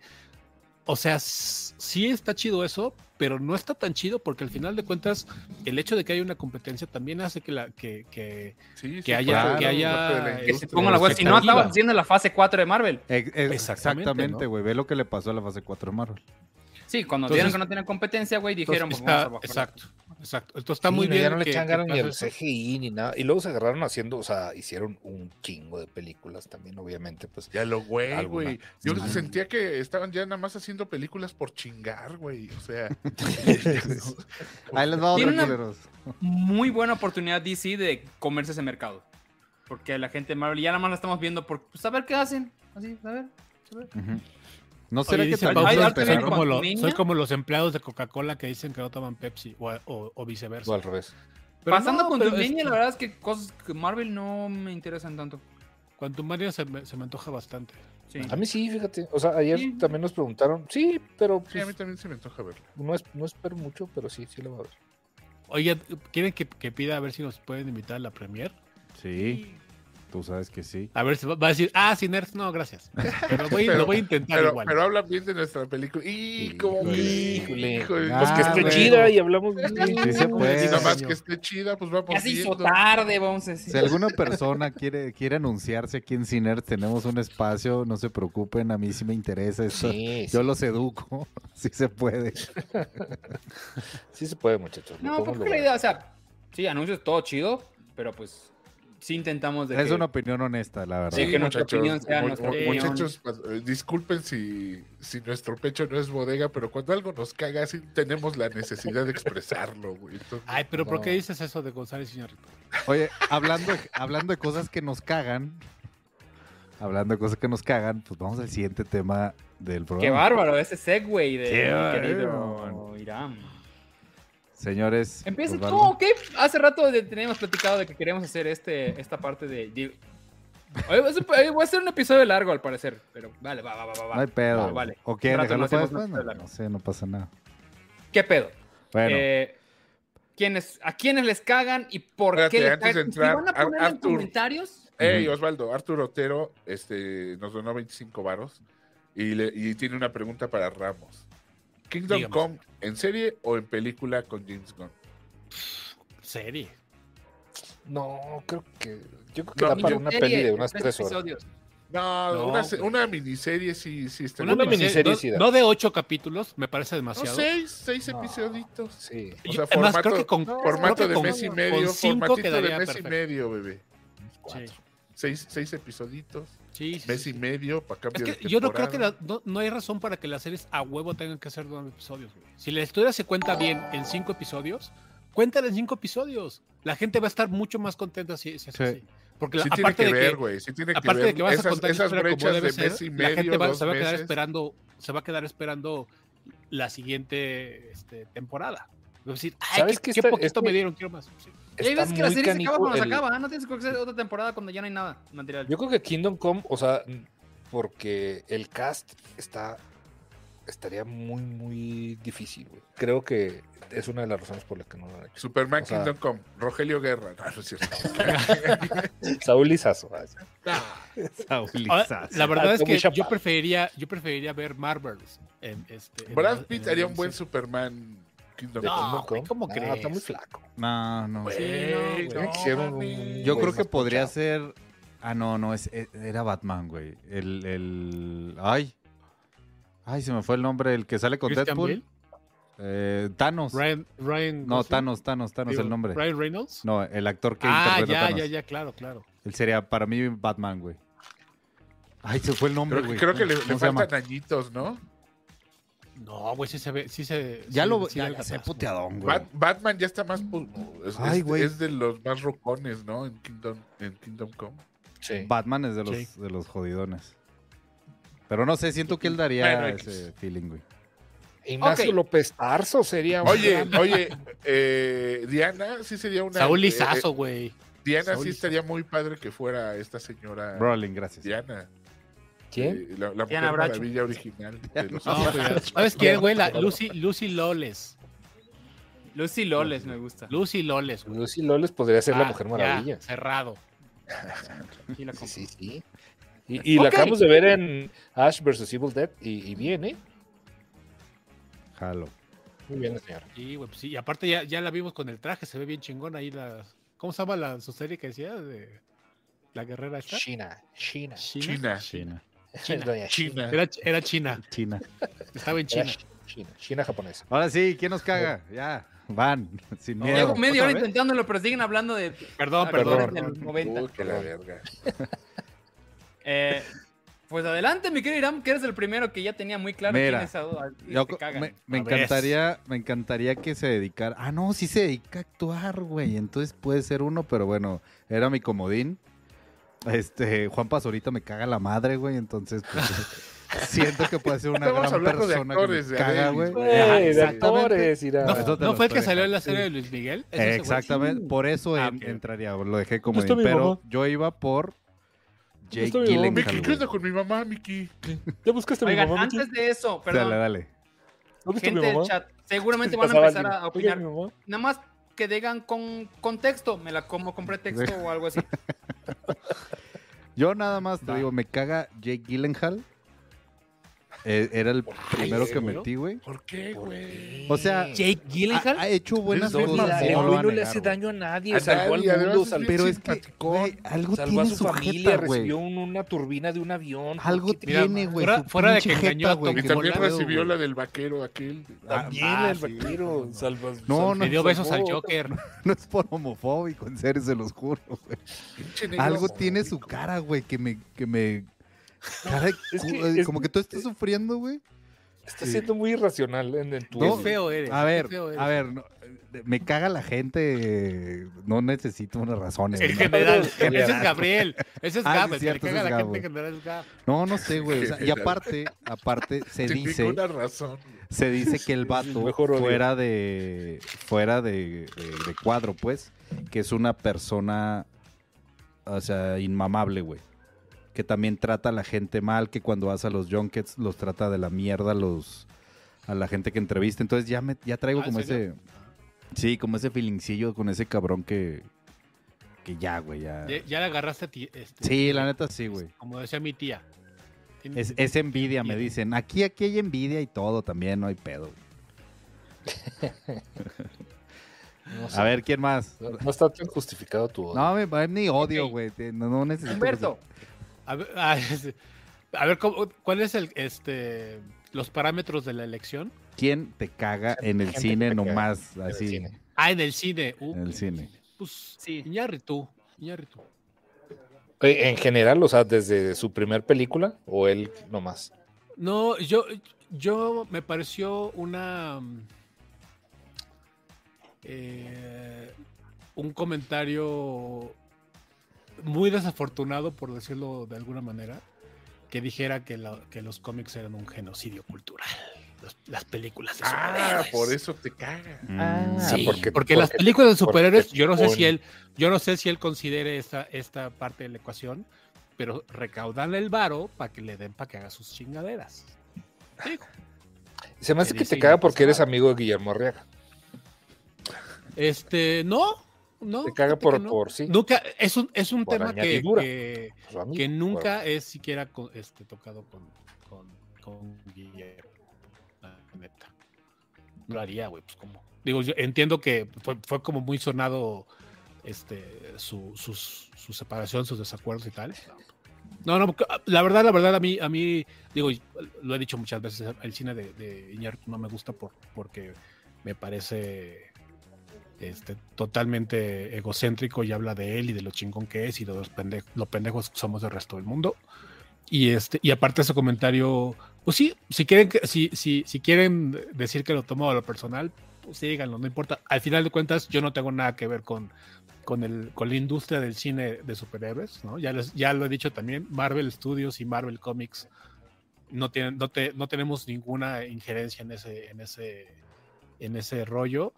O sea, sí está chido eso, pero no está tan chido porque al final de cuentas el hecho de que haya una competencia también hace que la que, que- Sí, sí, Que haya- claro, que haya, eh, Que se ponga la web. Si no, expectativa. estaba haciendo la fase 4 de Marvel. Ex- ex- Exactamente, güey. Ve lo que le pasó a la fase 4 de Marvel. Sí, cuando Entonces- vieron que no tenían competencia, güey, dijeron, pues está- vamos a bajar. exacto, exacto. Entonces está Sí, muy no, bien. Ya no le ganas ni eso. CGI ni nada. Y luego se agarraron haciendo, o sea, hicieron un chingo de películas también, obviamente. Pues Ya lo güey, güey. Yo Sí. sentía que estaban ya nada más haciendo películas por chingar, güey. O sea. Ahí les va otro. Muy buena oportunidad DC de comerse ese mercado. Porque la gente de Marvel ya nada más la estamos viendo por pues, a ver qué hacen. Así, a ver. a ver. Ujú. ¿No Oye, será que dice soy, como lo- Niña. soy como los empleados de Coca-Cola que dicen que no toman Pepsi o, o- o viceversa. o al revés. Pero Pasando no, con tu es- línea, la verdad es que cosas que Marvel no me interesan tanto. Quantum Mario se me, se me antoja bastante. Sí. A mí sí, fíjate. O sea, ayer Sí. también nos preguntaron. Sí, pero Sí, a mí pues, también se me antoja verlo. no, es, no espero mucho, pero sí, sí lo voy a ver. Oye, ¿quieren que, que pida a ver si nos pueden invitar a la premier? Sí, tú sabes que sí. A ver si va, va a decir, ah, sin nerds, no, gracias. Pero lo voy, Pero- lo voy a intentar Pero, igual. pero hablan bien de nuestra película. Y como Híjole. híjole. Ah, pues que esté güey. chida y hablamos bien. Sí se puede. Y nada más que esté chida, pues vamos Ya se hizo tarde, vamos a decir. Si alguna persona quiere, quiere anunciarse aquí en Ciner, tenemos un espacio, no se preocupen, a mí sí me interesa esto. Sí, Yo sí, los educo, si se puede. sí se puede, muchachos. No, porque la idea, o sea, sí, anuncios todo chido, pero pues sí intentamos de Es que... una opinión honesta, la verdad. Sí, que nuestra opinión sea mu- nuestra mu- opinión. Muchachos, pues, eh, disculpen si, si nuestro pecho no es bodega, pero cuando algo nos caga, sí tenemos la necesidad de expresarlo, güey. Entonces, Ay, pero ¿por qué No. dices eso de González Iñárritu? Oye, hablando, hablando de cosas que nos cagan, hablando de cosas que nos cagan, pues vamos al siguiente tema del programa. Qué bárbaro, ese segue de Qué mi querido bárbaro. Irán. Señores. Empieza Osvaldo. tú, ok. Hace rato teníamos platicado de que queríamos hacer este, esta parte de. voy a hacer un episodio largo al parecer, pero vale, va, va, va, va. No hay pedo. Va, vale. ¿O quieren dejarlo no para después? No, no sé, no pasa nada. ¿Qué pedo? Bueno, Eh, quiénes, a quiénes les cagan y por Espérate, qué les cagan. Van a poner en comentarios, Hey, Osvaldo, Arturo Otero este, nos donó 25 varos y, le- y tiene una pregunta para Ramos. ¿Kingdom Dígame. Come en serie o en película con James Gunn? Serie. No, creo que. Yo creo que No, da para una serie, peli de unas tres horas. episodios. No, No, una, güey. una miniserie sí, sí está Una, bien. miniserie no, sí da. no de ocho capítulos, me parece No, demasiado. seis, seis No. episoditos. Sí. O Yo- sea, además, formato, creo que con, formato creo que de con- mes y con medio, cinco formatito de mes perfecto. y medio, bebé. Sí, Seis, seis episoditos, sí, sí, mes sí. y medio para Es cambio que de yo no creo que la- no, no hay razón para que las series a huevo tengan que ser nueve episodios. güey. Si la historia se cuenta bien en cinco episodios, cuéntala en cinco episodios. La gente va a estar mucho más contenta si, si es Sí. así. Porque la- Sí tiene aparte que de ver, que, güey. Sí tiene que aparte ver. de que vas a esas, contar la esas brechas debe de ser, mes y la gente medio, va- dos se va a quedar esperando, se va a quedar esperando la siguiente este, temporada. Va a decir, ay, ¿Sabes qué, qué poquito es me dieron, quiero más. Sí. Y hay veces que la serie se acaba cuando se el- acaba, ¿eh? no tienes que hacer otra temporada cuando ya no hay nada material. Yo creo que Kingdom Come, o sea, porque el cast está estaría muy, muy difícil, güey. Creo que es una de las razones por las que no lo han hecho. Superman O sea- Kingdom Come, Rogelio Guerra. No, no es cierto. Saúl Lizazo. ah, Ahora, la verdad Ah, es que yo preferiría, yo preferiría ver Marvels. En este, en Brad Pitt haría un buen. Superman No, güey. ¿cómo No, crees? está muy flaco. No, no. Güey, Sí, no, güey. no Hicieron un- mames. Yo güey, creo que podría ser. Ah, no, no, es, e- era Batman, güey. El, el. Ay. Ay, se me fue el nombre. El que sale con Christian Deadpool. Bale, Eh, Thanos. Ryan, Ryan no, Thanos, Thanos, Thanos, digo, el nombre. Ryan Reynolds. No, el actor que ah, interpreta ya, Thanos. ya, ya, claro, claro. Él sería para mí Batman, güey. Ay, se fue el nombre, Creo, que- güey. creo que le, ¿Cómo le faltan añitos, ¿no? No, güey, sí se ve, sí se. Ya sí- lo sí ya, ya se puteadón, güey. Bat- Batman ya está más. Es, Ay, es- güey. es de los más rocones, ¿no? En Kingdom, en Kingdom Come. Sí. Batman es de los, Sí. de los jodidones. Pero no sé, siento que él daría Bueno, ese feeling, güey. Ignacio Ok. López Tarso sería un Oye, gran- oye, eh, Diana sí sería una. Saúl eh, Lizazo, eh, güey. Diana Saúl sí Lizazo. estaría muy padre que fuera esta señora. Brolin, gracias. Diana. ¿Quién? Eh, la, Mujer. Maravilla original. de los No, güey, ¿Sabes quién, güey? La Lucy, Lucy Loles. Lucy Loles me gusta. Lucy Loles, güey. Lucy Loles podría ser la Ah, Mujer ya, Maravilla. cerrado. Sí, la Sí, sí, sí. Y, y la acabamos de ver en Ash vs. Evil Dead y, y bien, ¿eh? Jalo. Muy bien, señor. Pues sí. Y aparte ya, ya la vimos con el traje, se ve bien chingón ahí la. ¿Cómo se llama la su serie que decía? De la guerrera esta. China, China. China. China. China. Doña China. Era, era China. China. Estaba en Era China. China, China japonesa. Ahora sí, ¿quién nos caga? Ya, van, sin miedo. Llevo media ¿Otra hora vez? intentándolo, pero siguen hablando de Perdón, actores perdón. de los 90. Uy, que la verga. Eh, pues adelante, mi querido Iram, que eres el primero que ya tenía muy claro Mira, quién es y Yo- te cagan. me, me encantaría, me encantaría que se dedicara. Ah, no, sí se dedica a actuar, güey. Entonces puede ser uno, pero bueno, era mi comodín. Este, Juan Pazurita me caga la madre, güey. Entonces, pues, siento que puede ser una Estamos gran de persona actores, que me caga, güey. de actores, irá. ¿No, fue el que salió en la serie de Luis Miguel? Exactamente, por eso Ah, en- entraría, lo dejé como ¿Dónde está mi pero mamá? yo iba por Jake? Gyllenhaal. Miki, ¿qué onda con mi mamá, Miki? ¿Ya buscaste a mi Oigan, mamá, antes de eso, perdón, Dale, dale. ¿Dónde está mi gente del chat, seguramente ¿Qué van a empezar a opinar. Nada más que digan con contexto, me la como con pretexto o algo así. Yo nada más te Va. digo, me caga Jake Gyllenhaal. Eh, era el primero que metí, güey. ¿Por qué, güey? O sea, Jake ha, Gyllenhaal. ha hecho buenas cosas. no no le hace daño a nadie, A salvó al mundo, es salvó, Pero es que, güey, algo salvó tiene a su su familia, jeta, recibió un- una turbina de un avión. Algo ¿Por qué te- Mira, tiene, güey. fuera- de que engañó a Tom Y también recibió la del vaquero aquel. También Ah, el vaquero. salva- No, no. Le dio besos al. Joker. No es por homofóbico, en serio, se los juro, güey. Algo tiene su cara, güey, que me... Cara es que eh, es- como que tú estás sufriendo, güey. Está siendo muy irracional en, en tu. No, Qué feo eres. A ver, feo eres. a ver, no, me caga la gente, no necesito unas razones. En ¿no? general, general. ese es Gabriel. Ese es Ah, Gab. el caga la gente Gab, en general es Gab. No, no sé, güey. o sea, y aparte, aparte se Sin dice, razón. se dice que el vato fuera de, fuera de, de- de cuadro, pues, que es una persona, o sea, inmamable, güey. Que también trata a la gente mal, que cuando vas a los junkets los trata de la mierda a los a la gente que entrevista. Entonces ya me ya traigo Ah, ¿en como ese Sí, como ese feelingcillo con ese cabrón que. Que ya, güey, ya. Ya, ya le agarraste a ti. este, Sí, la neta sí, güey. Como decía mi tía. Es, es envidia, me dicen. Aquí, aquí hay envidia y todo también, no hay pedo. No sé. A ver, ¿quién más? No, no está tan justificado tu odio. No, me va ni odio, güey. No, no necesito. Humberto, A ver, a ver, ¿cómo- ¿cuál es el, este, los parámetros de la elección? ¿Quién te caga en el cine nomás? en el Así. cine. Ah, en el cine. Uh, En el cine. Pues, Sí. Iñárritu, Iñárritu. En general, o sea, desde su primer película o él nomás. No, yo, yo me pareció una. eh, un comentario muy desafortunado, por decirlo de alguna manera, que dijera que, la- que los cómics eran un genocidio cultural. Los- las películas de Ah, superhéroes. por eso te caga. Mm. Sí, porque- porque, las películas de superhéroes, yo no sé si él, yo no sé si él considere esta, esta parte de la ecuación, pero recaudan el varo para que le den para que haga sus chingaderas. Digo, Se me hace Que te caga porque eres amigo de Guillermo Arriaga. Este, no, no. Te caga por, que no. por sí. Nunca, es un, es un Por tema que, que, por- nunca es siquiera este, tocado con, con, con Guillermo. La neta. No lo haría, güey, pues como. Digo, yo entiendo que fue, fue como muy sonado este, su, sus- su separación, sus desacuerdos y tal. No, no, la verdad, la verdad, a mí, a mí, digo, lo he dicho muchas veces, el cine de, de Iñárritu no me gusta por, porque me parece este, totalmente egocéntrico y habla de él y de lo chingón que es y de los pende- lo pendejos que somos del resto del mundo. Y este, y aparte ese comentario, pues sí, si quieren si, si, si quieren decir que lo tomo a lo personal, pues sí, díganlo, no importa. Al final de cuentas, yo no tengo nada que ver con, con, el, con la industria del cine de superhéroes, ¿no? Ya, les, ya lo he dicho también, Marvel Studios y Marvel Comics no tienen, no, te, no tenemos ninguna injerencia en ese, en ese, en ese rollo.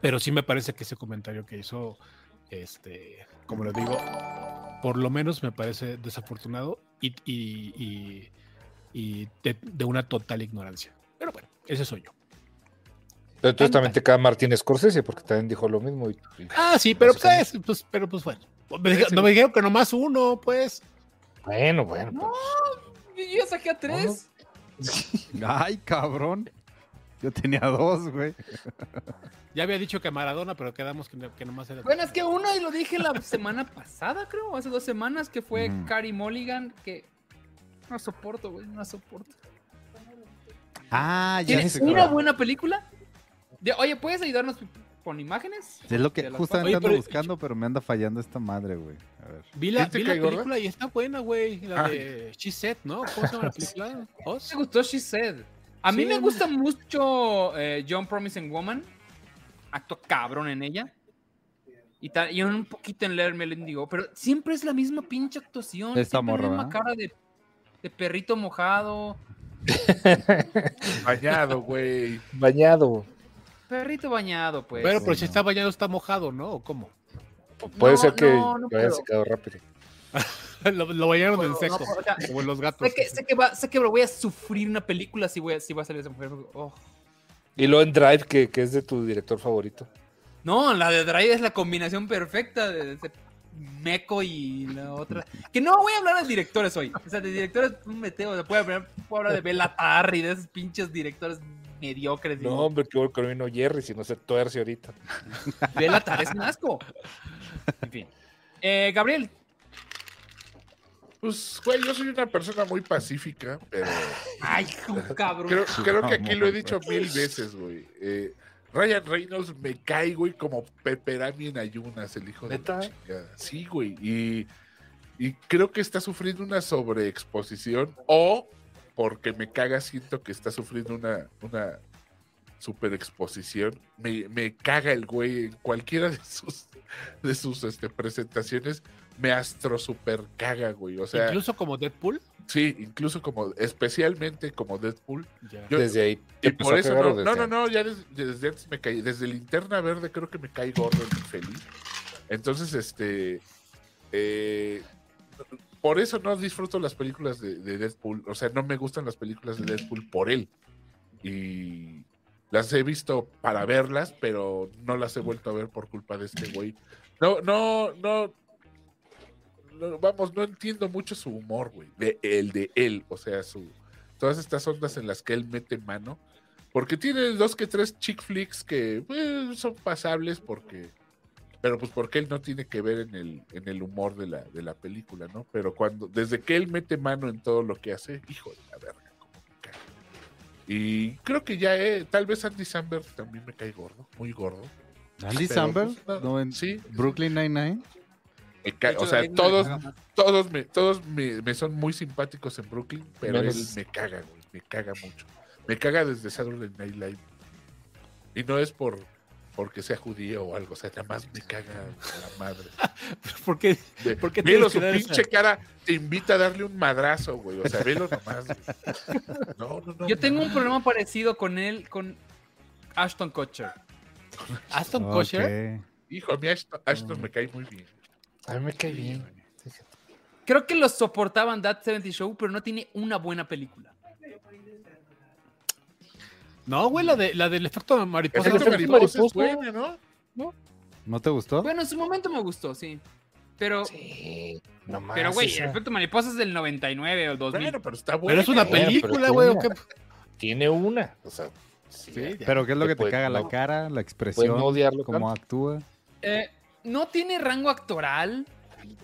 Pero sí me parece que ese comentario que hizo, este, como lo digo, por lo menos me parece desafortunado y, y, y- y de, de una total ignorancia. Pero bueno, ese soy yo. Pero entonces también te caga Martín Scorsese porque también dijo lo mismo. y- y- Ah, sí, pero pues, es- pues, pero pues bueno. Me dije- no me dijeron que nomás uno, pues. Bueno, bueno. No. pues, yo saqué a tres. Ay, cabrón. Yo tenía dos, güey. Ya había dicho que Maradona, pero quedamos que, no- que nomás era. Bueno, es que uno y lo dije la semana pasada, creo, hace dos semanas, que fue. Carrie Mulligan, que no soporto, güey, no soporto. Ah, ya ¿Tienes sé una buena película? De- oye, ¿puedes ayudarnos con imágenes? Es lo que justamente ando buscando, pero me anda fallando esta madre, güey. A ver. Vi la, ¿Sí te vi la gorda? película y está buena, güey. La Ay. de She Said, ¿no? ¿Cómo se llama la película? Me gustó She Said. A mí Sí, me gusta mucho eh, John Promising Woman. Actúa cabrón en ella. Y, tal, y un poquito en Leer Mendigo, pero siempre es la misma pinche actuación. Esta siempre la morra, misma cara de, de perrito mojado. Bañado, güey. Bañado. Perrito bañado, pues. Pero, pero si está bañado, está mojado, ¿no? ¿O cómo? Puede No, ser que no, haya secado rápido. lo, lo bañaron en No, seco. o sea, como en los gatos. sé, que, sé, que va, sé que voy a sufrir una película si voy a, si va a salir esa mujer. Oh. Y luego en Drive, que, que es de tu director favorito. No, la de Drive es la combinación perfecta de ese meco y la otra. Que no voy a hablar de directores hoy. O sea, de directores, un meteo. O sea, puedo, hablar, puedo hablar de Bella Tarry, de esos pinches directores mediocres. No, hombre, que bueno que no vino Jerry, si no se tuerce ahorita. Bella Tarry es un asco. En fin. Eh, Gabriel, Pues, güey, yo soy una persona muy pacífica, pero ay, cabrón. creo, creo que aquí lo he dicho mil veces, güey. Eh, Ryan Reynolds me cae, güey, como Peperami en ayunas, el hijo de la chingada. Sí, güey. Y, y creo que está sufriendo una sobreexposición o porque me caga, siento que está sufriendo una, una superexposición. Me, me caga el güey en cualquiera de sus, de sus este, presentaciones. Me astro super caga, güey. O sea, Incluso como Deadpool. sí, incluso como, especialmente como Deadpool. Ya. Yo- desde ahí. Y por a eso no, no, no, no, ya desde, desde antes me caí, desde linterna verde creo que me cae gordo el infeliz. Entonces, este, eh, por eso no disfruto las películas de, de Deadpool, o sea, no me gustan las películas de Deadpool por él. Y, Las he visto para verlas, pero no las he vuelto a ver por culpa de este güey. No, no, no. No, vamos, no entiendo mucho su humor, güey. De, el de él, o sea, su todas estas ondas en las que él mete mano. Porque tiene dos que tres chick flicks que pues, son pasables porque pero pues porque él no tiene que ver en el, en el humor de la, de la película, ¿no? Pero cuando, desde que él mete mano en todo lo que hace, hijo de la verga, como me cae. Y creo que ya, eh, tal vez Andy Samberg también me cae gordo, muy gordo. Andy Pero, Samberg, pues, no, en sí, Brooklyn Nine-Nine. O sea, ahí me- todos, todos, me, todos me, me son muy simpáticos en Brooklyn, pero Menos- él me caga, güey, me caga mucho. Me caga desde Saturday Night Live. Y no es por porque sea judío o algo, o sea, nada más me caga la madre. ¿Por qué? De, ¿Por qué velo, tienes su pinche esa- cara te invita a darle un madrazo, güey. O sea, velo nomás. güey. No, no, no. Yo tengo un problema parecido con él, con Ashton Kutcher. Aston Kutcher. Ok. Hijo, a mí Ashton, Ashton me cae muy bien. A mí me cae bien. Creo que los soportaban That 70 Show, pero no tiene una buena película. No, güey, la, de, la del efecto mariposa. Efecto mariposa es buena, ¿no? ¿No te gustó? Bueno, en su momento me gustó, sí. Pero, Sí, nomás. pero güey, esa. el efecto mariposa es del 99 o 2000. Bueno, pero está buena. Pero es una película, güey. ¿o no. qué? Tiene una. O sea, sí, Sí, ya. Pero ¿qué es lo que te puede- caga? ¿La cara? ¿La expresión? no odiarlo ¿Cómo actúa? Eh, no tiene rango actoral.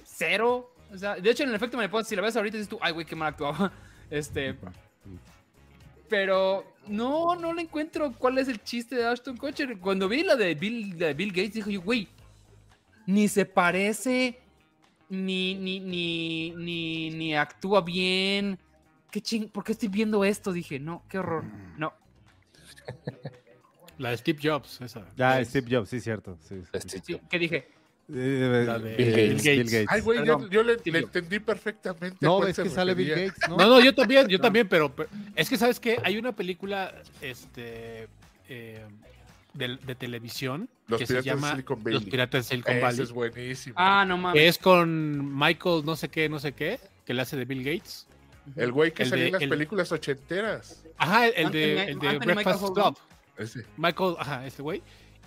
Cero. O sea, de hecho, en el efecto mariposa, si la ves ahorita, dices tú, ay, güey, qué mal actuaba. Este, pero no, no le encuentro cuál es el chiste de Ashton Kutcher. Cuando vi la de Bill, la de Bill Gates, dije yo, güey, ni se parece, ni, ni, ni, ni, ni actúa bien. ¿Qué ching ¿Por qué estoy viendo esto? Dije, no, qué horror. No. La de Steve Jobs, esa. Ya, Es- Steve Jobs, sí, cierto. Sí, sí. Sí, ¿Qué dije? Eh, La de Bill Bill Gates. Bill Gates. Ay, güey, yo, le, entendí perfectamente. No, es que sale Bill. Gates, ¿no? No, no, yo también, yo No. también, pero, pero es que sabes que hay una película este eh, de, de televisión Los que se llama Silicon Los Valley. Piratas de Silicon Ese Valley, es buenísimo. Ah, no que mames. es con Michael no sé qué, no sé qué, que le hace de Bill Gates. el güey que salió en las el- películas ochenteras. Ajá, el de, el Breakfast Club. Ese. Michael, ajá, este güey.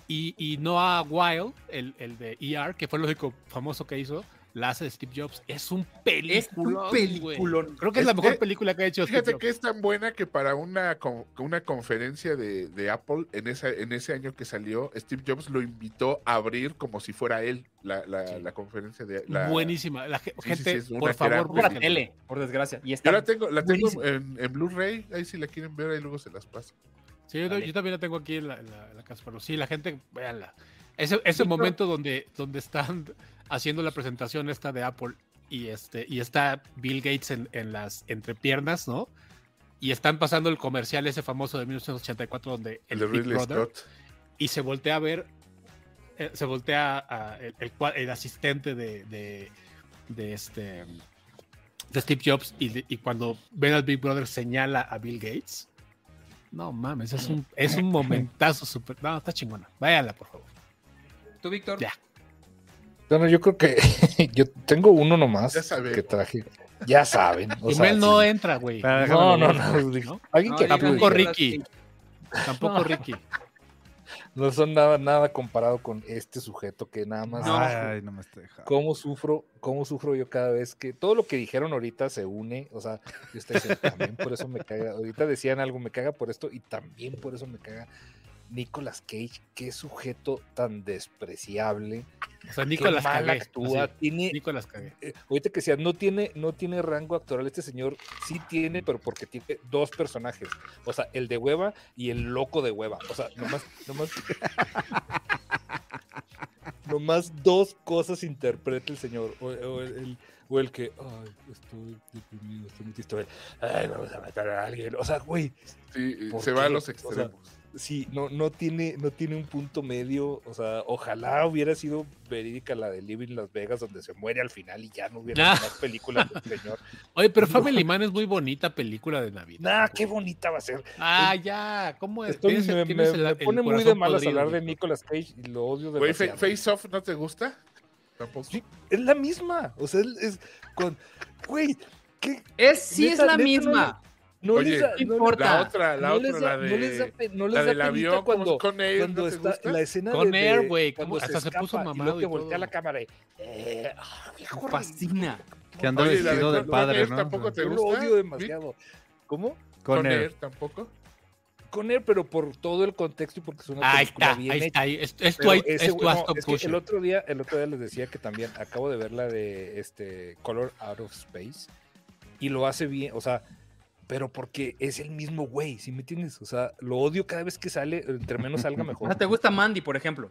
Y, y Noah Wild, el, el de ER, que fue el único famoso que hizo, la hace de Steve Jobs. Es un película. peliculón. Creo que es, Es la mejor que- película que ha hecho Steve Fíjate Jobs. que es tan buena que para una, con- una conferencia de, de Apple en, esa, en ese año que salió, Steve Jobs lo invitó a abrir como si fuera él la, la, Sí. la conferencia de la, Buenísima. La sí, gente, sí, es por favor, Por la tele, por desgracia. Y Yo está la tengo, la tengo en, en Blu-ray, ahí si la quieren ver, ahí luego se las paso. Sí, yo, yo también la tengo aquí en la, en la- en la casa, pero sí, la gente, véanla. Ese, ese Sí, momento donde, donde están haciendo la presentación esta de Apple y, este, y está Bill Gates en, en las entrepiernas, ¿no? Y están pasando el comercial ese famoso de 1984 donde El Big Brother Scott. y se voltea a ver, eh, se voltea a el, el el asistente de, de, de este de Steve Jobs y, y cuando ven al Big Brother señala a Bill Gates. No mames, es un, es un momentazo súper. No, está chingona. Váyanla, por favor. ¿Tú, Víctor? Ya. Bueno, yo creo que yo tengo uno nomás que traje. Ya saben. O sea, no sí. entra, güey. No, no, no, ¿no? Alguien No, que Tampoco Ricky. Tampoco Ricky. No son nada, nada comparado con este sujeto que nada más. No. Ay, no me estoy dejando. cómo sufro, cómo sufro yo cada vez que todo lo que dijeron ahorita se une, o sea, yo estoy diciendo, también por eso me caga, ahorita decían algo, me caga por esto y también por eso me caga Nicolas Cage, qué sujeto tan despreciable, O sea, qué Nicolás mal cagué. actúa, así. tiene, Nicolás cagué. eh, ahorita que decía, no tiene, no tiene rango actoral, este señor sí tiene, pero porque tiene dos personajes, o sea, el de hueva y el loco de hueva, o sea, nomás, nomás, nomás dos cosas interpreta el señor, o, o el, el- o el que, ay, estoy deprimido, estoy muy triste, ay, vamos a matar a alguien, o sea, güey, Sí, ¿Por se va a los O sea, extremos. sí, no, no tiene, no tiene un punto medio, o sea, ojalá hubiera sido verídica la de Living Las Vegas, donde se muere al final y ya no hubiera Ah. más películas del señor. Oye, pero Family Man es muy bonita película de Navidad. Nah, qué bonita va a ser. Ah, ya. ¿Cómo es? Estoy- me, tienes me- el- me el pone muy de malas podrido, hablar de. Nicolas Cage y lo odio Güey, Fa- demasiado. Face Off, ¿no te gusta? Tampoco. Sí, es la misma, o sea, es, es con, güey, ¿qué? Es, sí Neta- es la neta misma. No Oye, les da, ¿qué no- importa? La otra, la no otra, les da, la no de. les da, no les la da del avión, cuando, con Air, cuando ¿no te está gusta? la escena Con de, Air, de- güey, hasta se puso y mamado luego y que voltea todo. la cámara y, eh, Me fascina. Que anda vestido de de padre, ¿no? tampoco te Yo lo gusta? odio demasiado. ¿Cómo? Con. Air tampoco. Con él, pero por todo el contexto y porque es una Ahí película está, bien ahí hecha. está. ahí- Es, es tu, es tu no, es que el otro día, el otro día les decía que también acabo de ver la de este Color Out of Space y lo hace bien, o sea, pero porque es el mismo güey, ¿sí me entiendes? O sea, lo odio cada vez que sale, entre menos salga O mejor. sea, ¿te gusta Mandy, por ejemplo?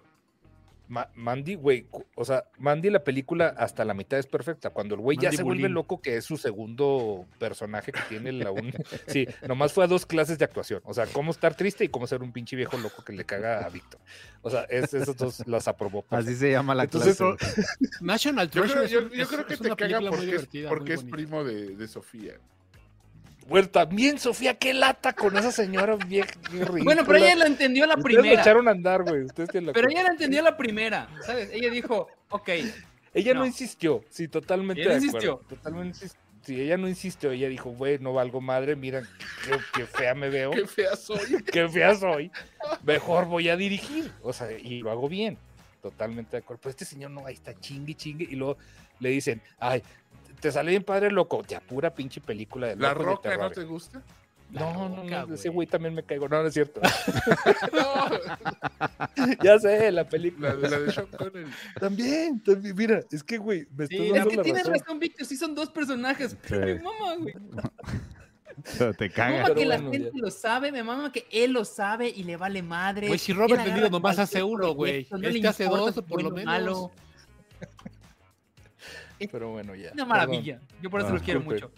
Ma- Mandy, güey, o sea, Mandy la película hasta la mitad es perfecta. Cuando el güey ya se vuelve loco, que es su segundo personaje que tiene la un... Sí, nomás fue a dos clases de actuación. O sea, cómo estar triste y cómo ser un pinche viejo loco que le caga a Víctor. O sea, es, esos dos las aprobó. Así se llama la Entonces, clase. National Yo Treasure creo, yo, un- yo es- creo que es te caga porque, es, divertida, porque es bonita. primo de, de Sofía. Bueno, también, Sofía, qué lata con esa señora vieja. Bueno, pero ella la entendió la Ustedes la primera. echaron a andar, güey. Ustedes la Pero ella la entendió la primera, ¿sabes? Ella dijo, ok, Ella no. No. insistió, sí, totalmente Ella de insistió. acuerdo. Totalmente insistió. Sí, ella no insistió, ella dijo, güey, no valgo madre, mira qué, qué fea me veo, Qué fea soy. qué fea soy, mejor voy a dirigir, o sea, y lo hago bien, totalmente de acuerdo. Pero este señor no, ahí está chingue, chingue, y luego le dicen, ay, te sale bien padre, loco, ya pura pinche película de ¿La locos de roca no te gusta? La No, no, Roca, no, ese güey. también me caigo, no, no es cierto. No, ya sé, la película. la, de- la de Sean Connery. También, también, mira, es que, güey, me estás Sí, dando es que la tienes razón. razón, Víctor, sí son dos personajes. Pero Sí. me mama, güey. Pero te Me caga. mama Pero que la bueno, gente lo sabe, me mama que él lo sabe y le vale madre. Güey, si Robert De Niro nomás hace uno, güey. No Este le hace dos, por lo bueno o menos. malo. Pero bueno, ya. Una maravilla. Yo por eso Ah, los quiero disculpe. mucho.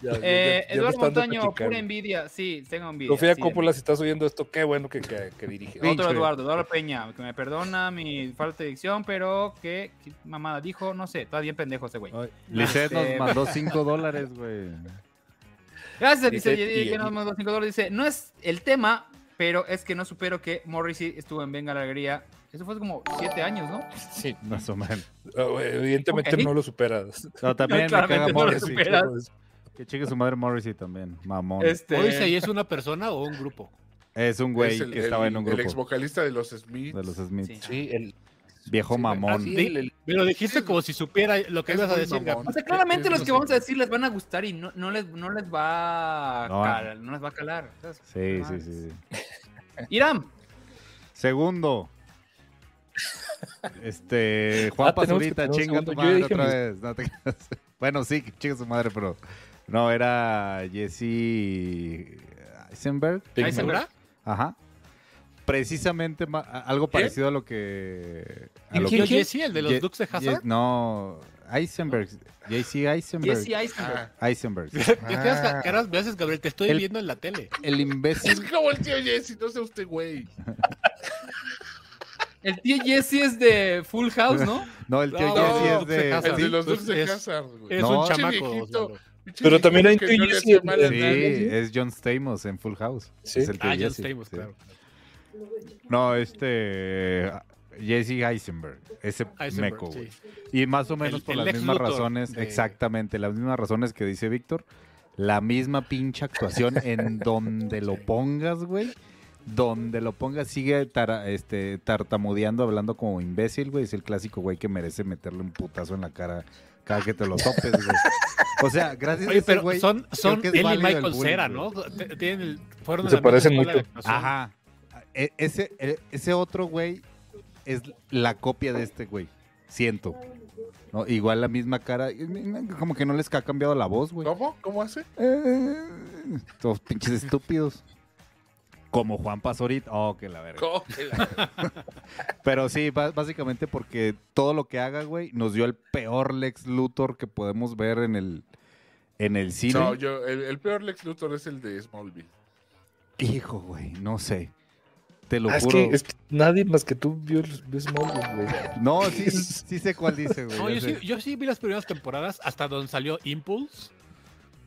Ya, Eh, ya- ya me Eduardo Montaño, pura envidia. Sí, tengo envidia. Sofía sí, Coppola, si estás oyendo esto, qué bueno que, que, que dirige. Otro Pinche. Eduardo, Eduardo Peña, que me perdona mi falta de dicción, pero que, que mamada dijo, no sé, está bien pendejo ese güey. Ay, Lisette nos Este- mandó 5 dólares, güey. Gracias, dice, que nos mandó cinco dólares, dice, no es el tema, pero es que no supero que Morrissey estuvo en Venga la Alegría. Eso fue hace como siete años, ¿no? Sí, Más o menos. oh, evidentemente no lo superas. No, también me Claramente caga no lo Morrissey. superas. Que chique su madre Morrissey también. Mamón. Este, Morrissey es una persona o un grupo. Es un güey Es el, que estaba el- en un El grupo ex vocalista de los Smiths. de los Smiths. Sí. Sí, el Viejo sí, mamón. sí, el- el- Me lo dijiste como si supiera lo que Es ibas a decir. O sea, claramente Es- los que vamos a decir les van a gustar y no, no, les, no les va a No. calar, no les va a calar. ¿sabes? Sí, Ah, sí, sí. sí. Irán, Segundo. Este, Juan Ah, Pazurita, chinga tu madre otra mis- vez. No te. Bueno, sí, chinga su madre, pero no, era Jesse Eisenberg. ¿ahí se verá? Ajá. Precisamente algo parecido a lo que. a ¿Y lo quién, que- Jesse, el de los Ye- Dukes de Ye- Hazard? No, Eisenberg. JC Eisenberg. Jesse Eisenberg. Ah, Eisenberg. ¿Qué qué horas me haces, Gabriel? Te estoy El- viendo en la tele. El es imbécil. como el tío Jesse, no sé usted, güey. El tío Jesse es de Full House, ¿no? No, el tío No, Jesse no, es de. El los Dukes de es- Hazard, güey. Es No, un chamaco. viejito. Pero también hay tío Jesse en- Sí, es John Stamos en Full House. Sí. Es el tío Ah, John Jesse, Stamos, sí. claro. No, este. Jesse Eisenberg. Ese Eisenberg, meco, güey. sí. Y más o menos El- por el las mismas Luthor razones, de- exactamente, las mismas razones que dice Víctor. La misma pinche actuación en donde lo pongas, güey. Donde lo pongas, sigue tara- este, tartamudeando, hablando como imbécil, güey. Es el clásico güey que merece meterle un putazo en la cara cada que te lo topes, güey. O sea, gracias a ese pero güey, son, son él y Michael bullying, Cera. ¿no? Tienen el- fueron de Se parecen mucho. Ajá. E- ese, e- ese otro güey es la copia de este güey. Siento. ¿No? Igual la misma cara. Como que no les ha cambiado la voz, güey. ¿Cómo? ¿Cómo hace? Eh, Todos pinches estúpidos. Como Juan Pazorita. Oh, que la verga. ¿Cómo que la- Pero sí, básicamente porque todo lo que haga, güey, nos dio el peor Lex Luthor que podemos ver en el, en el cine. No, yo, el, el peor Lex Luthor es el de Smallville. Hijo, güey, no sé. Te lo Ah, es, juro. que, es que nadie más que tú vio, vio Smallville, güey. No, sí, sí sé cuál dice, güey. No, yo sí, yo sí vi las primeras temporadas hasta donde salió Impulse,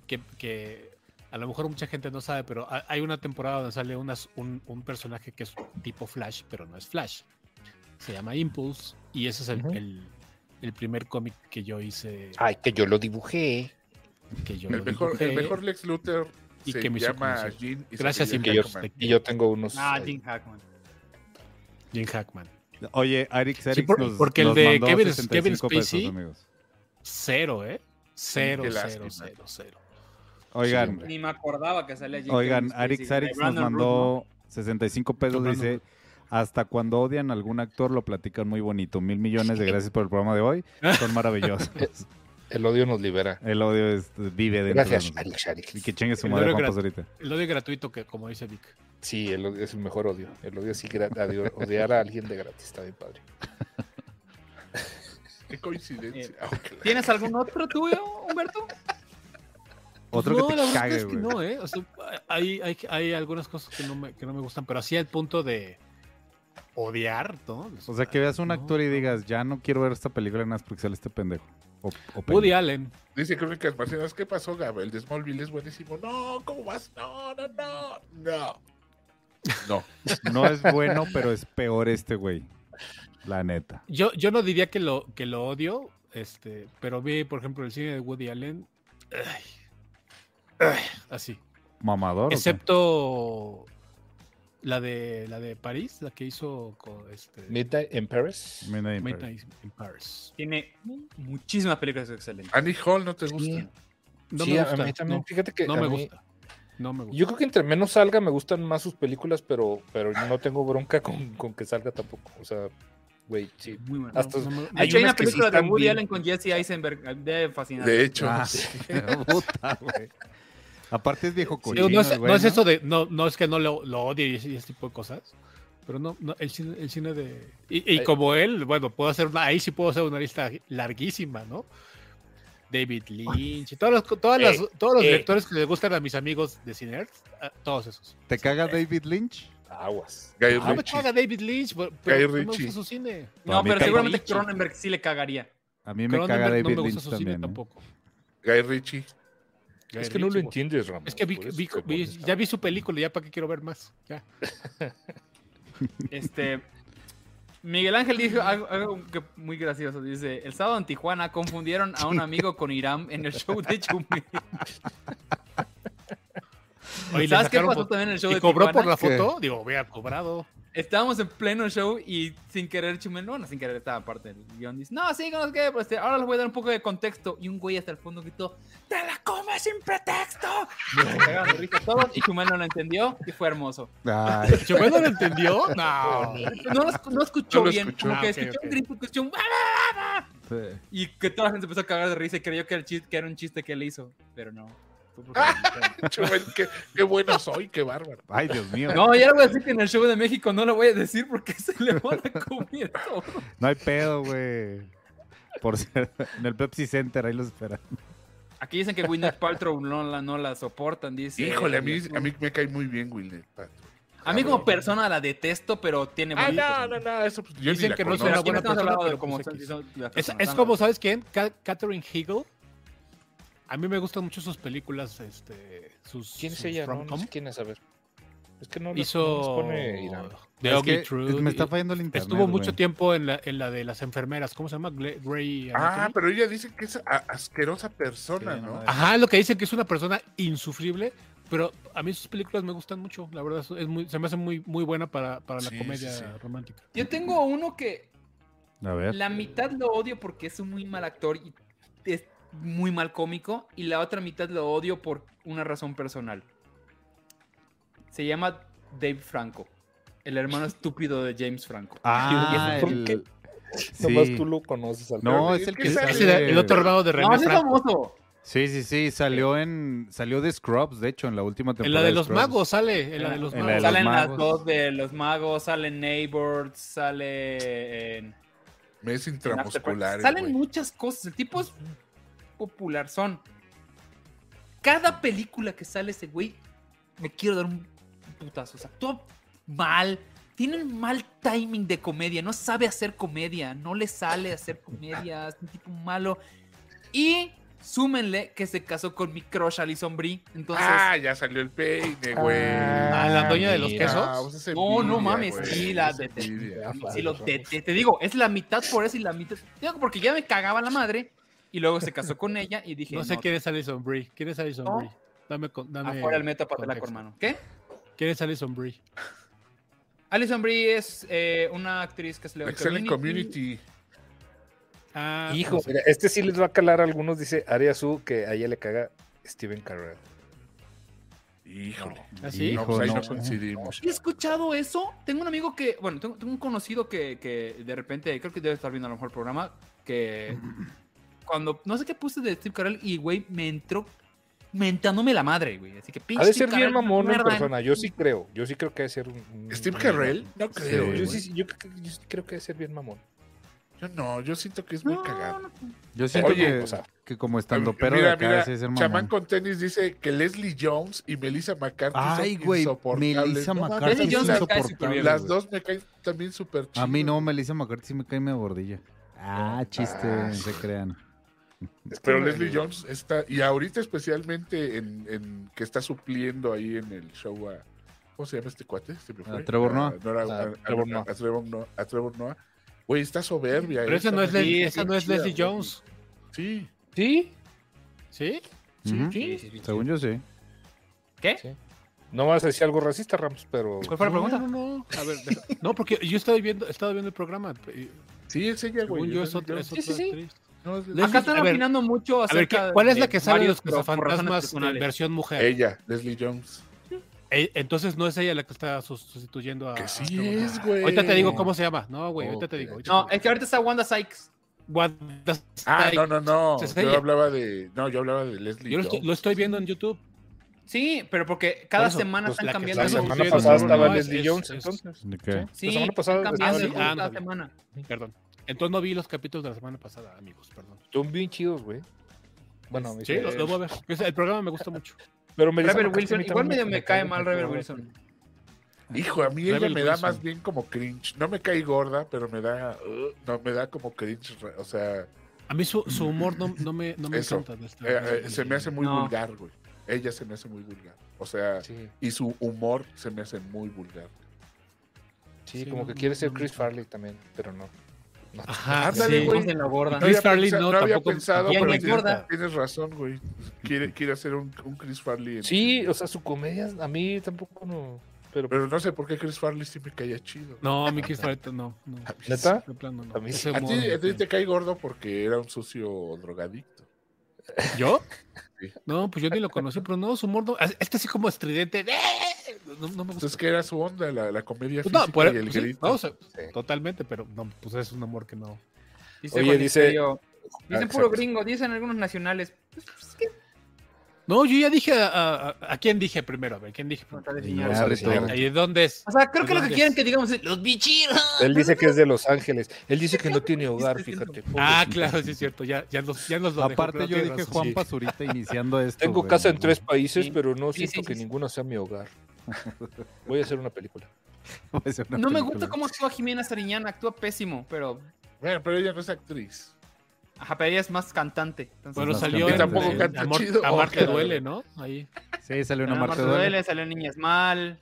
que, que a lo mejor mucha gente no sabe, pero ha- hay una temporada donde sale unas- un, un personaje que es tipo Flash, pero no es Flash. Se llama Impulse y ese es el, el- el primer cómic que yo hice. Ay, que yo lo dibujé. Que yo El lo mejor, el dibujé. mejor Lex Luthor Y se que me llama y Gracias, Jim Hackman. y yo tengo unos. Ah. Jim Hackman. Jim Hackman. Oye, Arix, Arix por- nos, porque el nos de mandó Kevin- 65 Kevin pesos, Spacey- amigos. Cero, ¿eh? Cero, cero, cero, cero. Oigan. Ni me acordaba que salía Jim oigan, Arix Arix nos mandó 65 pesos, dice, hasta cuando odian a algún actor lo platican muy bonito. Mil millones de gracias por el programa de hoy. Son maravillosos. El odio nos libera. El odio es- vive dentro Gracias, de nosotros. Alex, Alex. Y que chingue su El madre odio Juan ahorita. El odio gratuito, que como dice Vic. Sí, el odio es el mejor odio. El odio sí, odio- odiar a alguien de gratis. Está bien padre. Qué coincidencia. ¿Tienes algún otro tuyo, Humberto? Otro no, que la te verdad cague, es que güey. no, ¿eh? O sea, hay, hay, hay algunas cosas que no, me, que no me gustan, pero así al punto de odiar, ¿no? O sea, que veas un No, actor y digas, ya no quiero ver esta película nada más porque sale este pendejo. O, o Woody. Allen. Dice Crónicas Marcianas, ¿qué pasó, Gab? El de Smallville es buenísimo. No, ¿cómo vas? No, no, no, no. No. No es bueno, pero es peor este güey. La neta. Yo, yo no diría que lo, que lo odio, este, pero vi, por ejemplo, el cine de Woody Allen. ay, así. Mamador. Excepto la de la de París, la que hizo con este Midnight in Paris. Midnight in Paris. Midnight in Paris. Tiene muchísimas películas excelentes. Annie Hall, ¿no te gusta? Sí. No Sí, me a gusta. mí también. no, Fíjate que no a me mí- gusta. No me gusta. Yo creo que entre menos salga me gustan más sus películas, pero, pero no tengo bronca con, con que salga tampoco. O sea, güey, sí. Muy bueno. Hasta- No hay hecho, hay unas una película de Woody bien. Allen con Jesse Eisenberg. De fascinante. De hecho, Ah, sí. puta, güey. Aparte es viejo cochino. no, es, el güey, no es eso de. No, no es que no lo, lo odie y ese, y ese tipo de cosas. Pero no, no el, cine, el cine de. Y, como él, bueno, puedo hacer una. Ahí sí puedo hacer una lista larguísima, ¿no? David Lynch y todos los, todas las- Eh, todos los eh. directores que les gustan a mis amigos de Cine todos esos. ¿Te caga David Lynch? Aguas. Guy Ah, me caga David Lynch, pero, Guy pero no me gusta su cine. No, pero seguramente. Cronenberg sí le cagaría. A mí me caga Cronenberg David no me Lynch gusta su también. cine ¿eh? tampoco. Guy Ritchie. Es que no lo entiendes, Ramón. Es que vi, vi- vi- ya vi su película, ya para qué quiero ver más. Ya. Este. Miguel Ángel dijo algo, algo que muy gracioso. Dice: El sábado en Tijuana confundieron a un amigo con Irán en el show de Chumel. Oye, ¿Sabes qué pasó también en el show ¿Y de cobró Tijuana? por la ¿Qué? foto? Digo, hubiera cobrado. Estábamos en pleno show y sin querer Chumel, no, no sin querer estaba parte del guion. Dice, no, sí, no sé qué, pues, este, ahora les voy a dar un poco de contexto. Y un güey hasta el fondo gritó, ¡Te la comes sin pretexto! Y se cagaron de risa todos y Chumel no lo entendió y fue hermoso. Ay, ¿Chumel no lo entendió? No. No, lo- no escuchó No lo bien, escuchó. como Ah, que ok, escuchó un grito, escuchó un... Sí. Y que toda la gente empezó a cagar de risa y creyó que era, el chiste, que era un chiste que él hizo, pero no. qué, qué bueno soy, qué bárbaro. Ay, Dios mío. No, ya le voy a decir que en el show de México no lo voy a decir porque se le van a comer todo. No hay pedo, güey. Por ser en el Pepsi Center, ahí los esperan. Aquí dicen que Gwyneth Paltrow no la, no la soportan, dice. Híjole, a mí, a mí me cae muy bien, Will. A mí como persona la detesto, pero tiene Ah, no, no, no, eso pues, yo Dicen ni la que no es una buena persona, pero pues las Es, es como, ¿sabes quién? Catherine Hegel. A mí me gustan mucho sus películas, este, sus ¿Quién es ella? No, sé quién es, a ver. Es que no, Hizo nos pone Irán. The Es Ugly que Truth. me está fallando el internet. Estuvo mucho güey. tiempo en la, en la de las enfermeras. ¿Cómo se llama? Gle- Grey Ah, pero ella dice que es asquerosa persona, Sí, ¿no? no, Ajá, lo que dicen que es una persona insufrible, pero a mí sus películas me gustan mucho, la verdad, es muy, se me hace muy, muy buena para, para la Sí, comedia sí, sí. romántica. Yo tengo uno que A ver. la mitad lo odio porque es un muy mal actor y es muy mal cómico, y la otra mitad lo odio por una razón personal. Se llama Dave Franco, el hermano estúpido de James Franco. Ah, ¿Por el... qué? Sí. Nomás tú lo conoces al No, es el ¿qué que sale? Era el otro hermano de No, René es Franco. famoso. Sí, sí, sí, salió en salió de Scrubs, de hecho, en la última En temporada. la de los Scrubs. magos sale, en la de los En la de magos. los Salen las dos de los magos, salen Neighbors, sale en... Me es en intramuscular. Salen muchas cosas. El tipo es popular. Son. Cada película que sale ese güey, me quiero dar un putazo. O sea, actúa mal. Tiene un mal timing de comedia. No sabe hacer comedia. No le sale hacer comedia. Es un tipo malo. Y súmenle que se casó con mi crush Alison Brie. Entonces. Ah, ya salió el peine, güey. Ah, la dueña de los quesos. Ah, pues es No, no envidia, mames, güey, sí, la de- de- envidia. Sí, lo- te, te- te digo, es la mitad por eso y la mitad. Digo, porque ya me cagaba la madre. Y luego se casó con ella y dije. No sé quién es Alison Brie. ¿Quién es Alison No. Brie? Dame, con- dame Afuera el meta para la contexto. hermano. ¿Qué? ¿Quién es Alison Brie? Alison Brie es eh, una actriz que se le Excelente community. Ah, Hijo, no sé. mira, este sí les va a calar a algunos, dice Aria Su, que a ella le caga Steven Carell. Híjole. ¿Ah, sí? No, pues ahí Hijo, no no. coincidimos. He escuchado eso. Tengo un amigo que, bueno, tengo, tengo un conocido que, que de repente, creo que debe estar viendo a lo mejor el programa, que cuando, no sé qué puse de Steve Carell y, güey, me entró mentándome la madre, güey. Así que pinche Ha de Steve ser bien mamón en persona, yo sí creo, yo sí creo que ha de ser un... Steve Carell, no creo. Yo sí, yo, creo que- yo sí creo que ha de ser bien mamón. Yo no, yo siento que es muy No, cagado. no, Yo siento Oye, que, o sea, que como estando pero mira, de acá mira, ser Chamán con tenis dice que Leslie Jones y Melissa McCarthy Ay, son insoportables. Melissa McCarthy es insoportable. Las dos me caen también súper chidas. A mí no, Melissa McCarthy sí me cae medio gordilla. Ah, chiste, Ah, se crean. Pero Leslie Jones está, y ahorita especialmente en, en que está supliendo ahí en el show a, ¿cómo se llama este cuate? A Trevor Noah. no A Trevor Noah. Güey, está soberbia. Pero eh, esa no es, Leslie, sí, esa no es Leslie. Jones. Sí, ¿Sí? ¿Sí? Sí, sí, sí. Según yo sí. ¿Qué? Sí. No vas a decir algo racista, Ramos, pero... ¿Cuál fue la No, pregunta? No, no, A ver, no, porque yo estaba viendo, estaba viendo el programa. y sí, es ella, güey. Según yo, es es otra, es Sí, otra sí, sí. actriz. No, Leslie- Acá están a ver, opinando mucho A ver, ¿qué- acerca ¿cuál es la que sale los cazafantasmas personales. versión mujer? Ella, Leslie Jones. Eh, Entonces no es ella la que está sus- sustituyendo a. Que a sí Noah. es, güey. Ahorita te digo cómo se llama. No, güey, ahorita Oh, te digo. ahorita No, es que ahorita está Wanda Sykes. What the- Ah, no, no, no. Yo hablaba de. No, yo hablaba de Leslie Yo lo estoy, lo estoy viendo en YouTube. Sí, pero porque cada Por eso, semana pues, están la cambiando La semana pasada a estaba Leslie es- Jones, es- entonces. ¿De qué? Sí, La semana pasada están estaba cambiando Leslie- ah, cada no semana. Perdón. Entonces no vi los capítulos de la semana pasada, amigos. Perdón. Son bien chidos, güey. Bueno, Sí, los, los voy a ver. El programa me gusta mucho. pero Melissa Rebel Wilson, igual medio me cae mal Rebel. Wilson. Hijo, a mí ella Rebel me da Wilson. más bien como cringe. No me cae gorda, pero me da. uh, no, me da como cringe. O sea, A mí su, su humor no, no me, no me Eso. encanta. esta- eh, eh, se me hace muy No. vulgar, güey. Ella se me hace muy vulgar. O sea, Sí, y su humor se me hace muy vulgar. sí, Sí, como no, que quiere no, ser no, Chris no. Farley también, pero no. No. Ajá, Ándale, sí. güey. en la gorda. No Chris Farley no, no había tampoco- pensado, pero me tienes, gorda. tienes razón, güey. Quiere, quiere hacer un, un Chris Farley. en- Sí, o sea, su comedia a mí tampoco no. Pero, Pero no sé por qué Chris Farley sí me caía chido. No, a mí Chris Farley no. no. ¿neta? Plano, no. A mí sí. A ti, a ti sí. te cae gordo porque era un sucio drogadicto. ¿Yo? Sí. No, pues yo ni lo conocí, pero no, su humor no. Este así como estridente. ¡eh! No, no me gusta. Entonces, ¿qué era su onda? La, la comedia Pues física no, por- y el pues sí, grito. no, o sea, Sí. totalmente, pero no, pues es un amor que no. Dice Oye, Juan dice- Misterio, Dicen Ah, puro gringo, dicen algunos nacionales. Pues, pues, ¿qué? No, yo ya dije a, a, a quién dije primero, a ver, quién dije primero. Y Pues, Rito. sí. ¿Y de dónde es? O sea, creo que lo que ¿Dónde quieren que digamos es los bichiros. Él dice que es de Los Ángeles. Él dice que no tiene hogar, fíjate. Ah, claro, sí es cierto, ya, ya, nos, ya nos lo Aparte yo dije razón, Juan sí. Pazurita iniciando esto. Tengo güey. casa en tres países, Sí. pero no Sí, siento sí, que sí. ninguno sea mi hogar. Voy a hacer una película. Una No me gusta cómo actúa Jimena Sariñana, actúa pésimo, pero. Bueno, pero ella no es actriz. Ajá, pero ella es más cantante. Entonces, Bueno, Más salió cantante. Tampoco canta Amor, chido. Amar te duele, ¿no? Ahí. Sí, salió una Marte Marta duele. Duele, salió Niñas Mal.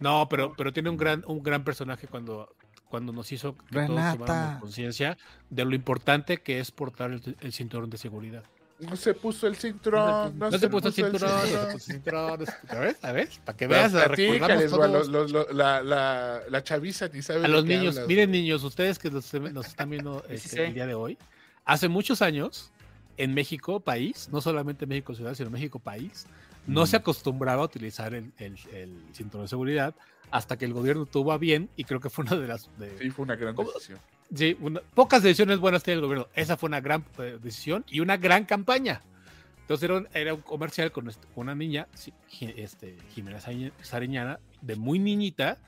No, pero, pero tiene un gran, un gran personaje cuando, cuando nos hizo que todos Renata. tomáramos conciencia de lo importante que es portar el, el cinturón de seguridad. No se puso el cinturón. No, se puso el cinturón, no se puso el cinturón. no se- ¿A ver? ¿A ver? Para que veas, Veas, recordamos güey, todos los- los- los- la, la, la chaviza ni sabe a los niños. hablas, Miren, niños, ustedes que nos, nos están viendo Sí, este, sí. el día de hoy, hace muchos años, en México, país, no solamente México ciudad, sino México país, no se acostumbraba a utilizar el, el- el cinturón de seguridad hasta que el gobierno tuvo a bien, y creo que fue una de las... de- Sí, fue una gran ¿Cómo? decisión. Sí, una- pocas decisiones buenas tiene el gobierno. Esa fue una gran eh, decisión y una gran campaña. Entonces era un, era un comercial con este- con una niña, este, Jimena Sariñ- Sariñana, de muy niñita,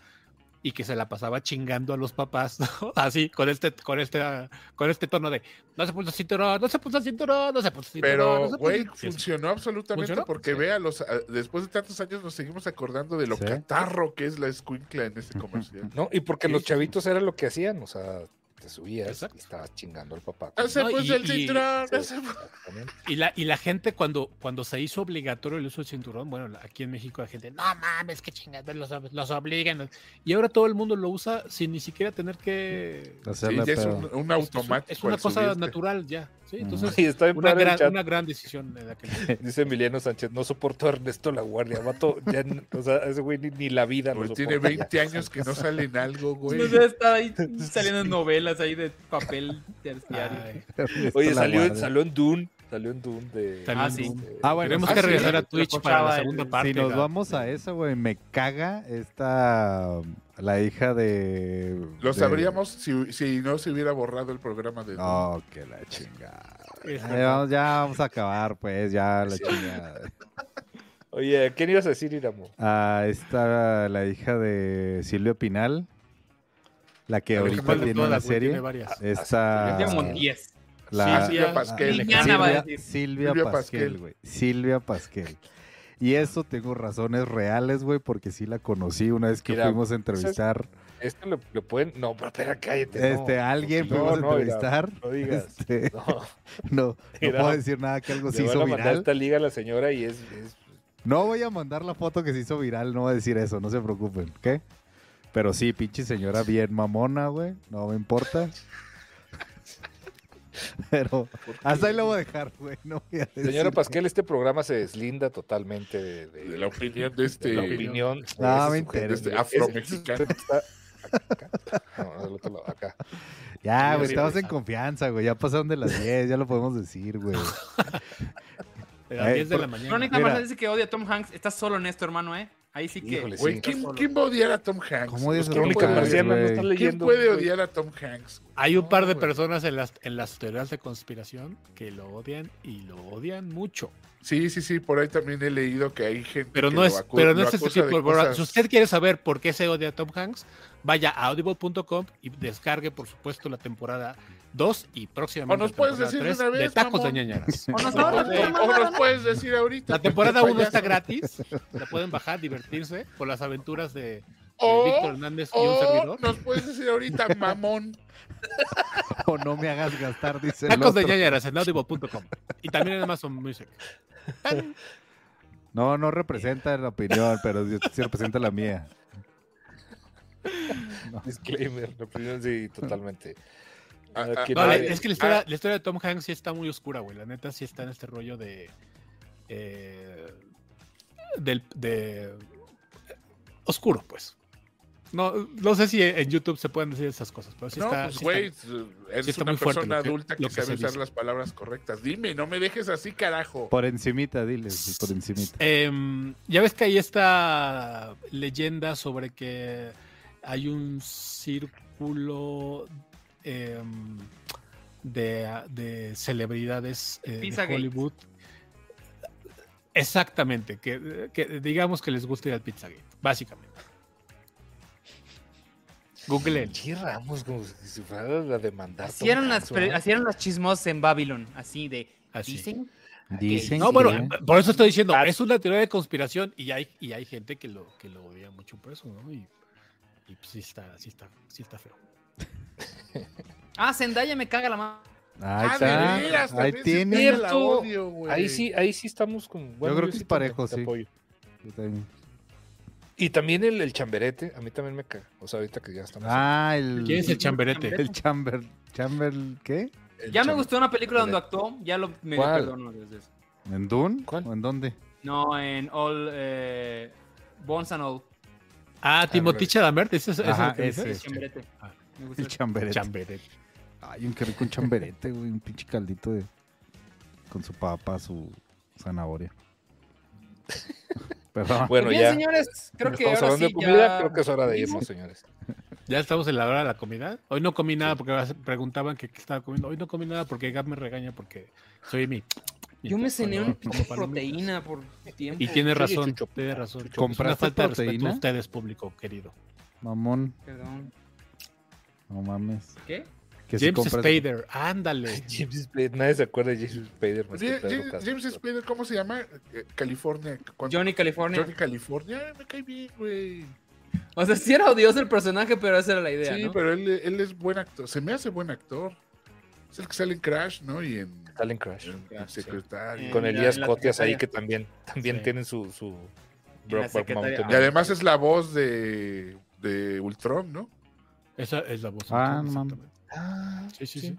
y que se la pasaba chingando a los papás, ¿no? Así, con este, con este, ah, con este tono de no se puso el cinturón, no se puso el cinturón, no se puso el cinturón. Pero, güey, el-". Sí, sí. funcionó absolutamente ¿Funcionó? porque Sí. vea, los, ah, después de tantos años nos seguimos acordando de lo Sí. catarro que es la escuincla en ese comercial. ¿No? Y porque Sí, los chavitos era lo que hacían, o sea, te subías Exacto. y estabas chingando al papá. No se No, puso y- el y- cinturón. no Sí, se- exactamente. Y la, y la gente cuando, cuando se hizo obligatorio el uso del cinturón, bueno, aquí en México la gente, no mames, qué chingados, los, los obligan. Y ahora todo el mundo lo usa sin ni siquiera tener que... Sí, ya es un, un Es- es automático. Es una cosa subirte. natural ya. ¿sí? Entonces, Y está una gran, una gran decisión en aquel Dice Emiliano Sánchez, no soporto a Ernesto La Guardia, vato, ya, o sea, ese güey ni, ni la vida lo soporta. tiene 20 años que no sale en algo, güey. No está ahí saliendo en novelas ahí de papel terciario. Ay, Oye, salió, en Dune, salió en Dune de... Ah, sí. Ah, bueno, Tenemos ah, que sí, regresar a Twitch para la el- segunda parte. Si nos vamos a eso, güey, me caga esta la hija de. Lo de- sabríamos si, si no se hubiera borrado el programa de. No, que la chingada. Ay, vamos, ya vamos a acabar, pues, ya la chingada. Oye, ¿quién ibas a decir, Iramo? Ah, esta la hija de Silvio Pinal, la que ahorita ¿Cuál de tiene una? Tiene serie. varias. Esta. Tiene como 10. La, Silvia Ah, Pasquel. Liliana va a Silvia, decir. Silvia Silvia Pasquel, güey. Silvia Pasquel. Y eso tengo razones reales, güey, porque sí la conocí una vez que Mira, fuimos a entrevistar. Este le, le pueden... No, pero espera, cállate. este, alguien No, fuimos a no, entrevistar. no digas. Este, No, no, puedo decir nada que algo se van hizo a mandar viral. esta liga a la señora y es... es- No voy a mandar la foto que se hizo viral, no voy a decir eso, no se preocupen, ¿qué? Pero sí, pinche señora bien mamona, güey, no me importa. Pero hasta ahí lo voy a dejar, güey, no voy a decir. Señora Pasquel, este programa se deslinda totalmente de, de- De la opinión de de este. la opinión. No, de me interesa. Este afromexicano. No, del otro lado, acá. Ya, güey, estamos en confianza, güey, ya pasaron de las 10, ya lo podemos decir, güey. De las Ay, 10 de por- la mañana. Crónica Mira. Marcel dice que odia a Tom Hanks. Estás solo en esto, hermano, ¿eh? Ahí sí que. Híjole, Güey, sí. ¿quién, solo. ¿quién va a odiar a Tom Hanks? ¿Cómo odias a ¿Quién puede ¿Quién puede odiar a Tom Hanks? güey? Hay un par de personas en las, en las teorías de conspiración que lo odian y lo odian mucho. Sí, sí, sí, por ahí también he leído que hay gente Pero que no lo es, pero no es de tipo cosas- Si usted quiere saber por qué se odia a Tom Hanks, vaya a audible.com y descargue, por supuesto, la temporada 2 y próximamente O nos la puedes temporada decir de 3 una de vez, Tacos mamón. de ñañaras. O nos ¿no? puedes decir ahorita. La temporada porque 1 está gratis, la pueden bajar, divertirse con las aventuras de, de O- Víctor Hernández y un O servidor. nos puedes decir ahorita, mamón. O no me hagas gastar, dice Tacos de ñañaras en audible.com y también en Amazon Music. No, no representa la opinión, pero sí sí representa la mía. Disclaimer, la opinión sí, totalmente. Ah, es que la historia, la historia de Tom Hanks sí está muy oscura, güey. La neta sí está en este rollo de. eh, del, de. Oscuro, pues. No, no sé si en YouTube se pueden decir esas cosas, pero sí no, está. pues, sí güey, está- eres sí está una muy fuerte persona lo que- adulta que, sabe usar dice. las palabras correctas. Dime, no me dejes así, carajo. Por encimita, dile, por encimita. Em, ya ves que hay esta leyenda sobre que hay un círculo em, de, de celebridades eh, de. Hollywood. Exactamente, que, que digamos que les gusta ir al Pizzagate, básicamente. Google. Pinche Ramos, como si fuera la demandar. Tom las, los chismos en Babylon. Así de. Así. Dicen. Dicen No, que- bueno, por eso estoy diciendo, es una teoría de conspiración y hay, y hay gente que lo, que lo odia mucho por eso, ¿no? Y, y pues sí está, sí está, sí está feo. Ah, Zendaya me caga la mano. Ahí Ah, está. Ahí tiene. odio, güey. Ahí sí, ahí sí estamos con. bueno, creo yo que sí es parejo, te sí. apoyo. Yo también. Y también el, el chamberete, a mí también me caga. O sea, ahorita que ya estamos. Ah, el. ¿Quién es el chamberete? El chamber. ¿Chamber qué? el Ya me gustó una película donde actuó. Ya lo me ¿Cuál? perdono desde eso. ¿En Dune? ¿Cuál? ¿O en dónde? No, en All. Eh, Bones and All. Ah, Timothy Chalamet, ¿ese es, ese es Ajá, que ese. dices? Chamberete. Ah. Me gusta El chamberete. Chamberete. Ay, un qué rico un chamberete, güey. Un pinche caldito de. Con su papa, su zanahoria. Perdón. Bueno, Bien, ya. señores, creo que estamos ahora hablando sí de comida, ya- creo que es hora de irnos, señores. Ya estamos en la hora de la comida. Hoy no comí nada porque preguntaban que qué estaba comiendo. Hoy no comí nada porque Gab me regaña porque soy mi. Yo me cené una proteína por tiempo. Y tiene razón, tiene razón. Chucho, Es una ¿compraste falta de respeto proteína? a ustedes, público querido. Mamón. Perdón. No mames. ¿Qué? Que si James compras- Spader, ándale. James Spader, nadie se acuerda de James Spader. más James, Spader, ¿cómo se llama? Eh, California. ¿Cuándo- Johnny California. Johnny California. Me cae bien, güey. O sea, sí era odioso el personaje, pero esa era la idea, Sí, ¿no? pero él, él es buen actor. Se me hace buen actor. Es el que sale en Crash, ¿no? Y en, Crash. en- en Crash, sí. Secretario. Eh, Con Elías Cotias ahí que también, también Sí. tienen su, su secretaria. Mountain. Y además es la voz de, de Ultron, ¿no? Esa es la voz. Ah, no. Ah, Sí, sí, sí.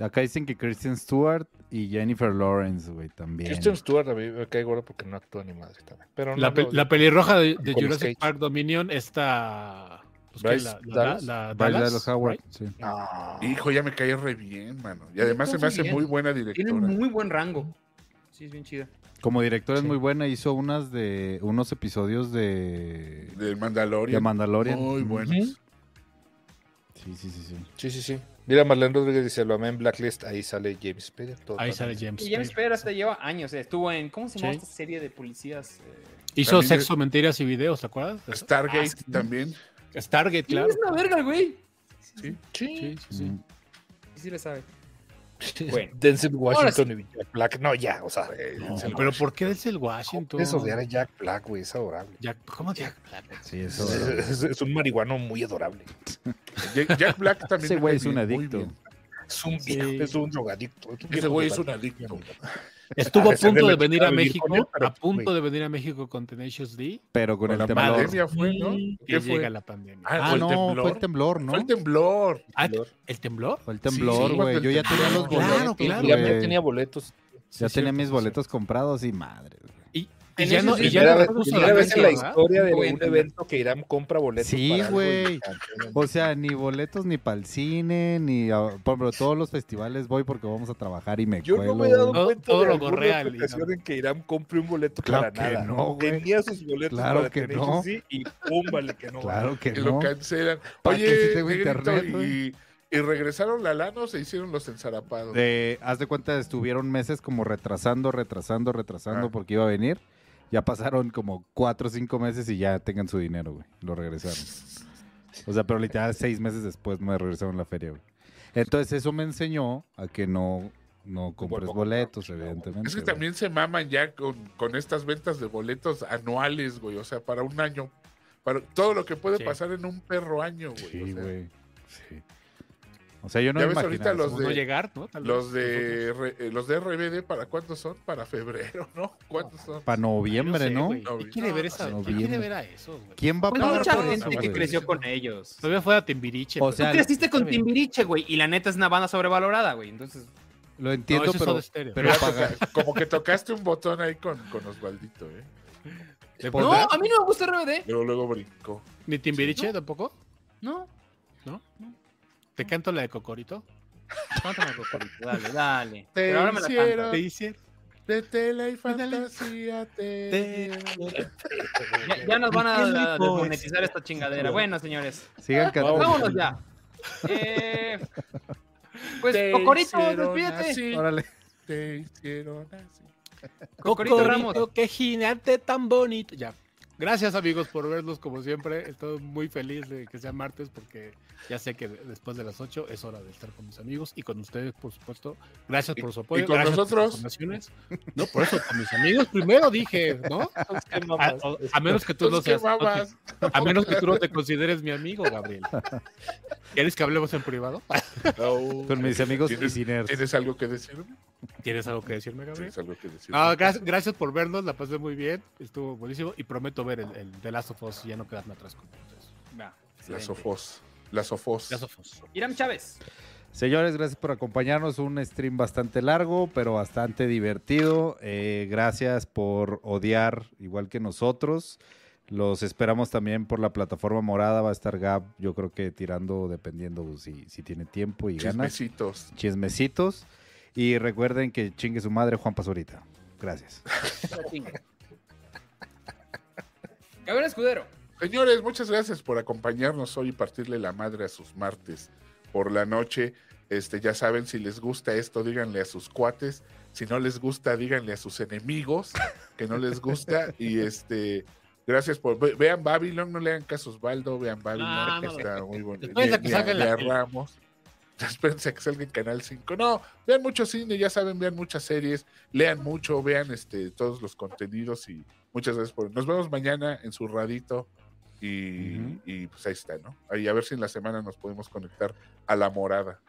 Acá dicen que Kristen Stewart y Jennifer Lawrence, güey, también. Kristen Stewart a mí me cae gordo porque no actúa ni madre también. Pero La, pe- no, la pelirroja de, de Jurassic Cage. Park Dominion está. pues. Bryce la, la- Dallas. la- Bryce Dallas, Dallas Howard, right? sí. no. Hijo, ya me cae re bien, mano. Y además se me hace bien. muy buena Tiene directora. muy buen rango. Sí, es bien chida. Como directora Sí. es muy buena, hizo unas de unos episodios de, de Mandalorian. Mandalorian. Muy buenos. Sí, sí, sí, sí. Sí, sí, sí. Mira, Marlene Rodríguez dice, lo amé en Blacklist, ahí sale James Spader. todo Ahí sale. James. Y James Spader. Spader hasta lleva años. eh, Estuvo en. ¿Cómo se llama Sí. esta serie de policías? Eh, Hizo También Sexo, Mentiras y Videos, ¿te acuerdas? eso? Stargate Ah, sí. también. Stargate, sí, claro. Es una verga, güey. Sí. Sí, sí, sí. Mm. Sí, sí le sabe. Bueno. Denzel Washington y Jack Black. No, ya, o sea. No, Denzel Pero ¿por qué Denzel Washington? Eso de a Jack Black, güey, es adorable. Jack- ¿Cómo Jack Black? Sí, Es, es- es un marihuano muy adorable. Jack, Jack Black también. Ese güey es un adicto. Es un Sí. viejo, es un drogadicto. es un Ese güey es un adicto. Estuvo A punto de venir a México, con él, pero, a punto de venir a México con Tenacious D. Pero con, Con el la temblor. pandemia fue, ¿no? Y ¿Qué fue? llega la pandemia. Ah, Ah, ¿fue el no, temblor? fue el temblor, ¿no? Fue el temblor. Ah, ¿El temblor? Fue el temblor, sí, güey. Yo ya tenía los temblor. boletos. Claro, claro. Ya tenía boletos. Ya Sí, tenía cierto, mis sí, boletos comprados y madre. güey. Y, ya no, y ya no vez, primera la vez en la historia de un evento que Irán compra boletos. Sí, güey. O sea, ni boletos ni para el cine, ni por ejemplo, todos los festivales voy porque vamos a trabajar y me Yo cuelo. no me he dado Todo- cuenta todo de lo ocasión Irán. en que Irán compre un boleto Claro para que nada. no, güey. Tenía sus boletos Claro para que Tenacious no. D y pum, vale que no. Claro que Que no. lo cancelan. ¿Para qué Oye, Negrito, internet, y, y regresaron la lana o se hicieron los ensarapados. De, haz de cuenta, estuvieron meses como retrasando, retrasando, retrasando Ah. porque iba a venir. Ya pasaron como cuatro o cinco meses y ya tengan su dinero, güey. Lo regresaron. O sea, pero literal seis meses después me regresaron la feria, güey. Entonces eso me enseñó a que no, no compres a boletos, evidentemente. Es que güey. también se maman ya con, con estas ventas de boletos anuales, güey. O sea, para un año. Para todo lo que puede Sí. pasar en un perro año, güey. Sí, o sea, güey. Sí. O sea, yo no Ya me ves imaginaba ahorita eso. Como no de- llegar, ¿no? Tal Los vez, de, eh, los de RBD, ¿para cuántos son? Para febrero, ¿no? ¿Cuántos son? Para noviembre, sé, ¿no? güey. ¿Quién quiere ver esa? no, ¿Quién quiere noviembre. ver a esos, güey? ¿Quién va a Pues pagar mucha por gente eso, que creció con ellos. Todavía fuera Timbiriche. O pero- sea, Tú creciste con. Timbiriche, güey, y la neta es una banda sobrevalorada, güey. Entonces, Lo entiendo, pero, pero pagar. como que tocaste un botón ahí con, con Osvaldito, ¿eh? ¿De no, a mí no me gusta RBD. Luego, luego brincó. ¿Ni Timbiriche ¿no? tampoco? No, ¿No? ¿Te canto la de Cocorito? cántame, Cocorito, dale, dale. Te Pero ahora me la hicieron-. Te hicieron. De tela y fantasía te... Te- Ya, ya nos van a, ¿Qué a desmonetizar esta chingadera. Bueno, señores, Sigan cantando. vámonos ya. Eh, pues, Te Cocorito, despídete. así, Órale. Te hicieron así. Cocorito Ramos. qué gigante tan bonito. Ya. Gracias amigos por verlos como siempre. Estoy muy feliz de que sea martes porque ya sé que después de las 8 es hora de estar con mis amigos y con ustedes, por supuesto. Gracias por su apoyo. y con gracias nosotros? informaciones. No, por eso, con mis amigos primero dije, ¿no? A, a menos que tú no Entonces, seas. A menos que tú no te consideres mi amigo, Gabriel. ¿Quieres que hablemos en privado? No. Con mis amigos y ¿Tienes. ¿Tienes algo que decirme? ¿Tienes algo que decirme, Gabriel? ¿Tienes algo que decirme? No, gracias, gracias por vernos, la pasé muy bien, estuvo buenísimo y prometo ver el, el The Last of Us y ya no quedarme atrás con ustedes. Va, La. Sofos. La Sofos. Us. Iram Chávez. Señores, gracias por acompañarnos. Un stream bastante largo, pero bastante divertido. Eh, gracias por odiar igual que nosotros. Los esperamos también por la plataforma morada. Va a estar Gab, yo creo que tirando, dependiendo si, si tiene tiempo y ganas. Chismecitos. Chismecitos. Y recuerden que chingue su madre Juan Pazurita. Gracias. Gabriel Escudero. Señores, muchas gracias por acompañarnos hoy y partirle la madre a sus martes por la noche. Este, ya saben, si les gusta esto, díganle a sus cuates. Si no les gusta, díganle a sus enemigos que no les gusta. y este, gracias por. ve- Vean Babylon, no le hagan caso a Osvaldo, vean Babylon, que no, está muy bonito. De que salga la- Ramos. Espérense a que salga en Canal 5. No, vean mucho cine, ya saben, vean muchas series, lean mucho, vean este todos los contenidos y muchas gracias por. Nos vemos mañana en su radito. Y, pues ahí está, ¿no? Ahí a ver si en la semana nos podemos conectar a la morada.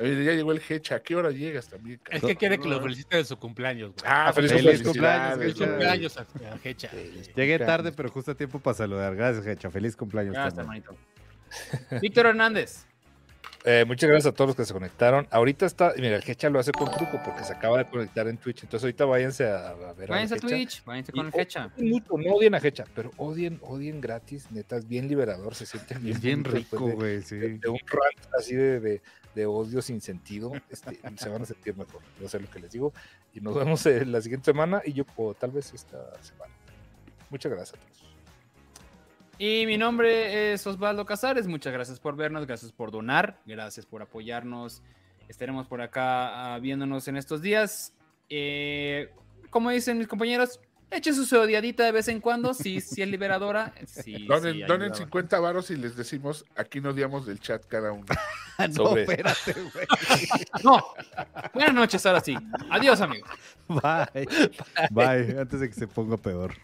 Oye, ya llegó el Hecha, ¿a qué hora llegas también? Es que quiere que lo felicite de su cumpleaños, güey. Ah, feliz feliz cumpleaños. Feliz cumpleaños a, a Hecha. Llegué tarde, pero justo a tiempo para saludar. Gracias, Hecha. Feliz cumpleaños. Hermanito. Víctor Hernández. Eh, muchas gracias a todos los que se conectaron. Ahorita está, mira, el Hecha lo hace con truco porque se acaba de conectar en Twitch. Entonces ahorita váyanse a, a ver. Váyanse a. Twitch, váyanse con Y el Hecha. mucho, no odien a Hecha, pero odien, odien gratis, neta, es bien liberador, se siente bien, Es bien rico, de- güey, sí. de un rant así de, de, de odio sin sentido, este, se van a sentir mejor, yo sé lo que les digo, y nos vemos eh, la siguiente semana y yo, o tal vez esta semana. Muchas gracias a todos. Y mi nombre es Osvaldo Casares. Muchas gracias por vernos, gracias por donar, gracias por apoyarnos. Estaremos por acá ah, viéndonos en estos días. Eh, como dicen mis compañeros, echen su odiadita de vez en cuando, si, si es liberadora. Sí, Donen, sí, donen ayuda. 50 varos y les decimos, aquí no odiamos del chat cada uno. no, Sobre. espérate, güey. No. Buenas noches, ahora sí. Adiós, amigos. Bye. Bye. Antes de que se ponga peor.